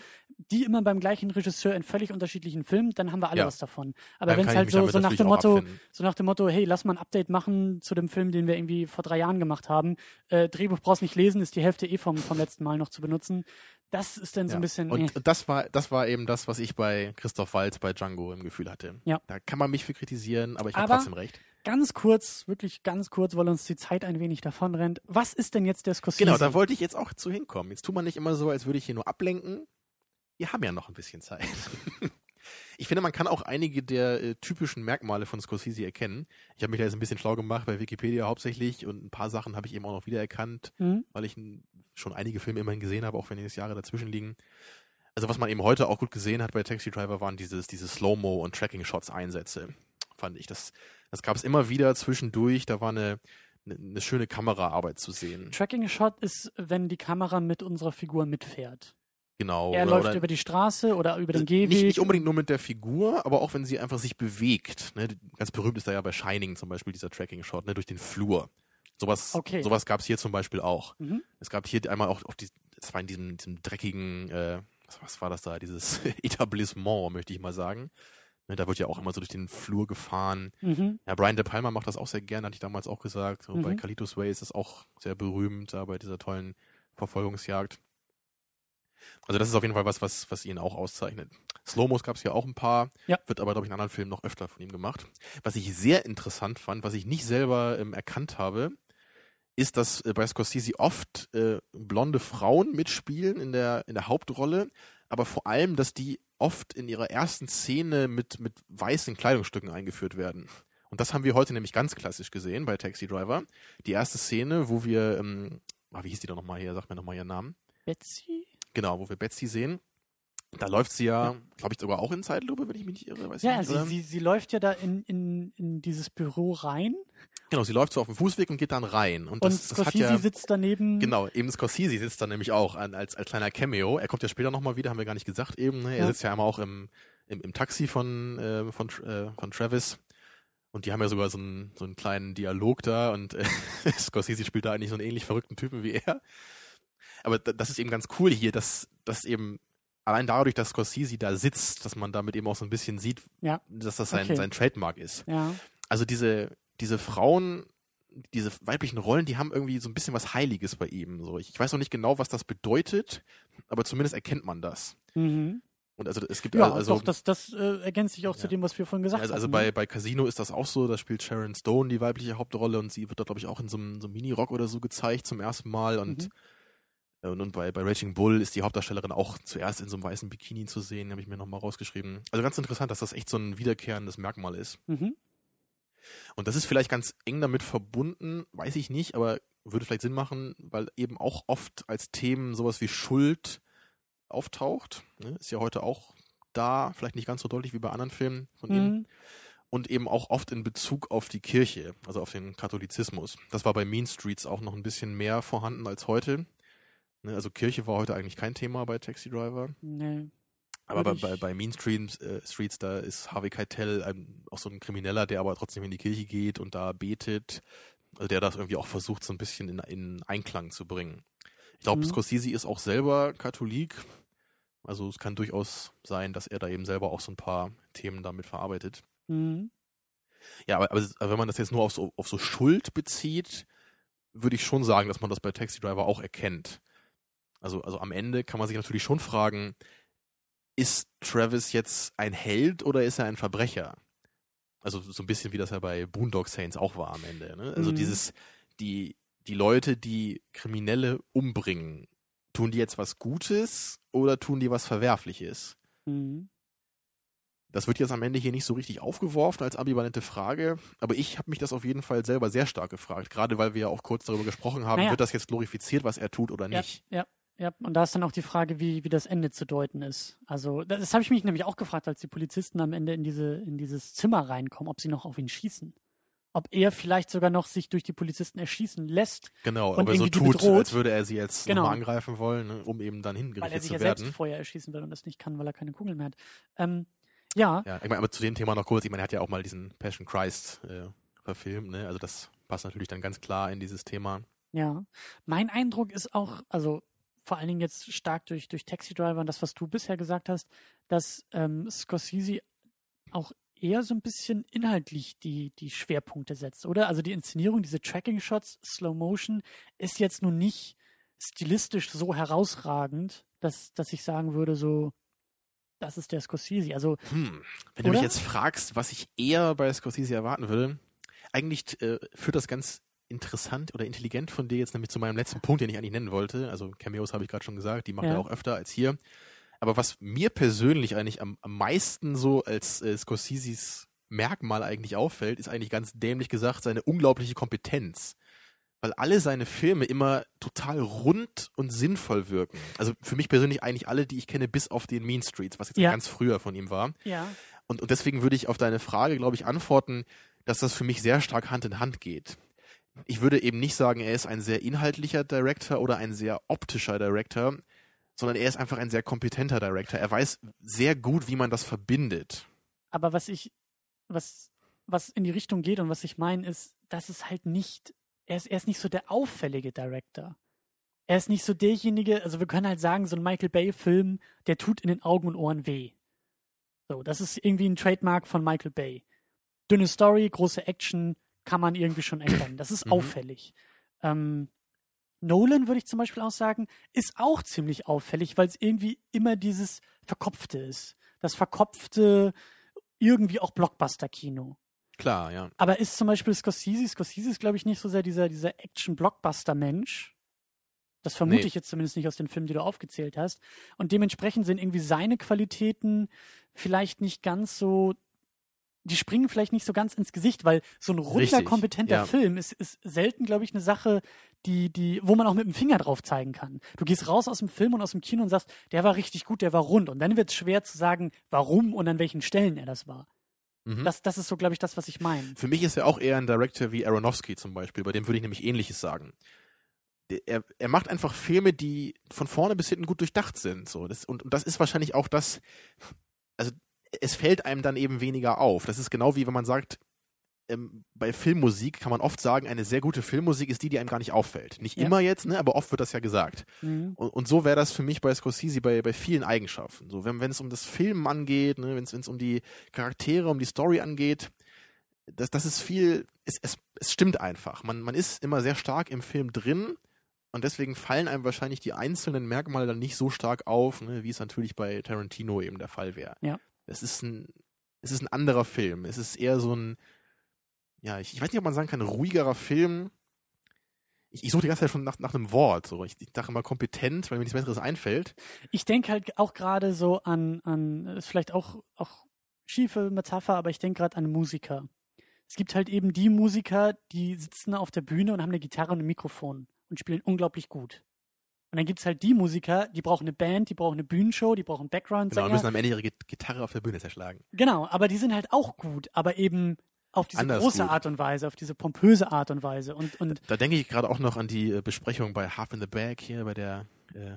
die immer beim gleichen Regisseur in völlig unterschiedlichen Filmen, dann haben wir alle Ja. was davon. Aber wenn es halt so, so nach dem Motto, abfinden. so nach dem Motto, hey, lass mal ein Update machen zu dem Film, den wir irgendwie vor drei Jahren gemacht haben. Äh, Drehbuch brauchst nicht lesen, ist die Hälfte eh vom, vom letzten Mal noch zu benutzen. Das ist dann so ein bisschen. Und äh, das war, das war eben das, was ich bei Christoph Waltz bei Django im Gefühl hatte. Ja. Da kann man mich für kritisieren, aber ich habe trotzdem recht. ganz kurz, wirklich ganz kurz, weil uns die Zeit ein wenig davonrennt. Was ist denn jetzt der Scorsese? Genau, da wollte ich jetzt auch zu hinkommen. Jetzt tut man nicht immer so, als würde ich hier nur ablenken. Wir haben ja noch ein bisschen Zeit. Ich finde, man kann auch einige der äh, typischen Merkmale von Scorsese erkennen. Ich habe mich da jetzt ein bisschen schlau gemacht bei Wikipedia hauptsächlich und ein paar Sachen habe ich eben auch noch wiedererkannt, Hm? weil ich schon einige Filme immerhin gesehen habe, auch wenn jetzt Jahre dazwischen liegen. Also was man eben heute auch gut gesehen hat bei Taxi Driver waren dieses, diese Slow-Mo und Tracking-Shots-Einsätze, fand ich. Das, das gab es immer wieder zwischendurch. Da war eine, eine, eine schöne Kameraarbeit zu sehen. Tracking Shot ist, wenn die Kamera mit unserer Figur mitfährt. Genau. er läuft über die Straße oder über den Äh, Gehweg. Nicht, nicht unbedingt nur mit der Figur, aber auch wenn sie einfach sich bewegt. Ne? Ganz berühmt ist da ja bei Shining zum Beispiel dieser Tracking-Shot, ne? durch den Flur. Sowas, Okay. sowas gab es hier zum Beispiel auch. Mhm. Es gab hier einmal auch auf die, das war in diesem, diesem dreckigen, äh, was, was war das da, dieses Etablissement, möchte ich mal sagen. Ne, da wird ja auch immer so durch den Flur gefahren. Mhm. Ja, Brian De Palma macht das auch sehr gerne, hatte ich damals auch gesagt. So, Bei Mhm. Kalitos Way ist das auch sehr berühmt, da bei dieser tollen Verfolgungsjagd. Also das ist auf jeden Fall was, was, was ihn auch auszeichnet. Slow-Mos gab es ja auch ein paar, Ja. wird aber, glaube ich, in anderen Filmen noch öfter von ihm gemacht. Was ich sehr interessant fand, was ich nicht selber ähm, erkannt habe, ist, dass äh, bei Scorsese oft äh, blonde Frauen mitspielen in der, in der Hauptrolle, aber vor allem, dass die oft in ihrer ersten Szene mit, mit weißen Kleidungsstücken eingeführt werden. Und das haben wir heute nämlich ganz klassisch gesehen bei Taxi Driver. Die erste Szene, wo wir, ähm, ah, wie hieß die doch nochmal hier, sag mir nochmal ihren Namen. Betsy? Genau, wo wir Betsy sehen. Da läuft sie ja, glaube ich, sogar auch in Zeitlupe, wenn ich mich nicht irre. Weiß Ja, ich nicht, sie, sie, sie läuft ja da in, in, in dieses Büro rein Genau, sie läuft so auf dem Fußweg und geht dann rein. Und und das, das hat Scorsese ja, sitzt daneben. Genau, eben Scorsese sitzt da nämlich auch an, als, als kleiner Cameo. Er kommt ja später nochmal wieder, haben wir gar nicht gesagt eben. Ne? Er Ja. sitzt ja einmal auch im, im, im Taxi von, äh, von, äh, von Travis. Und die haben ja sogar so einen, so einen kleinen Dialog da und äh, Scorsese spielt da eigentlich so einen ähnlich verrückten Typen wie er. Aber da- das ist eben ganz cool hier, dass, dass eben allein dadurch, dass Scorsese da sitzt, dass man damit eben auch so ein bisschen sieht, Ja. dass das sein, Okay. sein Trademark ist Ja. also diese, diese Frauen, diese weiblichen Rollen, die haben irgendwie so ein bisschen was Heiliges bei ihm. So, ich, ich weiß noch nicht genau, was das bedeutet, aber zumindest erkennt man das. Mhm. Und also es gibt Ja, also, doch, das, das äh, ergänzt sich auch zu Ja. dem, was wir vorhin gesagt also, also hatten. bei, bei Casino ist das auch so, da spielt Sharon Stone die weibliche Hauptrolle und sie wird da, glaube ich, auch in so einem, so einem Mini-Rock oder so gezeigt zum ersten Mal und Mhm. Äh, Und, und bei, bei Raging Bull ist die Hauptdarstellerin auch zuerst in so einem weißen Bikini zu sehen, habe ich mir nochmal rausgeschrieben. Also ganz interessant, dass das echt so ein wiederkehrendes Merkmal ist. Mhm. Und das ist vielleicht ganz eng damit verbunden, weiß ich nicht, aber würde vielleicht Sinn machen, weil eben auch oft als Themen sowas wie Schuld auftaucht. Ne? Ist ja heute auch da, vielleicht nicht ganz so deutlich wie bei anderen Filmen von ihm. Mhm. und eben auch oft in Bezug auf die Kirche, also auf den Katholizismus. Das war bei Mean Streets auch noch ein bisschen mehr vorhanden als heute. Ne, also Kirche war heute eigentlich kein Thema bei Taxi Driver. Nee. Aber bei, bei, bei Mean Streams, äh, Streets, da ist Harvey Keitel ein, auch so ein Krimineller, der aber trotzdem in die Kirche geht und da betet. Also der das irgendwie auch versucht, so ein bisschen in, in Einklang zu bringen. Ich glaube, Mhm. Scorsese ist auch selber Katholik. Also es kann durchaus sein, dass er da eben selber auch so ein paar Themen damit verarbeitet. Mhm. Ja, aber, aber aber wenn man das jetzt nur auf so, auf so Schuld bezieht, würde ich schon sagen, dass man das bei Taxi Driver auch erkennt. Also, also am Ende kann man sich natürlich schon fragen, ist Travis jetzt ein Held oder ist er ein Verbrecher? Also so ein bisschen wie das ja bei Boondock Saints auch war am Ende. Ne? Also Mhm. dieses, die, die Leute, die Kriminelle umbringen, tun die jetzt was Gutes oder tun die was Verwerfliches? Mhm. Das wird jetzt am Ende hier nicht so richtig aufgeworfen als ambivalente Frage, aber ich habe mich das auf jeden Fall selber sehr stark gefragt, gerade weil wir ja auch kurz darüber gesprochen haben, Naja. wird das jetzt glorifiziert, was er tut oder nicht? ja, ja. Und da ist dann auch die Frage, wie, wie das Ende zu deuten ist. Also, das, das habe ich mich nämlich auch gefragt, als die Polizisten am Ende in, diese, in dieses Zimmer reinkommen, ob sie noch auf ihn schießen. Ob er vielleicht sogar noch sich durch die Polizisten erschießen lässt, Genau, Und ob er so tut, bedroht. als würde er sie jetzt Genau. nochmal angreifen wollen, ne, um eben dann weil er hingerichtet sich zu ja selbst werden. vorher erschießen will und das nicht kann, weil er keine Kugeln mehr hat. Ähm, ja, Ja, ich meine, aber zu dem Thema noch kurz, ich meine, er hat ja auch mal diesen Passion Christ äh, verfilmt, ne? Also das passt natürlich dann ganz klar in dieses Thema. Ja, mein Eindruck ist auch, also vor allen Dingen jetzt stark durch, durch Taxi Driver und das, was du bisher gesagt hast, dass ähm, Scorsese auch eher so ein bisschen inhaltlich die, die Schwerpunkte setzt, oder? Also die Inszenierung, diese Tracking-Shots, Slow Motion, ist jetzt nun nicht stilistisch so herausragend, dass, dass ich sagen würde, so, das ist der Scorsese. Also, Hm, wenn du mich Oder? jetzt fragst, was ich eher bei Scorsese erwarten würde, eigentlich äh, führt das ganz interessant oder intelligent von dir jetzt nämlich zu meinem letzten Punkt, den ich eigentlich nennen wollte. Also Cameos habe ich gerade schon gesagt, die macht Ja. er auch öfter als hier. Aber was mir persönlich eigentlich am, am meisten so als äh, Scorseses Merkmal eigentlich auffällt, ist eigentlich ganz dämlich gesagt seine unglaubliche Kompetenz. Weil alle seine Filme immer total rund und sinnvoll wirken. Also für mich persönlich eigentlich alle, die ich kenne, bis auf den Mean Streets, was jetzt Ja. ganz früher von ihm war. ja, Und, und deswegen würde ich auf deine Frage, glaube ich, antworten, dass das für mich sehr stark Hand in Hand geht. Ich würde eben nicht sagen, er ist ein sehr inhaltlicher Director oder ein sehr optischer Director, sondern er ist einfach ein sehr kompetenter Director. Er weiß sehr gut, wie man das verbindet. aber was ich, was, was in die Richtung geht und was ich meine, ist, dass es halt nicht, er ist, er ist nicht so der auffällige Director. Er ist nicht so derjenige, also wir können halt sagen, so ein Michael Bay-Film, der tut in den Augen und Ohren weh. So, das ist irgendwie ein Trademark von Michael Bay. Dünne Story, große Action, kann man irgendwie schon erkennen. Das ist Mhm. auffällig. Ähm, Nolan, würde ich zum Beispiel auch sagen, ist auch ziemlich auffällig, weil es irgendwie immer dieses Verkopfte ist. Das verkopfte, irgendwie auch Blockbuster-Kino. Klar, ja. Aber ist zum Beispiel Scorsese, Scorsese ist, glaube ich, nicht so sehr dieser, dieser Action-Blockbuster-Mensch. Das vermute Nee. ich jetzt zumindest nicht aus den Filmen, die du aufgezählt hast. Und dementsprechend sind irgendwie seine Qualitäten vielleicht nicht ganz so, die springen vielleicht nicht so ganz ins Gesicht, weil so ein runder, Richtig, kompetenter ja. Film ist, ist selten, glaube ich, eine Sache, die, die, wo man auch mit dem Finger drauf zeigen kann. Du gehst raus aus dem Film und aus dem Kino und sagst, der war richtig gut, der war rund. Und dann wird es schwer zu sagen, warum und an welchen Stellen er das war. Mhm. Das, das ist so, glaube ich, das, was ich meine. Für mich ist er auch eher ein Director wie Aronofsky zum Beispiel, bei dem würde ich nämlich Ähnliches sagen. Er, er macht einfach Filme, die von vorne bis hinten gut durchdacht sind. So. Das, und, und das ist wahrscheinlich auch das, also es fällt einem dann eben weniger auf. Das ist genau wie wenn man sagt, ähm, bei Filmmusik kann man oft sagen, eine sehr gute Filmmusik ist die, die einem gar nicht auffällt. Nicht Ja. immer jetzt, ne, aber oft wird das ja gesagt. Mhm. Und, und so wäre das für mich bei Scorsese bei, bei vielen Eigenschaften. So, wenn es um das Filmen angeht, ne, wenn es wenn es um die Charaktere, um die Story angeht, das, das ist viel, es, es, es stimmt einfach. Man, man ist immer sehr stark im Film drin und deswegen fallen einem wahrscheinlich die einzelnen Merkmale dann nicht so stark auf, ne, wie es natürlich bei Tarantino eben der Fall wäre. Ja. Es ist ein, es ist ein anderer Film. Es ist eher so ein, ja, ich, ich weiß nicht, ob man sagen kann, ruhigerer Film. Ich, ich suche die ganze Zeit schon nach, nach einem Wort. So. Ich, ich dachte immer kompetent, weil mir nichts Besseres einfällt. Ich denke halt auch gerade so an, an, ist vielleicht auch, auch schiefe Metapher, aber ich denke gerade an Musiker. Es gibt halt eben die Musiker, die sitzen auf der Bühne und haben eine Gitarre und ein Mikrofon und spielen unglaublich gut. Und dann gibt es halt die Musiker, die brauchen eine Band, die brauchen eine Bühnenshow, die brauchen background Genau, und müssen am Ende ihre Gitarre auf der Bühne zerschlagen. Genau, aber die sind halt auch gut, aber eben auf diese Anders große gut. Art und Weise, auf diese pompöse Art und Weise. Und, und Da denke ich gerade auch noch an die äh, Besprechung bei Half in the Bag hier, bei der äh,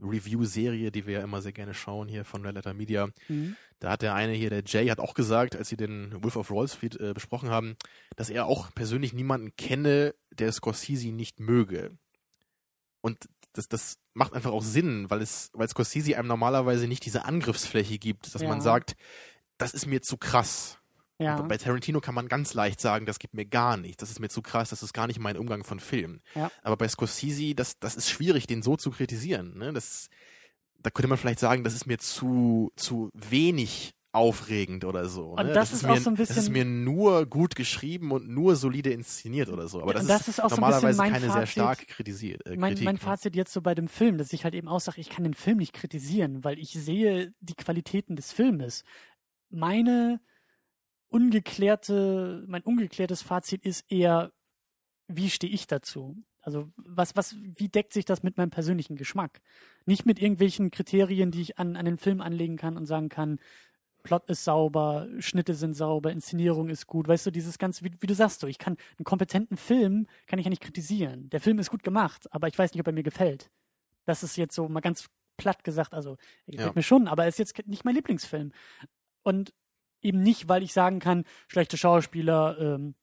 Review-Serie, die wir ja immer sehr gerne schauen hier von Red Letter Media. Mhm. Da hat der eine hier, der Jay, hat auch gesagt, als sie den Wolf of Wall Street äh, besprochen haben, dass er auch persönlich niemanden kenne, der Scorsese nicht möge. Und das, das macht einfach auch Sinn, weil es, weil Scorsese einem normalerweise nicht diese Angriffsfläche gibt, dass Ja. man sagt, das ist mir zu krass. ja, Bei Tarantino kann man ganz leicht sagen, das gibt mir gar nichts, das ist mir zu krass, das ist gar nicht mein Umgang von Film. Ja. Aber bei Scorsese, das, das ist schwierig, den so zu kritisieren. Ne? Das, da könnte man vielleicht sagen, das ist mir zu, zu wenig aufregend oder so. Und ne? das ist mir, auch so ein Das ist bisschen- mir nur gut geschrieben und nur solide inszeniert oder so. Aber das, das ist auch so ein normalerweise bisschen mein keine sehr Fazit. starke kritisiert, äh, mein, Kritik. mein ne? Fazit jetzt so bei dem Film, dass ich halt eben auch sage, ich kann den Film nicht kritisieren, weil ich sehe die Qualitäten des Filmes. Meine ungeklärte, mein ungeklärtes Fazit ist eher, wie stehe ich dazu? Also was, was, wie deckt sich das mit meinem persönlichen Geschmack? Nicht mit irgendwelchen Kriterien, die ich an, an den Film anlegen kann und sagen kann, Plot ist sauber, Schnitte sind sauber, Inszenierung ist gut. Weißt du, dieses ganze, wie, wie du sagst, so, ich kann einen kompetenten Film kann ich ja nicht kritisieren. Der Film ist gut gemacht, aber ich weiß nicht, ob er mir gefällt. Das ist jetzt so mal ganz platt gesagt, also er gefällt Ja. mir schon, aber er ist jetzt nicht mein Lieblingsfilm. Und eben nicht, weil ich sagen kann, schlechte Schauspieler, ähm,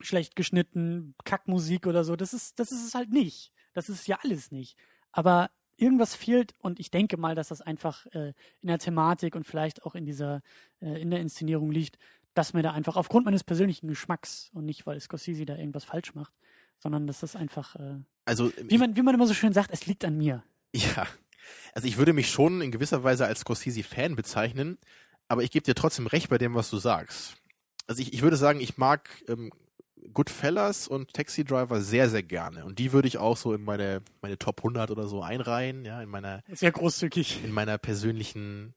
schlecht geschnitten, Kackmusik oder so. Das ist, das ist es halt nicht. Das ist ja alles nicht. Aber irgendwas fehlt und ich denke mal, dass das einfach äh, in der Thematik und vielleicht auch in dieser, äh, in der Inszenierung liegt, dass mir da einfach aufgrund meines persönlichen Geschmacks und nicht, weil Scorsese da irgendwas falsch macht, sondern dass das einfach, äh, Also, wie man, wie man immer so schön sagt, es liegt an mir. Ja, also ich würde mich schon in gewisser Weise als Scorsese-Fan bezeichnen, aber ich gebe dir trotzdem recht bei dem, was du sagst. Also ich, ich würde sagen, ich mag ähm, Goodfellas und Taxi Driver sehr, sehr gerne. Und die würde ich auch so in meine, meine Top 100 oder so einreihen, ja, in meiner, Sehr großzügig. in meiner persönlichen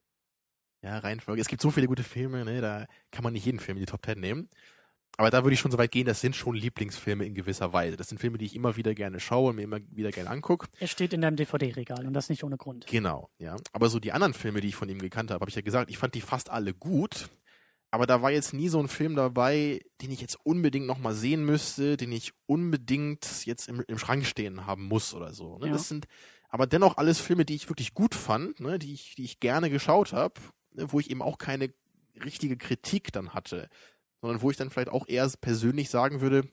ja, Reihenfolge. Es gibt so viele gute Filme, ne, da kann man nicht jeden Film in die Top 10 nehmen. Aber da würde ich schon so weit gehen, das sind schon Lieblingsfilme in gewisser Weise. Das sind Filme, die ich immer wieder gerne schaue und mir immer wieder gerne angucke. Er steht in deinem DVD-Regal und das nicht ohne Grund. Genau, ja. Aber so die anderen Filme, die ich von ihm gekannt habe, habe ich ja gesagt, ich fand die fast alle gut. Aber da war jetzt nie so ein Film dabei, den ich jetzt unbedingt nochmal sehen müsste, den ich unbedingt jetzt im, im Schrank stehen haben muss oder so. Ne? Ja. Das sind aber dennoch alles Filme, die ich wirklich gut fand, ne? die, ich, die ich gerne geschaut habe, ne? wo ich eben auch keine richtige Kritik dann hatte, sondern wo ich dann vielleicht auch eher persönlich sagen würde,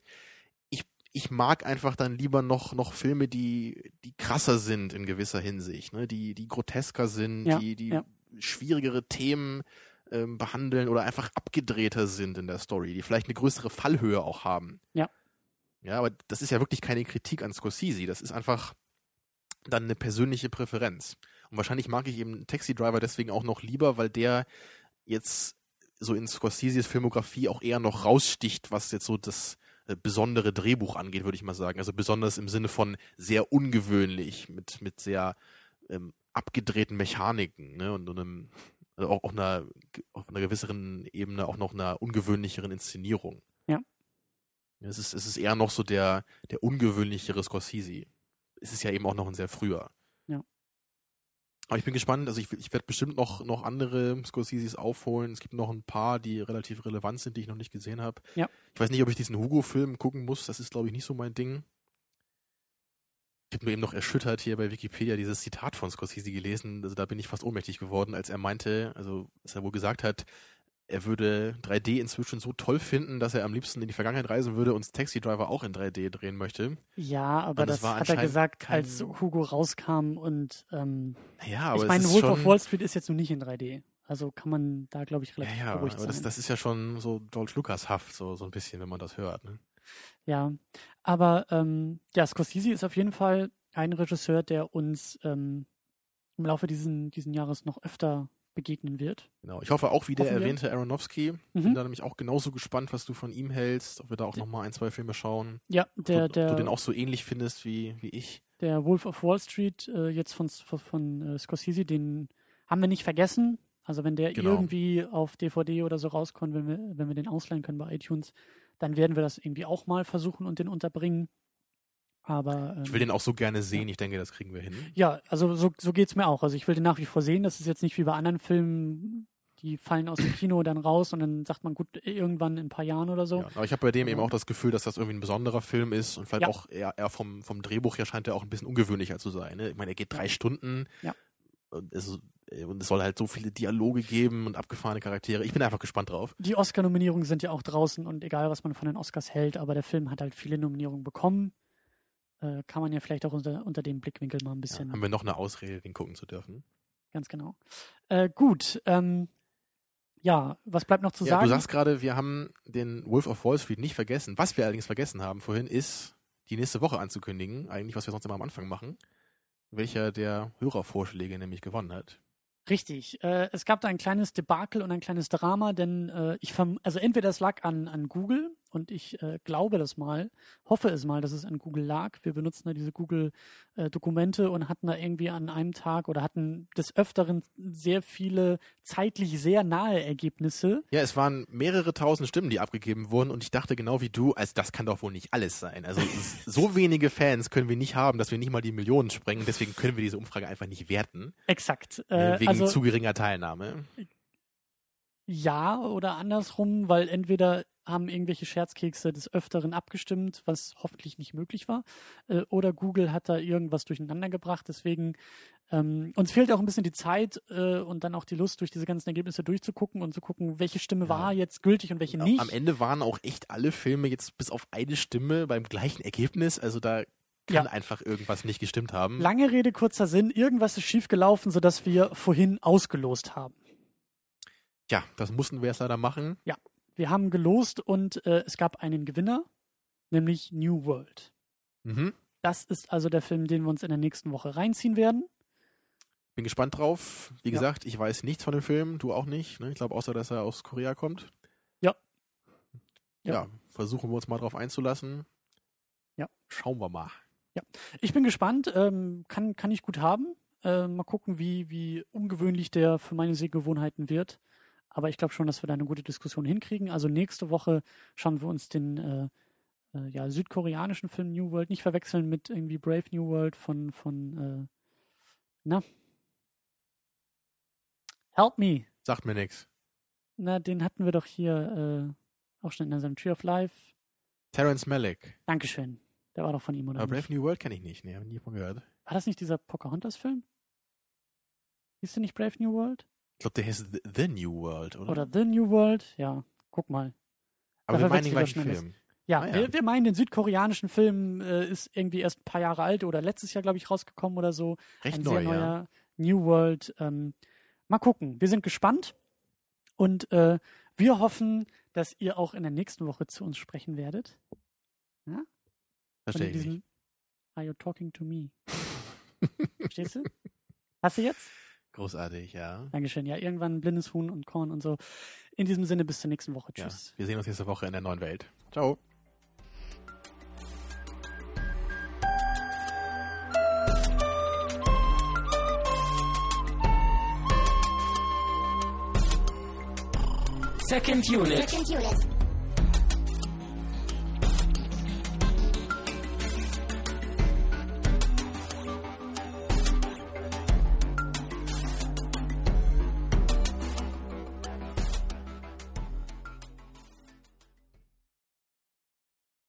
ich, ich mag einfach dann lieber noch, noch Filme, die, die krasser sind in gewisser Hinsicht, ne? die, die grotesker sind, Ja, die, die ja. schwierigere Themen ähm, behandeln oder einfach abgedrehter sind in der Story, die vielleicht eine größere Fallhöhe auch haben. Ja. Ja, aber das ist ja wirklich keine Kritik an Scorsese, das ist einfach dann eine persönliche Präferenz. Und wahrscheinlich mag ich eben Taxi Driver deswegen auch noch lieber, weil der jetzt so in Scorseses Filmografie auch eher noch raussticht, was jetzt so das äh, besondere Drehbuch angeht, würde ich mal sagen. Also besonders im Sinne von sehr ungewöhnlich, mit, mit sehr ähm, abgedrehten Mechaniken ne? und, und einem, also auch auf einer, auf einer gewisseren Ebene auch noch einer ungewöhnlicheren Inszenierung. Ja. Es ist, es ist eher noch so der, der ungewöhnlichere Scorsese. Es ist ja eben auch noch ein sehr früher. Ja. Aber ich bin gespannt, also ich, ich werde bestimmt noch, noch andere Scorseses aufholen. Es gibt noch ein paar, die relativ relevant sind, die ich noch nicht gesehen habe. Ja. Ich weiß nicht, ob ich diesen Hugo-Film gucken muss. Das ist, glaube ich, nicht so mein Ding. Ich habe nur eben noch erschüttert hier bei Wikipedia dieses Zitat von Scorsese gelesen. Also da bin ich fast ohnmächtig geworden, als er meinte, also dass er wohl gesagt hat, er würde 3D inzwischen so toll finden, dass er am liebsten in die Vergangenheit reisen würde und Taxi Driver auch in 3D drehen möchte. Ja, aber das das, war hat er gesagt, kein- als Hugo rauskam und ähm, Ja, aber ich meine, Wolf schon, of Wall Street ist jetzt noch nicht in 3D. Also kann man da, glaube ich, Ja, relativ ja, aber beruhigt das, sein. das ist ja schon so George Lucas-haft, so, so ein bisschen, wenn man das hört. Ne? Ja, aber ähm, ja, Scorsese ist auf jeden Fall ein Regisseur, der uns ähm, im Laufe diesen, diesen Jahres noch öfter begegnen wird. Genau. Ich hoffe auch, wie der erwähnte Aronofsky. Mhm. Bin da nämlich auch genauso gespannt, was du von ihm hältst, ob wir da auch nochmal ein, zwei Filme schauen. Ja, der, ob, du- ob du den der, auch so ähnlich findest wie, wie ich. der Wolf of Wall Street äh, jetzt von, von, von äh, Scorsese, den haben wir nicht vergessen. Also wenn der Genau. irgendwie auf DVD oder so rauskommt, wenn wir, wenn wir den ausleihen können bei iTunes, dann werden wir das irgendwie auch mal versuchen und den unterbringen. Aber ähm, Ich will den auch so gerne sehen, ich denke, das kriegen wir hin. ja, also so, so geht's mir auch. Also ich will den nach wie vor sehen. Das ist jetzt nicht wie bei anderen Filmen, die fallen aus dem Kino dann raus und dann sagt man, gut, irgendwann in ein paar Jahren oder so. Ja, aber ich habe bei dem eben Ja. auch das Gefühl, dass das irgendwie ein besonderer Film ist und vielleicht Ja. auch eher, eher vom, vom Drehbuch her scheint er auch ein bisschen ungewöhnlicher zu sein. Ne? Ich meine, er geht drei Stunden Ja. und, es, und es soll halt so viele Dialoge geben und abgefahrene Charaktere. Ich bin einfach gespannt drauf. Die Oscar-Nominierungen sind ja auch draußen und egal, was man von den Oscars hält, aber der Film hat halt viele Nominierungen bekommen. Äh, kann man ja vielleicht auch unter, unter dem Blickwinkel mal ein Ja, bisschen, haben wir noch eine Ausrede, den gucken zu dürfen. ganz genau. Äh, gut, ähm, ja, was bleibt noch zu Ja, sagen? du sagst gerade, wir haben den Wolf of Wall Street nicht vergessen. Was wir allerdings vergessen haben vorhin, ist die nächste Woche anzukündigen. Eigentlich, was wir sonst immer am Anfang machen. Welcher der Hörervorschläge nämlich gewonnen hat. Richtig. Äh, es gab da ein kleines Debakel und ein kleines Drama, denn äh, ich verm also entweder es lag an, an Google und ich äh, glaube das mal, hoffe es mal, dass es an Google lag. Wir benutzen da diese Google-Dokumente und hatten da irgendwie an einem Tag oder hatten des Öfteren sehr viele zeitlich sehr nahe Ergebnisse. Ja, es waren mehrere tausend Stimmen, die abgegeben wurden und ich dachte genau wie du, also das kann doch wohl nicht alles sein. Also so wenige Fans können wir nicht haben, dass wir nicht mal die Millionen sprengen. Deswegen können wir diese Umfrage einfach nicht werten. Exakt. ne, Äh, wegen also zu geringer Teilnahme. Ja oder andersrum, weil entweder haben irgendwelche Scherzkekse des Öfteren abgestimmt, was hoffentlich nicht möglich war, äh, oder Google hat da irgendwas durcheinander gebracht. Deswegen ähm, uns fehlt auch ein bisschen die Zeit äh, und dann auch die Lust, durch diese ganzen Ergebnisse durchzugucken und zu gucken, welche Stimme Ja. war jetzt gültig und welche nicht. Am Ende waren auch echt alle Filme jetzt bis auf eine Stimme beim gleichen Ergebnis. Also da kann Ja. einfach irgendwas nicht gestimmt haben. Lange Rede, kurzer Sinn, irgendwas ist schiefgelaufen, sodass wir vorhin ausgelost haben. Ja, das mussten wir jetzt leider machen. Wir haben gelost und äh, es gab einen Gewinner, nämlich New World. Mhm. Das ist also der Film, den wir uns in der nächsten Woche reinziehen werden. Bin gespannt drauf. Wie Ja. gesagt, ich weiß nichts von dem Film, du auch nicht. Ne? Ich glaube, außer dass er aus Korea kommt. Ja. ja. Ja. versuchen wir uns mal drauf einzulassen. Ja. Schauen wir mal. Ich bin gespannt, ähm, kann, kann ich gut haben. Äh, mal gucken, wie, wie ungewöhnlich der für meine Sehgewohnheiten wird. Aber ich glaube schon, dass wir da eine gute Diskussion hinkriegen. Also nächste Woche schauen wir uns den äh, äh, ja, südkoreanischen Film New World nicht verwechseln mit irgendwie Brave New World von, von äh, na? Help me. Sagt mir nichts. Na, den hatten wir doch hier äh, auch schon in unserem Tree of Life. Terence Malick. Dankeschön. Der war doch von ihm, oder? Aber? Brave New World kenne ich nicht. Nee, habe nie von gehört. War das nicht dieser Pocahontas-Film? Hieß der nicht Brave New World? Ich glaube, der heißt The, New World, oder? Oder The New World? Ja, guck mal. Aber da wir meinen den gleichen Film. Ja, Ah, ja. Wir, wir meinen, den südkoreanischen Film äh, ist irgendwie erst ein paar Jahre alt oder letztes Jahr, glaube ich, rausgekommen oder so. Recht ein neu, sehr ja. neuer New World. Ähm, mal gucken. Wir sind gespannt und äh, wir hoffen, dass ihr auch in der nächsten Woche zu uns sprechen werdet. Und Verstehe ich nicht. Are you talking to me? Verstehst du? Hast du jetzt? Großartig, ja. Dankeschön. Ja, irgendwann blindes Huhn und Korn und so. In diesem Sinne, bis zur nächsten Woche. ja. Tschüss. Wir sehen uns nächste Woche in der neuen Welt. Ciao. Second unit. Second unit.